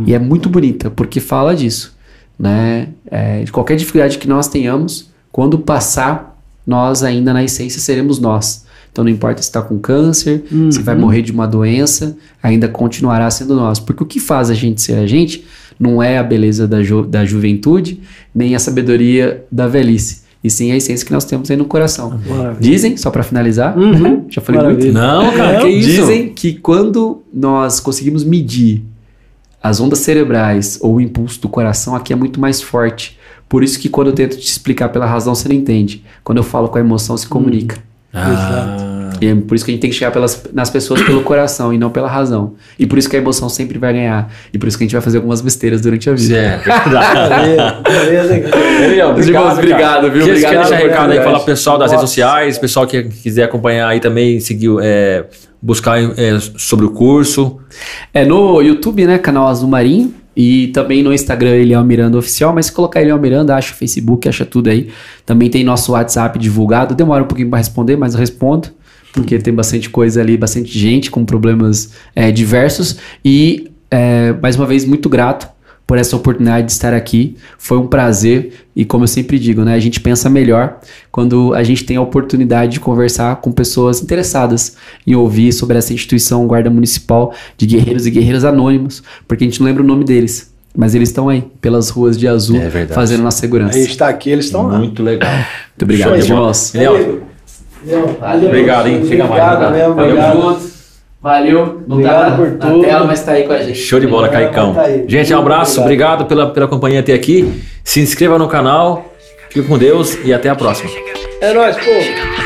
E é muito bonita, porque fala disso. Né? É, de qualquer dificuldade que nós tenhamos, quando passar, nós ainda na essência seremos nós. Então não importa se está com câncer, se vai morrer de uma doença, ainda continuará sendo nós. Porque o que faz a gente ser a gente não é a beleza da, ju- da juventude, nem a sabedoria da velhice. E sim a essência que nós temos aí no coração. Maravilha. Dizem, só para finalizar, Uhum. já falei Maravilha. muito. Não, cara, que isso? Dizem que quando nós conseguimos medir as ondas cerebrais ou o impulso do coração, aqui é muito mais forte. Por isso que quando eu tento te explicar pela razão, você não entende. Quando eu falo com a emoção, se comunica. Ah, E é por isso que a gente tem que chegar pelas, nas pessoas pelo coração e não pela razão. E por isso que a emoção sempre vai ganhar. E por isso que a gente vai fazer algumas besteiras durante a vida. é. Beleza, beleza, Meus irmãos, obrigado, viu? Obrigado quer deixar recado aí, falar pro pessoal das redes Nossa. sociais, pessoal que quiser acompanhar aí também, seguir, é, buscar é, sobre o curso. É no YouTube, né? Canal Azul Marinho. E também no Instagram, Eliel Miranda Oficial. Mas se colocar Eliel Miranda, acha o Facebook, acha tudo aí. Também tem nosso WhatsApp divulgado. Demora um pouquinho para responder, mas eu respondo. Porque tem bastante coisa ali, bastante gente com problemas é, diversos. E, é, mais uma vez, muito grato por essa oportunidade de estar aqui. Foi um prazer. E como eu sempre digo, né? A gente pensa melhor quando a gente tem a oportunidade de conversar com pessoas interessadas em ouvir sobre essa instituição Guarda Municipal de Guerreiros e Guerreiras Anônimos, porque a gente não lembra o nome deles. Mas eles estão aí, pelas ruas de azul, É fazendo nossa segurança. A gente tá aqui, eles estão lá. Muito legal. Muito obrigado, irmãos. Eliel, Valeu. Obrigado, hein? Fica mais, Obrigado mesmo, Valeu. obrigado. junto. Valeu. Não Obrigado tá na, por na tudo. tela, mas tá aí com a gente. show de bola, Caicão. Tá. Gente, um abraço, Obrigado. obrigado pela, pela companhia até aqui. Se inscreva no canal, fique com Deus e até a próxima. É nóis, pô.